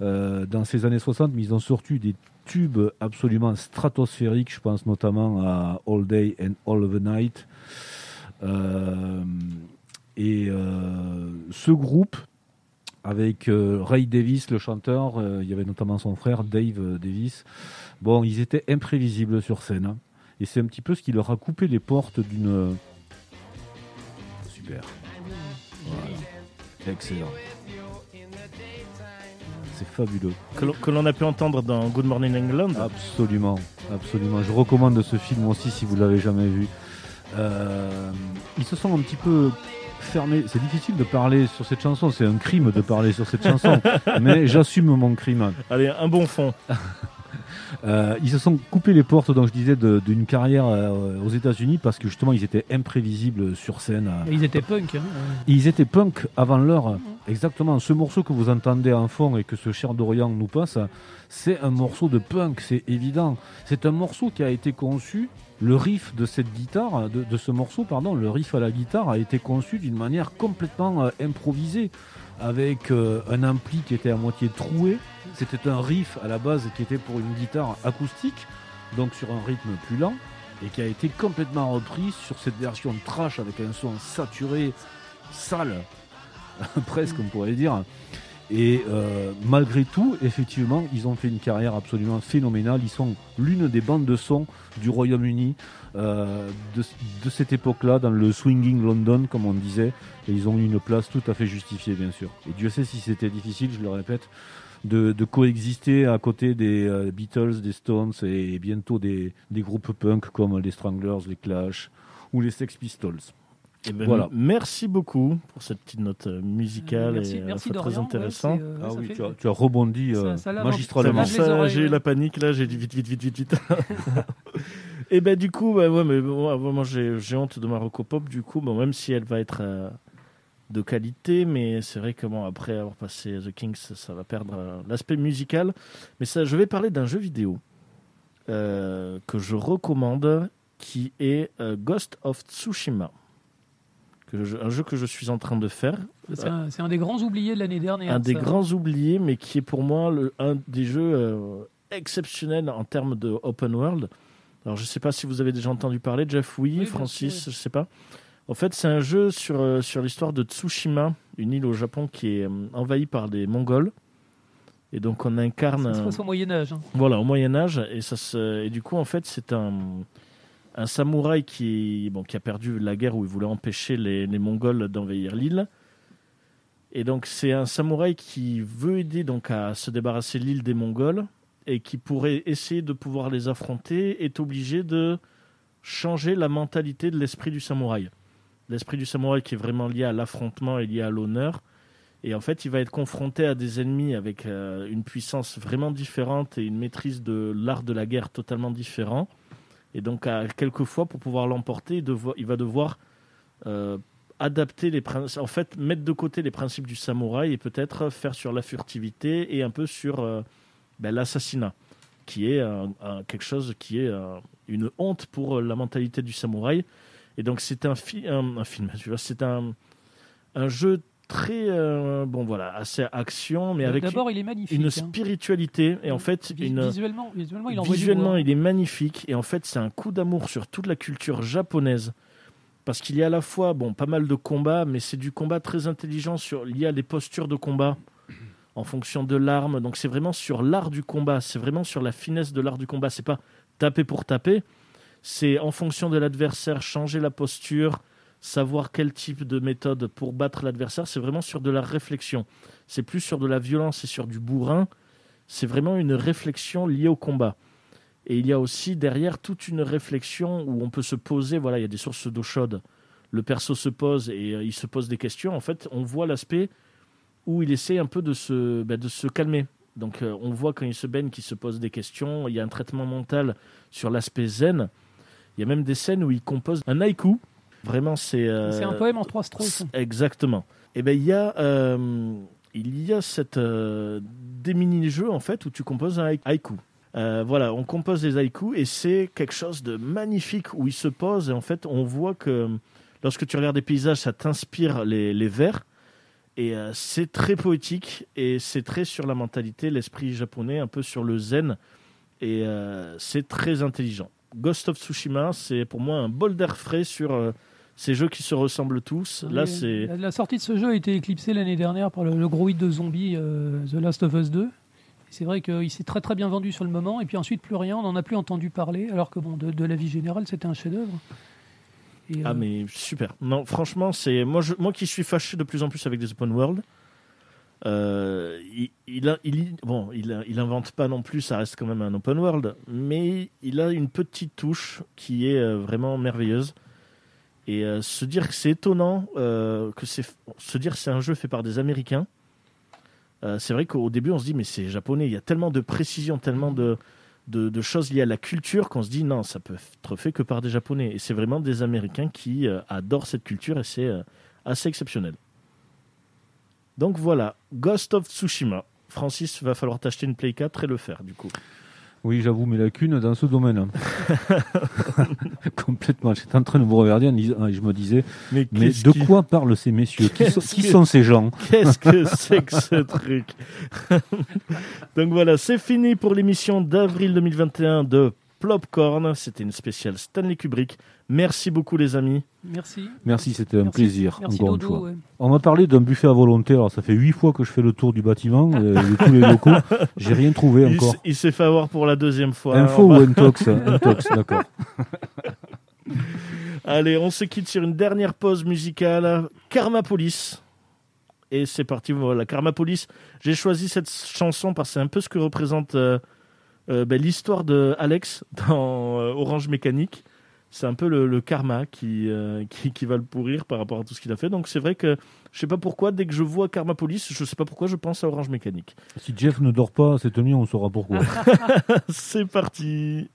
dans ces années 60, mais ils ont sorti des tubes absolument stratosphériques. Je pense notamment à All Day and All of the Night. Euh, et euh, ce groupe, avec euh, Ray Davis, le chanteur, euh, il y avait notamment son frère Dave euh, Davis. Bon, ils étaient imprévisibles sur scène. hein. Et c'est un petit peu ce qui leur a coupé les portes d'une. Super. Voilà. Excellent. C'est fabuleux. Que l'on- que l'on a pu entendre dans Good Morning England. Absolument, absolument. Je recommande ce film aussi si vous l'avez jamais vu. Euh, ils se sont un petit peu fermés. C'est difficile de parler sur cette chanson. C'est un crime de parler sur cette chanson. mais j'assume mon crime. Allez, un bon fond. Euh, ils se sont coupés les portes, donc je disais, d'une carrière euh, aux États-Unis parce que justement ils étaient imprévisibles sur scène. Et ils étaient punk. hein. Ils étaient punk avant l'heure. Exactement. Ce morceau que vous entendez en fond et que ce cher Dorian nous passe, c'est un morceau de punk, c'est évident. C'est un morceau qui a été conçu. Le riff de cette guitare, de, de ce morceau, pardon, le riff à la guitare a été conçu d'une manière complètement euh, improvisée, avec euh, un ampli qui était à moitié troué. C'était un riff à la base qui était pour une guitare acoustique, donc sur un rythme plus lent, et qui a été complètement repris sur cette version trash avec un son saturé, sale, presque on pourrait dire. Et euh, malgré tout, effectivement, ils ont fait une carrière absolument phénoménale. Ils sont l'une des bandes de son du Royaume-Uni euh, de, de cette époque-là, dans le swinging London, comme on disait. Et ils ont eu une place tout à fait justifiée, bien sûr. Et Dieu sait si c'était difficile, je le répète, de, de coexister à côté des euh, Beatles, des Stones et bientôt des, des groupes punk comme les Stranglers, les Clash ou les Sex Pistols. Eh ben, Voilà. Merci beaucoup pour cette petite note euh, musicale merci, et merci très Dorian. Ouais, intéressant. euh, Ah oui, fait- tu as, tu as rebondi Ça- euh, magistralement. j'ai eu la panique là, j'ai dit vite, vite, vite, vite, vite. et ben du coup, bah, ouais, mais bon, ouais, moi j'ai honte de ma Rocopop du coup, bon, même si elle va être euh, de qualité, mais c'est vrai que bon, après avoir passé The Kings, ça, ça va perdre euh, l'aspect musical. Mais ça, je vais parler d'un jeu vidéo euh, que je recommande, qui est Ghost of Tsushima. Que je- un jeu que je suis en train de faire. C'est un, des grands oubliés de l'année dernière. un des grands oubliés, mais qui est pour moi le, un des jeux exceptionnels en termes de open world. Alors, je ne sais pas si vous avez déjà entendu parler, Jeff, oui, Francis, je ne sais pas. En fait, c'est un jeu sur, euh, sur l'histoire de Tsushima, une île au Japon qui est euh, envahie par des Mongols. Et donc, on incarne. Ça se passe au Moyen-Âge. hein. voilà, au Moyen Âge, et ça se, et du coup en fait c'est un un samouraï qui bon qui a perdu la guerre où il voulait empêcher les, les Mongols d'envahir l'île. Et donc c'est un samouraï qui veut aider donc à se débarrasser de l'île des Mongols et qui pourrait essayer de pouvoir les affronter est obligé de changer la mentalité de l'esprit du samouraï. L'esprit du samouraï qui est vraiment lié à l'affrontement et lié à l'honneur. Et en fait, il va être confronté à des ennemis avec euh, une puissance vraiment différente et une maîtrise de l'art de la guerre totalement différent. Et donc, à quelquefois, pour pouvoir l'emporter, il, va devoir euh, adapter les principes, en fait, mettre de côté les principes du samouraï et peut-être faire sur la furtivité et un peu sur euh, ben, l'assassinat, qui est quelque chose qui est euh, une honte pour la mentalité du samouraï. Et donc, c'est un, fi- un, un film, c'est un, un jeu très, euh, bon voilà, assez action, mais avec D'abord, il est magnifique. une hein. spiritualité et en fait Vis- une Visuellement, visuellement, il est magnifique et en fait c'est un coup d'amour sur toute la culture japonaise parce qu'il y a à la fois bon pas mal de combats mais c'est du combat très intelligent sur lié à des postures de combat en fonction de l'arme. Donc c'est vraiment sur l'art du combat. C'est vraiment sur la finesse de l'art du combat. C'est pas taper pour taper. C'est en fonction de l'adversaire changer la posture savoir quel type de méthode pour battre l'adversaire. C'est vraiment sur de la réflexion. C'est plus sur de la violence et sur du bourrin. C'est vraiment une réflexion liée au combat. Et il y a aussi derrière toute une réflexion où on peut se poser, voilà, il y a des sources d'eau chaude. Le perso se pose et euh, il se pose des questions. En fait, on voit l'aspect où il essaie un peu de se, bah, de se calmer. Donc euh, on voit quand il se baigne qu'il se pose des questions. Il y a un traitement mental sur l'aspect zen. Il y a même des scènes où il compose un haïku. Vraiment, c'est... euh, C'est un poème en trois strophes. Exactement. Et ben il y a euh, il y a cette des mini-jeux en fait où tu composes un haï- haïku. Voilà, on compose des haïkus et c'est quelque chose de magnifique où il se pose et en fait on voit que lorsque tu regardes des paysages ça t'inspire les, les vers et euh, c'est très poétique et c'est très sur la mentalité, l'esprit japonais, un peu sur le zen et euh, c'est très intelligent. Ghost of Tsushima, c'est pour moi un bol d'air frais sur euh, ces jeux qui se ressemblent tous. Là, c'est la, la sortie de ce jeu a été éclipsée l'année dernière par le, le gros hit de zombies The Last of Us 2. C'est vrai qu'il s'est très très bien vendu sur le moment, et puis ensuite plus rien, on n'en a plus entendu parler, alors que bon, de, de la vie générale, c'était un chef-d'œuvre. Et, ah euh, mais super. Non, franchement, c'est moi, je... moi qui suis fâché de plus en plus avec des open world. euh, il, il, a- il- bon, il, invente pas non plus, ça reste quand même un open world, mais il a une petite touche qui est euh, vraiment merveilleuse. Et euh, se dire que c'est étonnant, euh, que c'est se dire que c'est un jeu fait par des Américains. c'est vrai qu'au début on se dit mais c'est japonais, il y a tellement de précision, tellement de, de, choses liées à la culture qu'on se dit non, ça peut être fait que par des japonais. Et c'est vraiment des Américains qui euh, adorent cette culture et c'est euh, assez exceptionnel. Donc voilà, Ghost of Tsushima. Francis, va falloir t'acheter une Play 4 et le faire du coup. Oui, j'avoue mes lacunes dans ce domaine. Complètement. J'étais en train de vous regarder en disant- et je me disais, mais de qui- quoi parlent ces messieurs qui qui sont ces gens Qu'est-ce que c'est que ce truc? Donc voilà, c'est fini pour l'émission d'avril 2021 de Plopcorn. C'était une spéciale Stanley Kubrick. Merci beaucoup les amis. Merci. Merci, c'était un Merci- plaisir. merci encore Dodo, une fois. ouais. On m'a parlé d'un buffet à volonté. Alors, ça fait huit fois que je fais le tour du bâtiment, euh, de tous les locaux. J'ai rien trouvé Il, encore. il s'est fait avoir pour la deuxième fois. Info On ou intox Intox, d'accord. Allez, on se quitte sur une dernière pause musicale. Karmapolis. Et c'est parti, voilà, Karmapolis. J'ai choisi cette chanson parce que c'est un peu ce que représente euh, euh, ben, l'histoire de Alex dans euh, Orange Mécanique. C'est un peu le, le karma qui, euh, qui, qui va le pourrir par rapport à tout ce qu'il a fait. Donc c'est vrai que je sais pas pourquoi, dès que je vois Karmapolis, je sais pas pourquoi je pense à Orange Mécanique. Si Jeff ne dort pas cette nuit, on saura pourquoi. c'est parti.